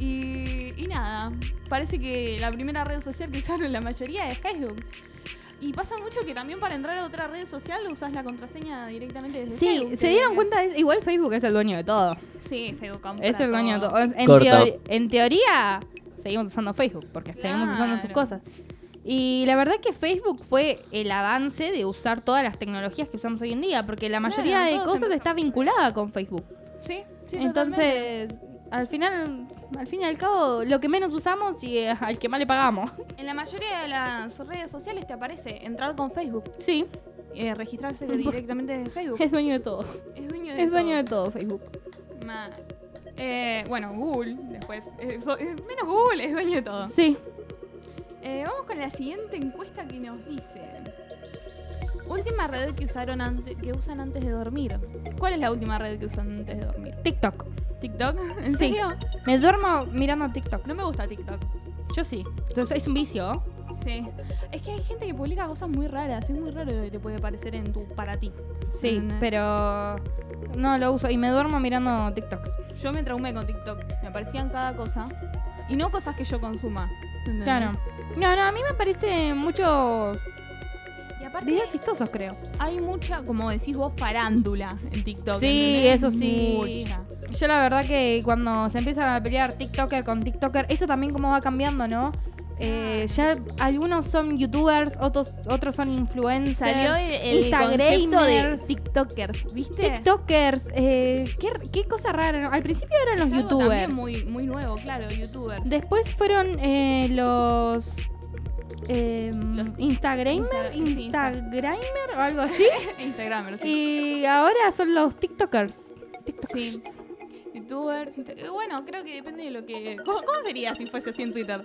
y, y nada, parece que la primera red social que usaron la mayoría es Facebook. Y pasa mucho que también para entrar a otra red social usas la contraseña directamente desde Sí, Facebook. se dieron cuenta de eso. Igual Facebook es el dueño de todo. Sí, Facebook compra Es el dueño de todo. En, Corta. teori- en teoría, seguimos usando Facebook, porque seguimos usando sus cosas. Y la verdad que Facebook fue el avance de usar todas las tecnologías que usamos hoy en día, porque la mayoría Claro, de cosas está vinculada con Facebook. Sí, sí, totalmente. Entonces, al final, al fin y al cabo, lo que menos usamos y eh, al que más le pagamos. En la mayoría de las redes sociales te aparece entrar con Facebook, Sí, eh, registrarse Por- directamente desde Facebook. es dueño de todo. Es dueño de Es dueño de todo. todo Facebook. Mal. Eh, bueno, Google, después. eh, eh, menos Google, es dueño de todo. Sí. Eh, vamos con la siguiente encuesta que nos dice. Última red que usaron antes, que usan antes de dormir. ¿Cuál es la última red que usan antes de dormir? TikTok. ¿TikTok? ¿En Sí. serio? Me duermo mirando TikTok. No me gusta TikTok. Yo sí. Entonces es un vicio. Sí. Es que hay gente que publica cosas muy raras. Es muy raro lo que te puede parecer en tu para ti. Sí, pero no lo uso y me duermo mirando TikToks. Yo me traumé con TikTok. Me aparecían cada cosa. Y no cosas que yo consuma. ¿entendés? Claro. No, no, a mí me parecen muchos Y aparte, videos chistosos, creo. hay mucha, como decís vos, farándula en TikTok. Sí, ¿entendés? eso sí. Mucha. Yo la verdad que cuando se empiezan a pelear TikToker con TikToker, eso también cómo va cambiando, ¿no? Eh, ya algunos son youtubers, otros otros son influencers, Salió el, concepto de Instagramers, TikTokers, ¿viste? TikTokers, eh, ¿qué, qué cosa rara, ¿no? Al principio eran los Es youtubers. también muy, muy nuevo, claro, youtubers. Después fueron eh, los, eh, Los Instagramer, Insta-. Instagramer o algo así. Instagramers. sí. y ahora son los TikTokers. Sí. Youtubers. Insta- eh, Bueno, creo que depende de lo que. ¿Cómo, cómo sería si fuese así en Twitter?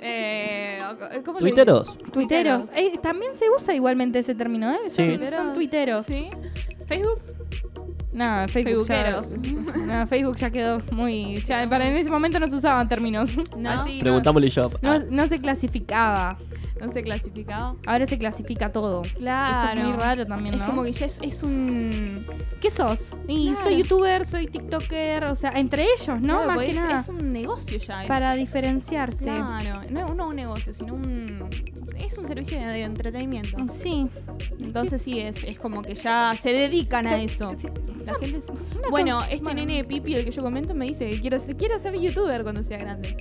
Eh, ¿cómo Twitteros. Tuiteros. Eh, también se usa igualmente ese término, ¿eh? Sí. son tuiteros. Sí. Facebook. No, Facebook ya, no, Facebook ya quedó muy... ya- para en ese momento no se usaban términos. No. Así, no, Preguntámosle yo. no, no se clasificaba. No sé clasificado. Ahora se clasifica todo. Claro. Eso es muy raro también, Es ¿no? como que ya es, es un. ¿Qué sos? Y Claro. soy youtuber, soy tiktoker, o sea, entre ellos, ¿no? Claro, Más porque que es, nada. es un negocio ya. es- Para diferenciarse. Claro, no, no un negocio, sino un. Es un servicio de, entretenimiento. Sí. Entonces sí, es, es como que ya se dedican a eso. La gente es- Bueno, este bueno. nene Pipi, el que yo comento, me dice que quiero ser, quiero ser youtuber cuando sea grande.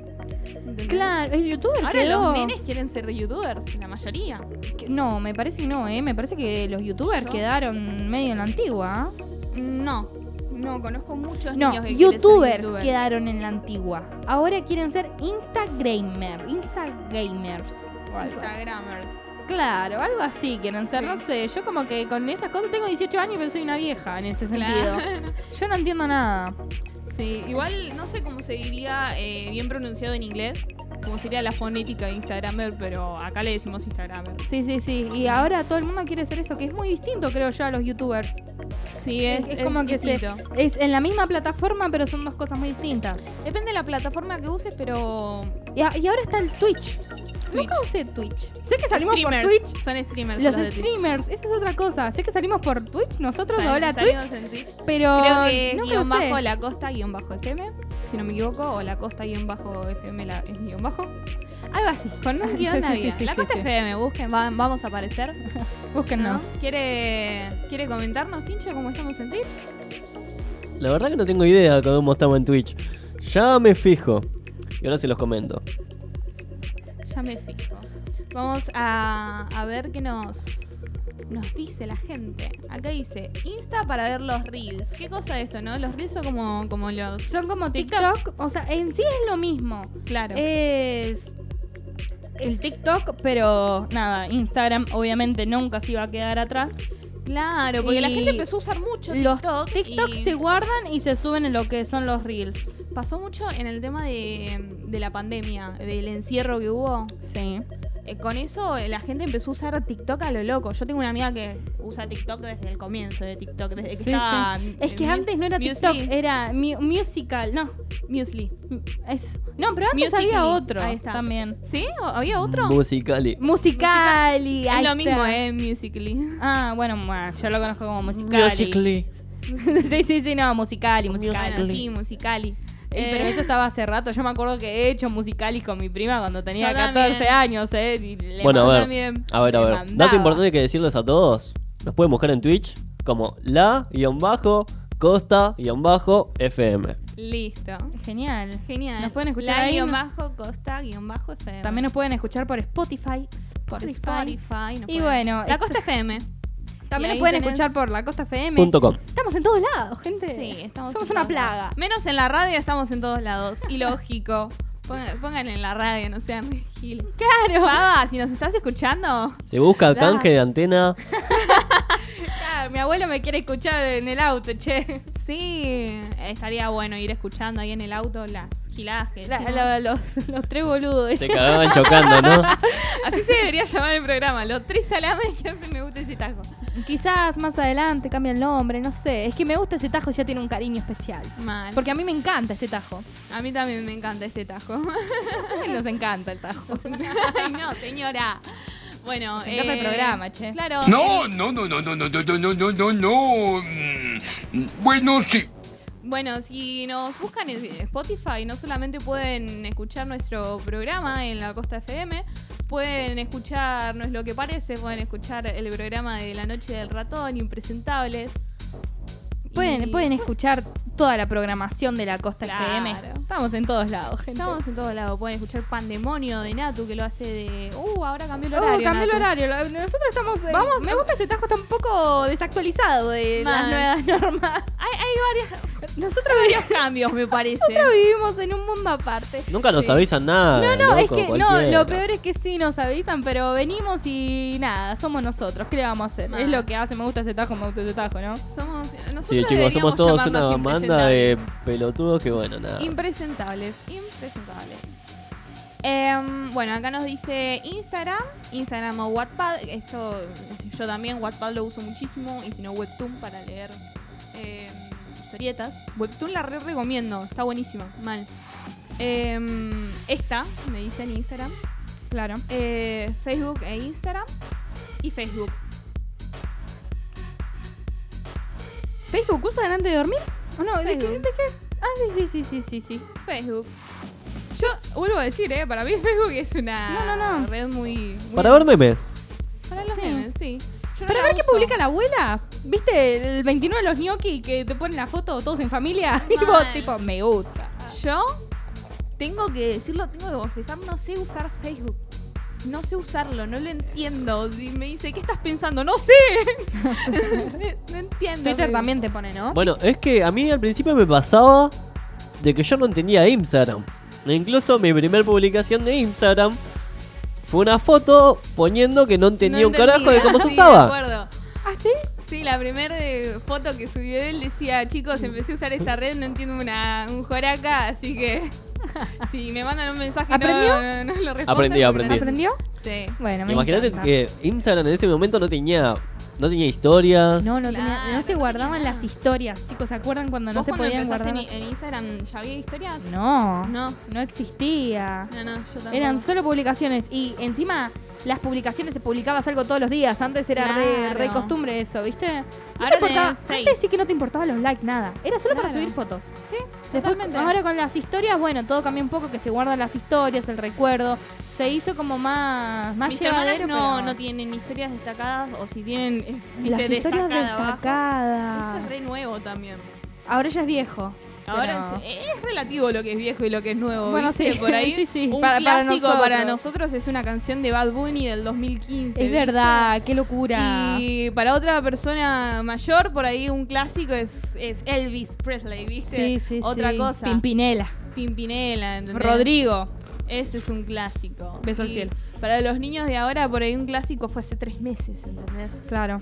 ¿Entendés? Claro, el youtuber Ahora quedó... los nenes quieren ser youtubers, la mayoría. que- No, me parece que no, ¿eh? Me parece que los youtubers ¿Yo? quedaron medio en la antigua. ¿ah? No, no, conozco muchos No, niños que quieren ser youtubers youtubers. quedaron en la antigua. Ahora quieren ser Instagramer, Instagamers. O algo así. Instagramers. Claro, algo así quieren ser, Sí. no sé. Yo como que con esas cosas tengo 18 años pero soy una vieja en ese sentido. Claro. Yo no entiendo nada. Sí, igual no sé cómo se diría eh, bien pronunciado en inglés, cómo sería la fonética de Instagramer, pero acá le decimos Instagramer. Sí, sí, sí. Y ahora todo el mundo quiere ser eso, que es muy distinto, creo yo, a los youtubers. Sí, Es, es como que se, distinto. es en la misma plataforma, pero son dos cosas muy distintas. Depende de la plataforma que uses, pero. Y, a- y ahora está el Twitch. Twitch. Nunca usé Twitch. Sé que salimos por Streamers, Twitch. Son streamers. Los los streamers, esa es otra cosa. Sé que salimos por Twitch, nosotros, hola salimos Twitch, en Twitch. pero Creo que guion sé. bajo la costa guion bajo FM, si no me equivoco, o la costa guion bajo FM la, es guion bajo. Algo así, con un guion Sí, La sí, costa sí. FM, busquen, va- vamos a aparecer. Búsquennos. ¿no? ¿Quiere, ¿Quiere comentarnos, Tincho, cómo estamos en Twitch? La verdad que no tengo idea de cómo estamos en Twitch. Ya me fijo. Y ahora se los comento. Ya me fijo. Vamos a, a ver qué nos, nos dice la gente. Acá dice, Insta para ver los reels. ¿Qué cosa es esto, no? Los reels son como, como los... Son como TikTok, o sea, en sí es lo mismo. Claro. Es el TikTok, pero nada, Instagram obviamente nunca se iba a quedar atrás. Claro, porque la gente empezó a usar mucho Los TikTok. TikTok y se guardan y se suben en lo que son los reels. pasó mucho en el tema de, de la pandemia, del encierro que hubo. Sí. Eh, con eso eh, la gente empezó a usar TikTok a lo loco. Yo tengo una amiga que usa TikTok desde el comienzo de TikTok, desde que Sí, estaba... sí. Es que antes no era Musical.ly. TikTok, era mu- musical, no. Musical.ly. Es, no, pero antes Musical.ly, había otro ahí está. también. ¿Sí? ¿O- ¿Había otro? Musicali. Musicali. Es ahí lo está. mismo, ¿eh? Musical.ly. Ah, bueno, ma, yo lo conozco como Musicali. Musically. sí, sí, sí, no, Musicali, Musicali. Bueno, sí, Musical.ly. Eh, Eh, pero eso estaba hace rato. Yo me acuerdo que he hecho musicalis con mi prima cuando tenía Yo 14 también. años, ¿eh? Y le Bueno, a ver. también. A ver, a ver. mandaba. Dato importante que decirles a todos. Nos pueden buscar en Twitch como la-costa-fm. Listo. Genial. Genial. Nos pueden escuchar La ahí, bajo costa guion bajo FM. También nos pueden escuchar por Spotify. por Spotify. Spotify. Y pueden- bueno, La costa FM. También nos pueden tenés- escuchar por la Costa FM. Punto com. Estamos en todos lados, gente. Sí, estamos Somos en una todos plaga. lados. Menos en la radio, estamos en todos lados. Y lógico. Pónganle en la radio, no sean giles. Claro. Si nos estás escuchando, Se busca Da. canje de antena. Claro, Mi abuelo me quiere escuchar en el auto, che. Sí, estaría bueno ir escuchando ahí en el auto las giladas que La- decimos. la- los, los tres boludos. Se cagaban chocando, ¿no? Así se debería llamar el programa, los tres salames que hacen me gusta ese taco. Quizás más adelante cambia el nombre, no sé. Es que me gusta ese tajo, ya tiene un cariño especial. Mal. Porque a mí me encanta este tajo. a mí también me encanta este tajo. Nos encanta el tajo. Ay, no, señora. Bueno, encanta el programa, che. Claro. No, no, no, no, no, no, no, no, no, no, no, no. Mm, Bueno, sí. Bueno, si nos buscan en Spotify, no solamente pueden escuchar nuestro programa en la Costa FM, pueden escuchar No es lo que parece, pueden escuchar el programa de La Noche del Ratón, Impresentables. Pueden, Y- pueden escuchar toda la programación de la Costa Claro. FM. Estamos en todos lados, gente. Estamos en todos lados. Pueden escuchar Pandemonio de Natu, que lo hace de. Uh, ahora cambió el Oh, horario. cambió el horario. Nosotros estamos. eh, Vamos- me gusta ese tajo, está un poco desactualizado de las nuevas normas. Hay, hay varias, Nosotros, varios cambios, me parece. nosotros vivimos en un mundo aparte. Nunca nos Sí. avisan nada. No, no, es que no, lo peor es que sí nos avisan, pero venimos y nada, somos nosotros. ¿Qué le vamos a hacer? Es lo que hace, me gusta ese tajo, me gusta ese tajo, ¿no? Somos, nosotros Sí, chicos, somos todos una banda de pelotudos que, bueno, nada. Impresentables, impresentables. Em, bueno, acá nos dice Instagram, Instagram o Wattpad. Esto yo también, Wattpad lo uso muchísimo. Y si no, Webtoon para leer em, historietas. Webtoon la re recomiendo, está buenísima, mal. Em, esta, me dice en Instagram. Claro. Eh, Facebook e Instagram. Y Facebook. ¿Facebook usan antes de dormir? ¿O no? ¿De qué? ¿De qué? Ah, sí, sí, sí, sí, sí, sí. Facebook. Yo vuelvo a decir, ¿eh? Para mí Facebook es una No, no, no. red muy... muy Para ver memes. Para los Sí. memes, sí. Yo Para ver qué publica la abuela. ¿Viste el 29 de los gnocchi que te ponen la foto todos en familia? Y vos, tipo, me gusta. Yo tengo que decirlo, tengo que confesar, no sé usar Facebook. No sé usarlo, no lo entiendo. Y me dice, ¿qué estás pensando? No sé. no entiendo. Twitter también te pone, ¿no? Bueno, es que a mí al principio me pasaba de que yo no entendía Instagram. Incluso mi primer publicación de Instagram fue una foto poniendo que no entendía No un carajo de cómo se sí, de usaba. acuerdo. ¿Ah, sí? Sí, la primera foto que subió él decía, chicos, empecé a usar esta red, no entiendo una, un joraca, así que si me mandan un mensaje ¿Aprendió? no, no, no lo respondo. No- aprendí. ¿Aprendió? Sí. Bueno, me Imagínate encanta. que Instagram en ese momento no tenía no tenía historias. No, no, tenía- Claro, no se no guardaban tenía las historias. Chicos, ¿se acuerdan cuando no ¿Vos se cuando podían guardar? en, en Instagram ya había historias? No, No. no existía. No, no, yo tampoco. Eran solo publicaciones y encima las publicaciones te publicabas algo todos los días. Antes era re, Claro. re costumbre eso, ¿viste? No Ahora te importaba- antes sí que no te importaban los likes, nada. Era solo para subir fotos. Sí, Después, totalmente. ahora con las historias, bueno, todo cambió un poco, que se guardan las historias, el recuerdo. Se hizo como más, más Mis llevadero, no, pero- no tienen historias destacadas o si tienen es, Las historias destacada abajo. destacadas. Eso es re nuevo también. Ahora ya es viejo. Ahora pero- es, es relativo lo que es viejo y lo que es nuevo. Bueno, ¿viste? sí, por ahí. sí, sí, Un para- para clásico nosotros. para nosotros es una canción de Bad Bunny del 2015. Es ¿viste? verdad, qué locura. Y para otra persona mayor, por ahí un clásico es, es Elvis Presley, ¿viste? Sí, sí, Otra sí. cosa. Pimpinela. Pimpinela, ¿entendés? Rodrigo. Ese es un clásico. Beso al Y cielo. Para los niños de ahora, por ahí un clásico fue hace tres meses, ¿entendés? Claro.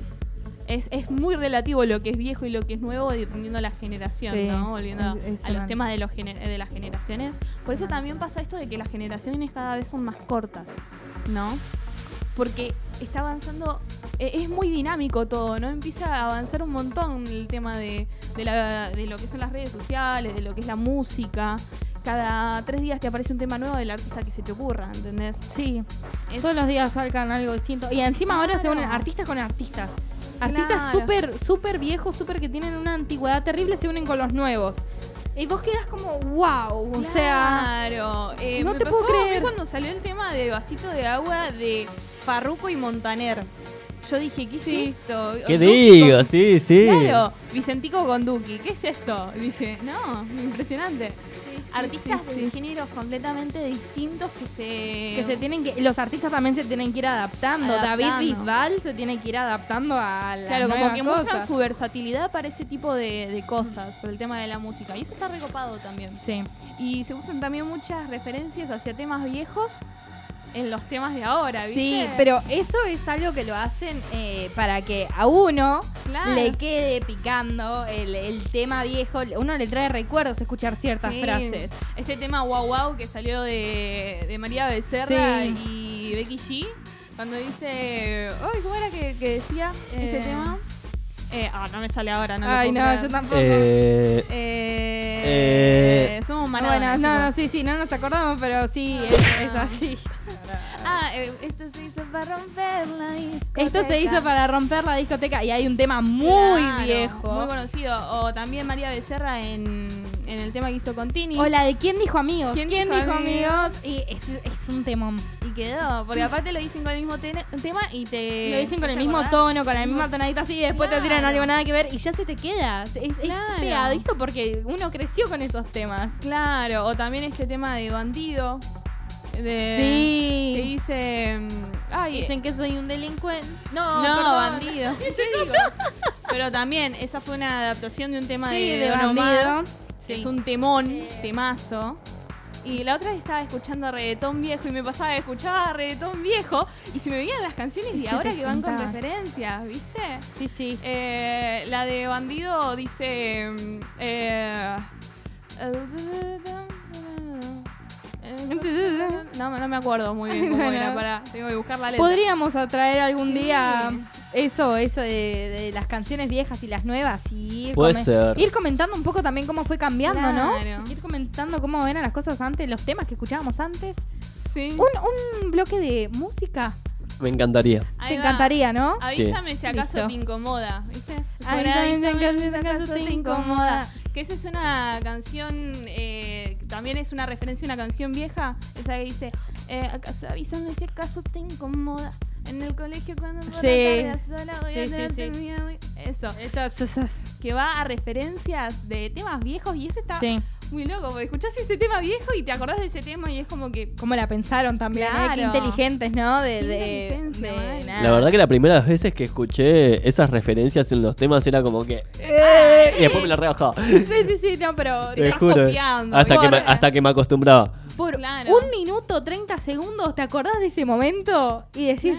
Es, es muy relativo lo que es viejo y lo que es nuevo dependiendo de la generación, Sí, ¿no? Volviendo es- a los temas de, los de las generaciones. Por eso también pasa esto de que las generaciones cada vez son más cortas, ¿no? Porque está avanzando, eh, es muy dinámico todo, ¿no? Empieza a avanzar un montón el tema de, de, la- de lo que son las redes sociales, de lo que es la música. Cada tres días te aparece un tema nuevo del artista que se te ocurra, ¿entendés? Sí. Es- Todos los días salgan algo distinto. Y encima ahora se unen artistas con artistas. Artistas Claro. súper, súper viejos, súper que tienen una antigüedad terrible, se unen con los nuevos. Y vos quedas como, wow. O sea, Claro, eh, no me te pasó puedo a mí creer. cuando salió el tema de vasito de agua de Farruko y Montaner. Yo dije, ¿qué Sí. es esto? ¿Qué Duki digo? con- Sí, sí. Claro, Vicentico con Duki, ¿qué es esto? Dije, no, impresionante. Artistas sí, de sí. géneros completamente distintos que se... que se tienen que, los artistas también se tienen que ir adaptando. Adaptando. David Bisbal se tiene que ir adaptando a las Claro, como que muestran su versatilidad para ese tipo de, de cosas, por el tema de la música. Y eso está recopado también. Sí. Y se usan también muchas referencias hacia temas viejos en los temas de ahora, ¿viste? Sí, pero eso es algo que lo hacen eh, para que a uno Claro. le quede picando el, el tema viejo. Uno le trae recuerdos escuchar ciertas Sí. frases. Este tema Wow Wow que salió de, de María Becerra Sí. y Becky G. Cuando dice. Ay, ¿cómo era que, que decía este Eh. tema? Eh, ah, no me sale ahora, no lo Ay, puedo no, creer. yo tampoco. Eh, Eh, somos Maradona, bueno, no, no, sí, sí, no nos acordamos, pero sí, es, es así. Ah, eh, esto se hizo para romper la discoteca. Esto se hizo para romper la discoteca y hay un tema muy Claro, viejo. Muy conocido. O también María Becerra en, en el tema que hizo con Tini. O la de ¿Quién dijo amigos? ¿Quién ¿Quién, dijo dijo amigos? amigos? Y es, es un temón. Y quedó. Porque aparte lo dicen con el mismo tema y te. Lo dicen con el ¿te mismo acordás? tono, con la misma tonadita así, y después te tiran algo nada que ver y ya se te queda. Es, es Claro. pegadizo porque uno creció con esos temas. Claro. O también este tema de bandido. De, Sí. Que dice. mm, Ay, Dicen que soy un delincuente. No, No, perdón. bandido. ¿Qué digo? Pero también, esa fue una adaptación de un tema Sí, de, de Don Omar. Es un temón, temazo. Y la otra vez estaba escuchando reggaetón viejo y me pasaba, escuchaba reggaetón viejo y se me veían las canciones Y ahora que van con referencias, ¿viste? Sí, sí. Eh, la de Bandido dice... mm, eh, no, no me acuerdo muy bien cómo Bueno. era, para, tengo que buscar la letra. Podríamos atraer algún Sí. día eso, eso de, de las canciones viejas y las nuevas y ir, Puede ser. ir comentando un poco también cómo fue cambiando, Claro. ¿no? Ir comentando cómo eran las cosas antes, los temas que escuchábamos antes. Sí. Un, un bloque de música. me encantaría. Ahí Te va. encantaría, ¿no? Avísame si acaso Listo. te incomoda, ¿viste? Avísame si acaso te incomoda. Que esa es una canción, eh, también es una referencia a una canción vieja, esa que dice, eh, acaso avísame si acaso te incomoda. En el colegio cuando Sí. la a sola voy a Sí, tenerte sí. miedo. Eso, Esas, esas. que va a referencias de temas viejos y eso está Sí. Muy loco, porque escuchás ese tema viejo y te acordás de ese tema y es como que... Cómo la pensaron también, ¿eh? Qué Claro. inteligentes, ¿no? De, Qué de, inteligencia, de nada. La verdad que las primeras veces que escuché esas referencias en los temas era como que... "Eh", y después me la rebajaba. Sí, sí, sí, no, pero Te estás juro. copiando, Hasta que, me, hasta que me acostumbraba. por Claro. un minuto 30 segundos, ¿te acordás de ese momento? Y decís,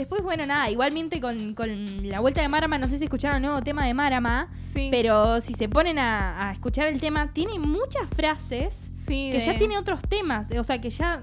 después, bueno, nada, igualmente con, con la vuelta de Marama, no sé si escucharon el nuevo tema de Marama, Sí. pero si se ponen a, a escuchar el tema, tiene muchas frases Sí, que de- ya tiene otros temas, o sea, que ya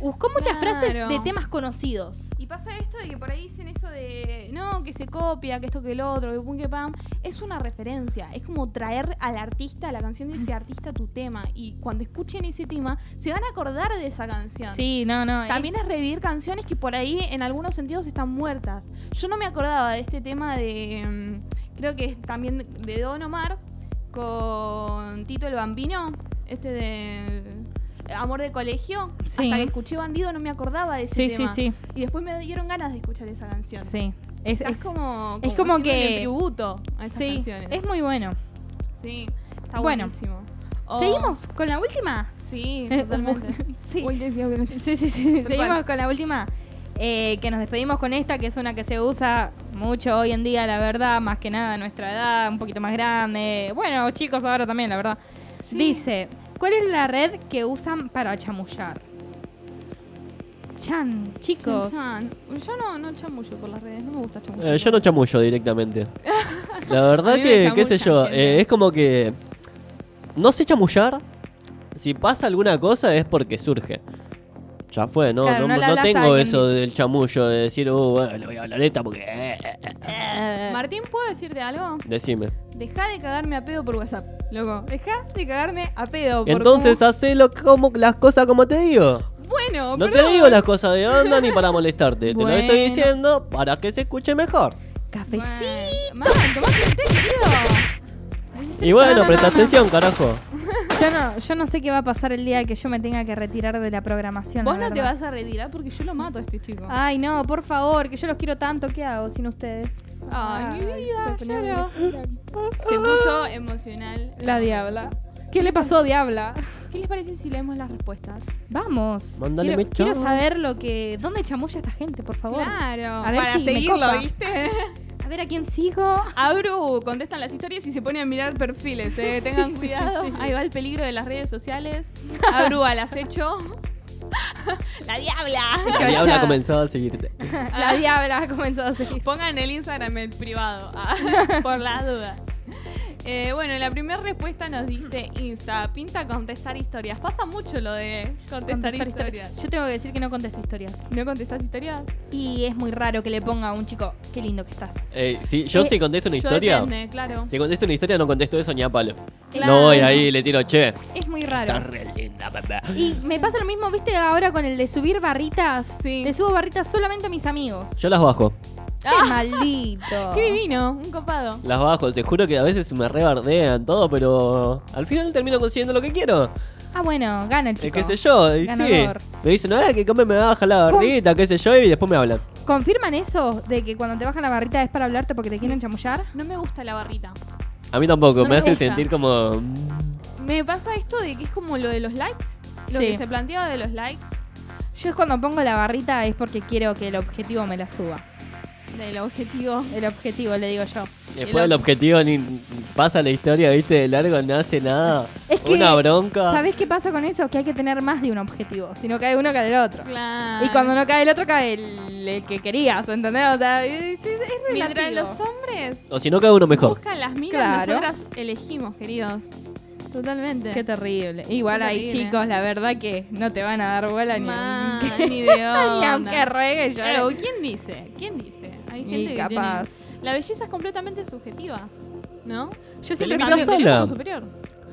buscó muchas frases de temas conocidos. Y pasa esto de que por ahí dicen eso de no, que se copia, que esto que el otro, que pum que pam. Es una referencia. Es como traer al artista, a la canción de ese artista, tu tema. Y cuando escuchen ese tema, se van a acordar de esa canción. Sí, no, no. También es revivir canciones que por ahí en algunos sentidos están muertas. Yo no me acordaba de este tema de. mm, Creo que es también de Don Omar con Tito el Bambino. Este de. Amor de colegio. Sí. Hasta que escuché Bandido no me acordaba de ese Sí, sí, tema. sí. Y después me dieron ganas de escuchar esa canción. Sí. Es, Es, es- como, es como que- tributo a esas sí, canciones. es muy bueno. Sí, está Bueno. buenísimo. O- ¿Seguimos con la última? Sí, totalmente. sí. Sí, sí, sí. Seguimos con la última. eh, que nos despedimos con esta, que es una que se usa mucho hoy en día, la verdad, más que nada a nuestra edad, un poquito más grande. Bueno, chicos, ahora también, la verdad. Sí. Dice, ¿cuál es la red que usan para chamullar? Chan, chicos. Chan, chan. Yo no, no chamullo por las redes, no me gusta chamullar. Eh, yo no chamullo directamente. La verdad que, qué sé yo, eh, es como que no sé chamullar. Si pasa alguna cosa es porque surge. Ya fue, ¿no? Claro, no, no tengo eso del chamullo de decir, uh, bueno, le voy a hablar esta porque... eh, eh, eh". Martín, ¿puedo decirte algo? Decime. Deja de cagarme a pedo por WhatsApp, loco. Deja de cagarme a pedo por Entonces hacelo como las cosas como te digo. Bueno, No te digo las cosas de onda ni para molestarte. Te lo estoy Bueno. diciendo para que se escuche mejor. Cafecito. Man, tomate un té, querido. Y bueno, no, no, presta no. atención, carajo. Yo no, yo no sé qué va a pasar el día que yo me tenga que retirar de la programación. Vos la no te verdad. vas a retirar porque yo lo mato a este chico. Ay, no, por favor, que yo los quiero tanto. ¿Qué hago sin ustedes? Ay, mi vida, se lloro. Se puso emocional. La diabla. ¿Qué le pasó, diabla? ¿Qué les parece si leemos las respuestas? Vamos. Mándale quiero, quiero saber lo que. ¿Dónde chamulla esta gente, por favor? Claro. A ver para si me seguirlo, copa. ¿viste? A ver a quién sigo. Abru contestan las historias y se pone a mirar perfiles, eh. Tengan cuidado. sí, sí. Ahí va el peligro de las redes sociales. Abru al acecho. ¡La diabla! La diabla comenzó a seguirte. La diabla comenzó a seguir. Pongan el Instagram en privado, ah, por las dudas. Eh, bueno, la primera respuesta nos dice Insta, pinta contestar historias. Pasa mucho lo de contestar, Contestar historias. Yo tengo que decir que no contesto historias. ¿No contestas historias? Y es muy raro que le ponga a un chico, qué lindo que estás. Eh, sí, yo Eh, si contesto una Yo historia, depende, claro. si contesto una historia no contesto eso ni a palo. Claro. No voy ahí le tiro, che, Es muy raro. re linda, papá. Y me pasa lo mismo, viste, ahora con el de subir barritas. Sí. Le subo barritas solamente a mis amigos. Yo las bajo. Qué Ah. maldito. Qué divino, un copado. Las bajo, te juro que a veces me rebardean todo, pero al final termino consiguiendo lo que quiero. Ah, bueno, gana el Eh, chico. qué sé yo, y sí. Ganador. Me dicen, eh, que come me baja la barrita, qué sé yo, y después me hablan. ¿Confirman eso de que cuando te bajan la barrita es para hablarte porque te quieren chamullar? No me gusta la barrita. A mí tampoco, No me, me hace gusta. sentir como... Me pasa esto de que es como lo de los likes. Lo Sí. que se planteaba de los likes. Yo cuando pongo la barrita es porque quiero que el objetivo me la suba. Del objetivo. El objetivo, le digo yo. Después el objetivo ni pasa la historia, viste, de largo, no hace nada. Es que, Una bronca. ¿Sabés qué pasa con eso? Que hay que tener más de un objetivo. Si no cae uno, cae el otro. Claro. Y cuando no cae el otro, cae el, el que querías, ¿entendés? O sea, es, es- Mientras los hombres O si no, cae uno mejor. buscan las minas, Claro. nosotras elegimos, queridos. Totalmente. Qué terrible. Igual Qué hay terrible. chicos, la verdad que no te van a dar bola ni, ni de ni onda. aunque ruegue yo. Claro, ¿quién dice? ¿Quién dice? Hay gente que capaz. tiene- La belleza es completamente subjetiva, ¿no? Yo Te siempre tenemos sola. superior.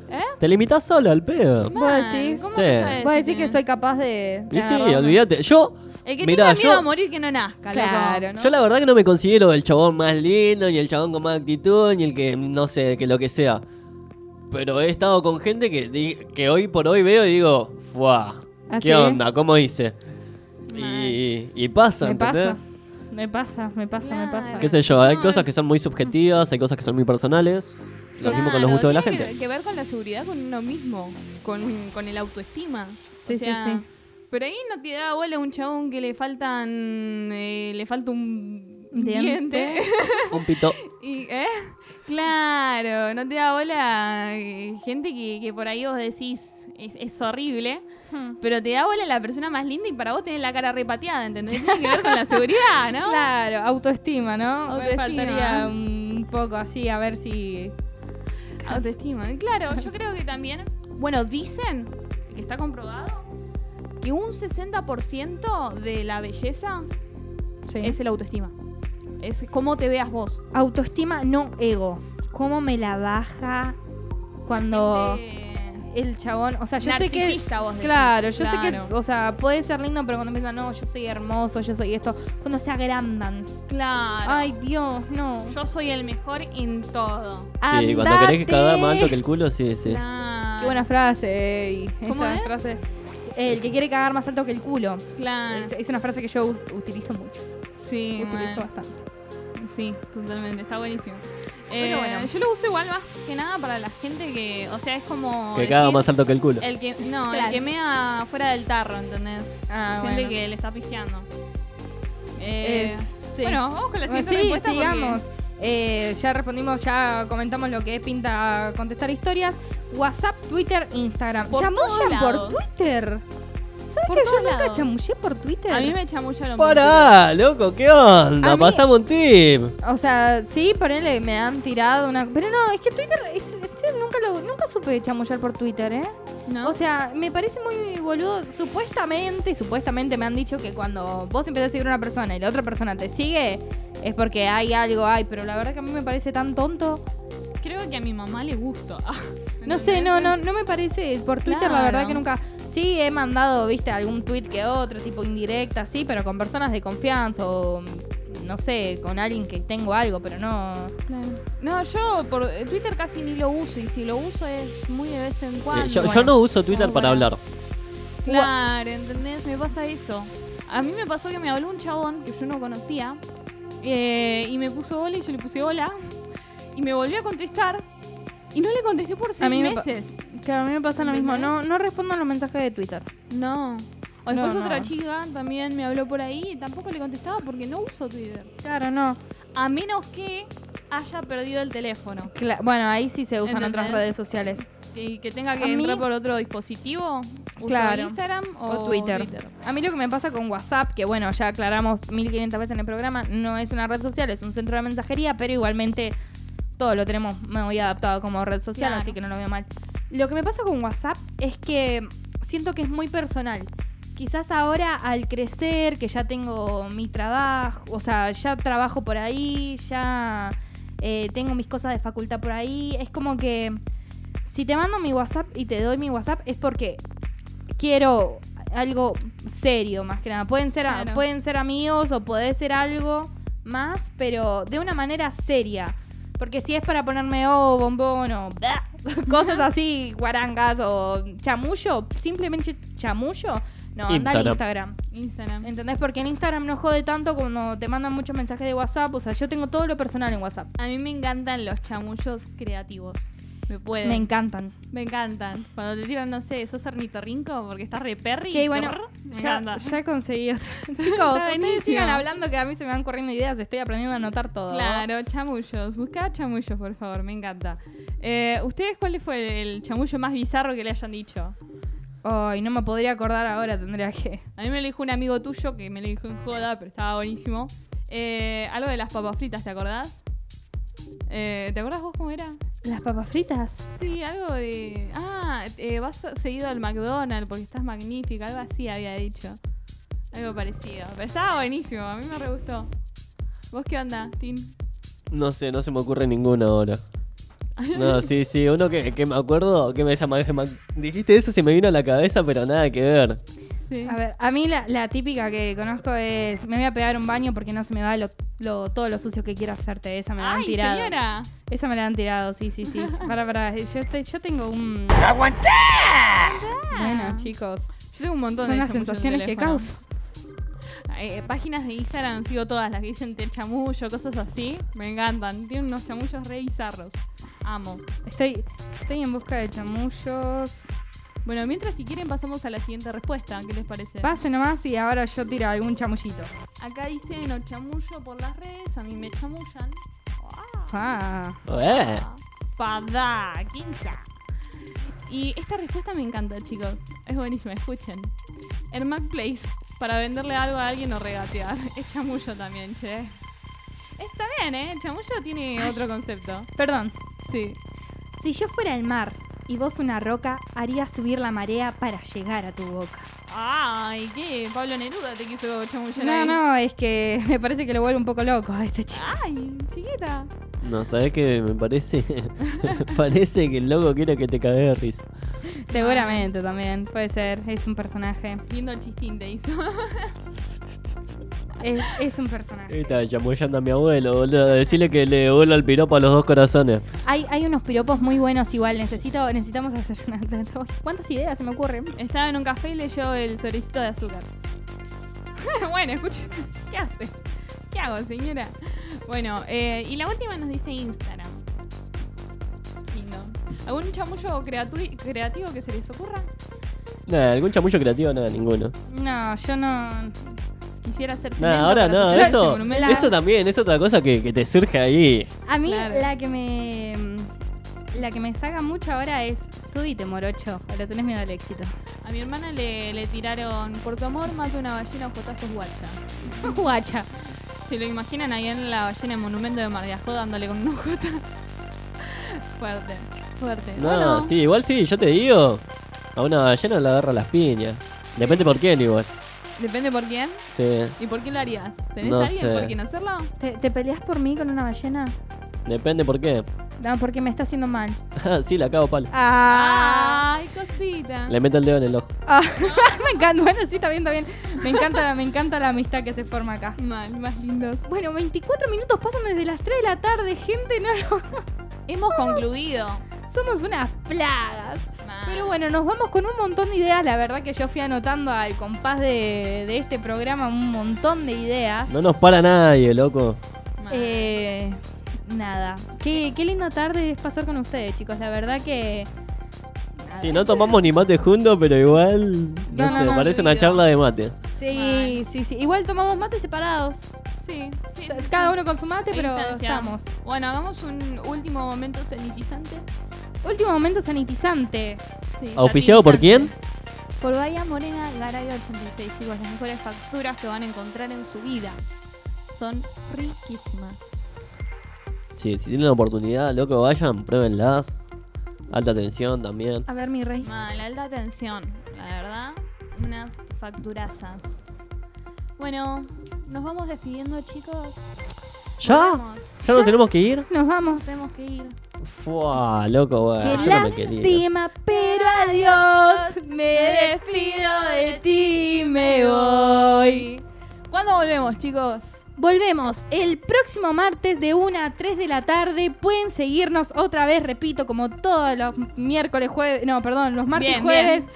¿Eh? Te limitas sola al pedo. ¿Vos decís? ¿Cómo Sí. sabes Vos si decís que soy capaz de. Y sí, olvídate. Yo, El que Mirá, tenga miedo yo- a morir que no nazca, Claro, yo la verdad que no me considero el chabón más lindo, ni el chabón con más actitud, ni el que, no sé, que lo que sea. Pero he estado con gente que, que hoy por hoy veo y digo, ¡fuah! ¿Ah, ¿Qué sí? onda? ¿Cómo hice? Y, y pasa, ¿entendés? pasa. Me pasa, me pasa, me pasa. ¿Qué sé yo? Hay No, cosas que son muy subjetivas, hay cosas que son muy personales. Lo mismo con los gustos de la tiene gente. Que, que ver con la seguridad con uno mismo, con, con el autoestima. Sí, o sí, sea, sí. Pero ahí no te da bola un chabón que le faltan. eh, le falta un Diente. diente. Un pito. y, ¿eh? Claro, no te da bola eh, gente que, que por ahí vos decís es, es horrible. Hmm. Pero te da bola la persona más linda y para vos tenés la cara repateada, ¿entendés? Tiene que ver con la seguridad, ¿no? Claro, autoestima, ¿no? Me Autoestima. faltaría un poco así, a ver si. Autoestima. Claro, yo creo que también, bueno, dicen que está comprobado que un 60% de la belleza Sí. es el autoestima. Es cómo te veas vos. Autoestima, no ego. ¿Cómo me la baja cuando Gente el chabón. O sea, yo sé que. vos decís. Claro, yo sé que, o sea, puede ser lindo, pero cuando empiezan, no, yo soy hermoso, yo soy esto, cuando se agrandan. Claro. Ay, Dios, no. Yo soy el mejor en todo. Sí, cuando querés que cagar más alto Andate. que el culo, sí, sí. Claro. Qué buena frase, ey. ¿Cómo Esa es? frase. El que quiere cagar más alto que el culo. Claro. Es, es una frase que yo utilizo mucho. Sí, utilizo bastante. Sí, totalmente, está buenísimo. Pero Eh, bueno. Yo lo uso igual más que nada para la gente que, o sea, es como... Que caga más alto que el culo. El que, no, Claro. el que mea fuera del tarro, ¿entendés? Ah, gente bueno. que le está pifiando. Eh, Es- sí. Bueno, vamos con la Bueno, siguiente sí, respuesta porque- sigamos. Eh, ya respondimos, ya comentamos lo que es pinta contestar historias. WhatsApp, Twitter, Instagram. Por ¿Chamullan todos por. Twitter? ¿Sabes Por que yo nunca lados. chamullé por Twitter? A mí me chamulla lo Pará, loco, ¿qué onda? A mí- Pasamos un tip. O sea, sí, ponele, me han tirado una... Pero no, es que Twitter, es- es- nunca, lo, nunca supe chamullar por Twitter, ¿eh? ¿No? O sea, me parece muy boludo. Supuestamente, supuestamente me han dicho que cuando vos empezás a seguir a una persona y la otra persona te sigue, es porque hay algo, hay. Pero la verdad que a mí me parece tan tonto. Creo que a mi mamá le gusta. No sé, no, no, no me parece. Por Twitter, la verdad que nunca. Sí, he mandado, viste, algún tweet que otro, tipo indirecta, sí, pero con personas de confianza o. No sé, con alguien que tengo algo, pero no. Claro. No, yo por eh, Twitter casi ni lo uso y si lo uso es muy de vez en cuando. Eh, yo, yo no uso Twitter para bueno. hablar. Claro, ¿entendés? Me pasa eso. A mí me pasó que me habló un chabón que yo no conocía eh, y me puso hola y yo le puse hola y me volvió a contestar y no le contesté por seis mí me pa- meses. Claro, a mí me pasa lo mismo. No, no respondo a los mensajes de Twitter. No. O después No, otra chica también me habló por ahí y tampoco le contestaba porque no uso Twitter. Claro, no. A menos que haya perdido el teléfono Cla- bueno, ahí sí se usan ¿Entendés? otras redes sociales. y que tenga que A mí- entrar por otro dispositivo. uso Claro. Instagram o, O Twitter. A mí lo que me pasa con WhatsApp, que bueno, ya aclaramos 1500 veces en el programa, no es una red social, es un centro de mensajería, pero igualmente todo lo tenemos muy adaptado como red social, Claro. así que no lo veo mal. Lo que me pasa con WhatsApp es que siento que es muy personal. Quizás ahora al crecer, que ya tengo mi trabajo, o sea, ya trabajo por ahí, ya eh, tengo mis cosas de facultad por ahí, es como que si te mando mi WhatsApp y te doy mi WhatsApp es porque quiero algo serio más que nada. Pueden ser, Claro. pueden ser amigos o puede ser algo más, pero de una manera seria. Porque si es para ponerme oh, bombón o bla, cosas así, guarangas o chamullo, simplemente chamullo, no, anda al Instagram. Instagram. Instagram. ¿Entendés? Porque en Instagram no jode tanto cuando te mandan muchos mensajes de WhatsApp. O sea, yo tengo todo lo personal en WhatsApp. A mí me encantan los chamullos creativos. Me pueden. Me encantan. Me encantan. Cuando te tiran, no sé, sos ornitorrinco porque estás re perry. Que bueno, Me ya, encanta. ya conseguí otra. Chicos, ustedes sigan hablando que a mí se me van corriendo ideas. Estoy aprendiendo a anotar todo. Claro, chamullos. Busca chamullos, por favor, me encanta. Eh, ¿Ustedes cuál fue el chamullo más bizarro que le hayan dicho? Ay, no me podría acordar ahora, tendría que. A mí me lo dijo un amigo tuyo que me lo dijo en joda, pero estaba buenísimo. Eh, algo de las papas fritas, ¿te acordás? Eh, ¿Te acordás vos cómo era? ¿Las papas fritas? Sí, algo de. Ah, eh, vas seguido al McDonald's porque estás magnífica, algo así había dicho. Algo parecido. Pero estaba buenísimo, a mí me re gustó. ¿Vos qué onda, Tim? No sé, no se me ocurre ninguno ahora. No, sí, sí, uno que, que me acuerdo, que me, se me- me- dijiste eso, se me vino a la cabeza, pero nada que ver. Sí. A ver, a mí la, la típica que conozco es: me voy a pegar un baño porque no se me va lo, lo- todo lo sucio que quiero hacerte. Esa me la han ¡Ay, tirado. señora! Esa me la han tirado, sí, sí, sí. para, para. Yo, te- yo tengo un. Bueno, chicos. Yo tengo un montón Son de las sensaciones que causa. Eh, páginas de Instagram sigo todas las que dicen te chamullo, cosas así. Me encantan. Tienen unos chamullos re bizarros. Amo. Estoy, estoy en busca de chamullos. Bueno, mientras si quieren pasamos a la siguiente respuesta. ¿Qué les parece? Pase nomás y ahora yo tiro algún chamullito. Acá dice no chamullo por las redes, a mí me chamullan. Ah. Eh, Padá, ¿quién sabe? Y esta respuesta me encanta, chicos. Es buenísima, escuchen. En Place, para venderle algo a alguien o regatear. Es chamullo también, che. Está bien, ¿eh? Chamullo tiene otro concepto. Perdón. Sí. Si yo fuera el mar y vos una roca, haría subir la marea para llegar a tu boca. Ay, ¿qué? Pablo Neruda te quiso chamullar No, ahí. no, es que me parece que lo vuelve un poco loco a este chico. Ay, chiquita. no, ¿sabes qué? Me parece, parece que el loco quiere que te cague de risa. Seguramente también, puede ser, es un personaje. Lindo chistín te hizo. Es, es un personaje. Estaba chamullando a mi abuelo, boludo. Decirle que le vuelva el piropo a los dos corazones. Hay, hay unos piropos muy buenos igual, necesito, necesitamos hacer una... ¿Cuántas ideas se me ocurren? Estaba en un café y leyó el sobrecito de azúcar. bueno, escuche. ¿Qué hace? ¿Qué hago, señora? Bueno, eh, y la última nos dice Instagram. Lindo. ¿Algún chamullo creatu- creativo que se les ocurra? Nada, algún chamullo creativo, nada, ninguno. No, yo no... Quisiera hacer cemento ahora no, eso, eso también es otra cosa que, que te surge ahí. A mí Claro. la que me... La que me saca mucho ahora es subite morocho, o le tenés miedo al éxito. A mi hermana le, le tiraron por tu amor mata una ballena a fotazos guacha. Guacha. ¿Se lo imaginan ahí en la ballena en Monumento de Mar de Ajó dándole con una jota? fuerte, fuerte. No, bueno, sí, igual sí, yo te digo. A una ballena la agarra las piñas. Depende por quién igual. Depende por quién. Sí, ¿Y por qué lo harías? ¿Tenés No a alguien sé. por quien hacerlo? ¿Te, te peleas por mí con una ballena? depende por qué. No, porque me está haciendo mal. Ah, sí, la cago palo. Ah. Ay, cosita. Le meto el dedo en el ojo. Ah, me encanta, bueno, sí, está bien, está bien. Me encanta, me encanta la amistad que se forma acá. Mal, más lindos. Bueno, 24 minutos pasan desde las 3 de la tarde, gente, no, no. Hemos concluido. Somos unas plagas. Pero bueno, nos vamos con un montón de ideas. La verdad que yo fui anotando al compás de, de este programa un montón de ideas. No nos para nadie, loco. Eh, nada. Qué, qué linda tarde es pasar con ustedes, chicos. La verdad que. nada. Sí, no tomamos ni mate juntos, pero igual. No, No, sé, no, parece una charla de mate. Sí, sí, sí. Igual tomamos mate separados. sí, sí, O sea, sí, Cada sí. uno con su mate, pero estamos. Bueno, hagamos un último momento sanitizante. Último momento sanitizante. Sí, ¿Auspiciado por quién? Por Bahía Morena Garay 86, chicos. Las mejores facturas que van a encontrar en su vida. Son riquísimas. si, si tienen la oportunidad, loco, vayan, pruébenlas. Alta tensión también. A ver, mi rey. Mal, alta atención, la verdad. Unas facturazas. Bueno, nos vamos despidiendo, chicos. ¿Ya? ¿Ya nos tenemos que ir? Nos vamos. Tenemos que ir. Fua, loco, bueno. Qué yo no me quería. lástima, pero adiós. Me despido de ti, me voy. ¿Cuándo volvemos, chicos? Volvemos el próximo martes de 1 a 3 de la tarde. Pueden seguirnos otra vez, repito, como todos los miércoles, jueves. No, perdón, los martes, Bien, jueves.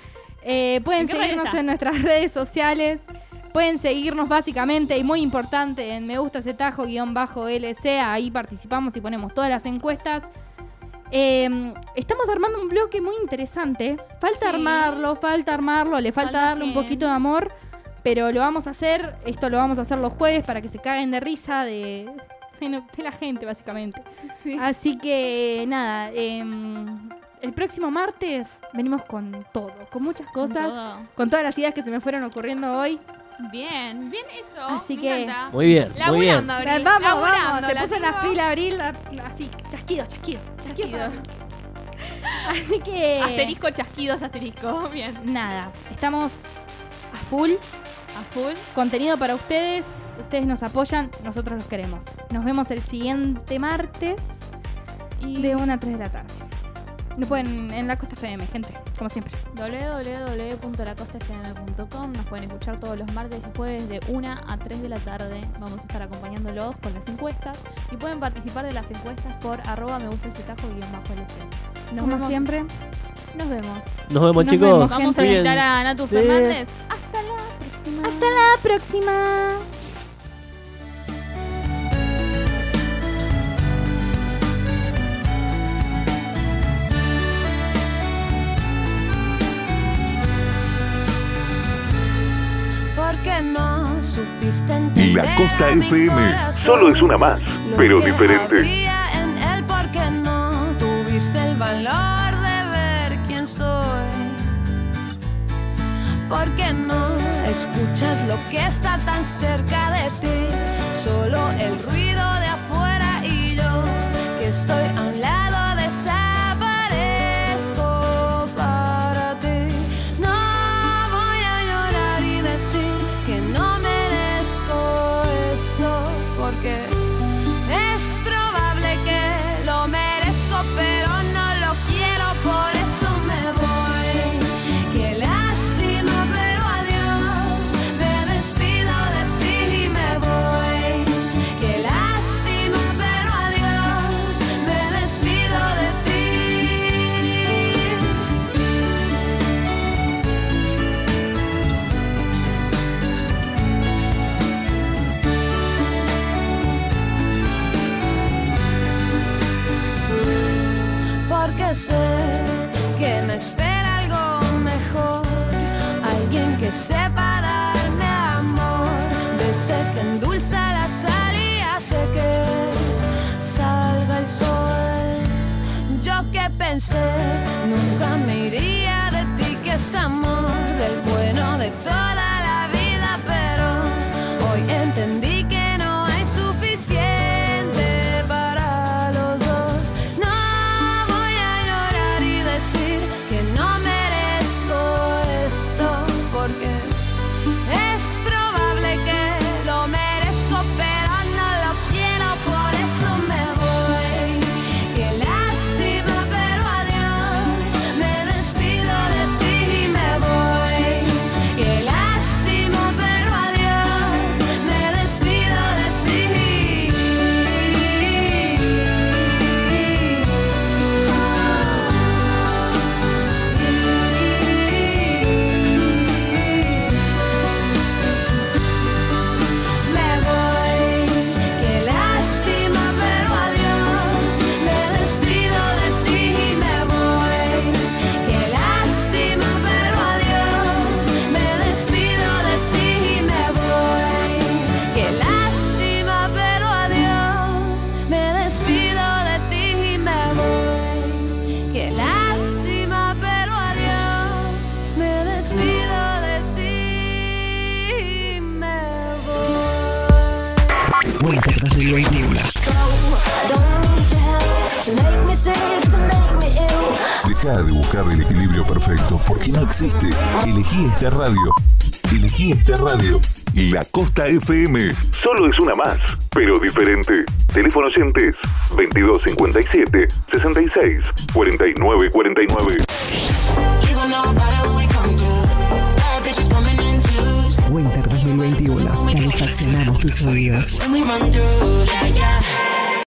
Eh, pueden ¿En qué red seguirnos en nuestras redes sociales. Pueden seguirnos básicamente y muy importante en Me Gusta ese Tajo guion bajo LC. Ahí participamos y ponemos todas las encuestas. Eh, estamos armando un bloque muy interesante. Falta Sí. armarlo, falta armarlo, le falta, Falta darle un poquito de amor. Pero lo vamos a hacer, esto lo vamos a hacer los jueves para que se caguen de risa de, de, la gente, básicamente. Así que nada, em, el próximo martes venimos con todo, con muchas cosas, con, todas las ideas que se me fueron ocurriendo hoy. Bien, bien eso. Así me que- encanta. Muy bien, muy bien. Laburando, Abril, vamos, laburando, vamos, se la puso las tengo. pilas abril, así, chasquido, chasquido, chasquido. Así que Asterisco, chasquidos, asterisco. Bien. nada, estamos a full, A full. contenido para ustedes, ustedes nos apoyan, nosotros los queremos. Nos vemos el siguiente martes Y de 1 a 3 de la tarde. No pueden en la Costa FM, gente, como siempre. www.lacostafm.com Nos pueden escuchar todos los martes y jueves de 1 a 3 de la tarde. Vamos a estar acompañándolos con las encuestas y pueden participar de las encuestas por arroba me gusta ese tajo guion bajo LC. Nos como vemos. siempre. Nos vemos. Nos vemos, Nos chicos. vemos, Vamos a Gente. invitar a Natu Sí. Fernández. Hasta la próxima. Hasta la próxima. La Costa FM corazón. solo es una más, Lo pero que diferente. había en él porque no tuviste el valor de ver quién soy. Porque no escuchas lo que está tan cerca de ti. Solo el ruido de afuera y yo que estoy a un lado Deja de buscar el equilibrio perfecto porque no existe. Elegí esta radio. Elegí esta radio. La Costa FM. Solo es una más, pero diferente. Teléfono oyentes 2257 66 49 49. You gon' know about it when we come through. Bad bitches coming in twos. Winter 2021. Calefaccionamos tus oídos.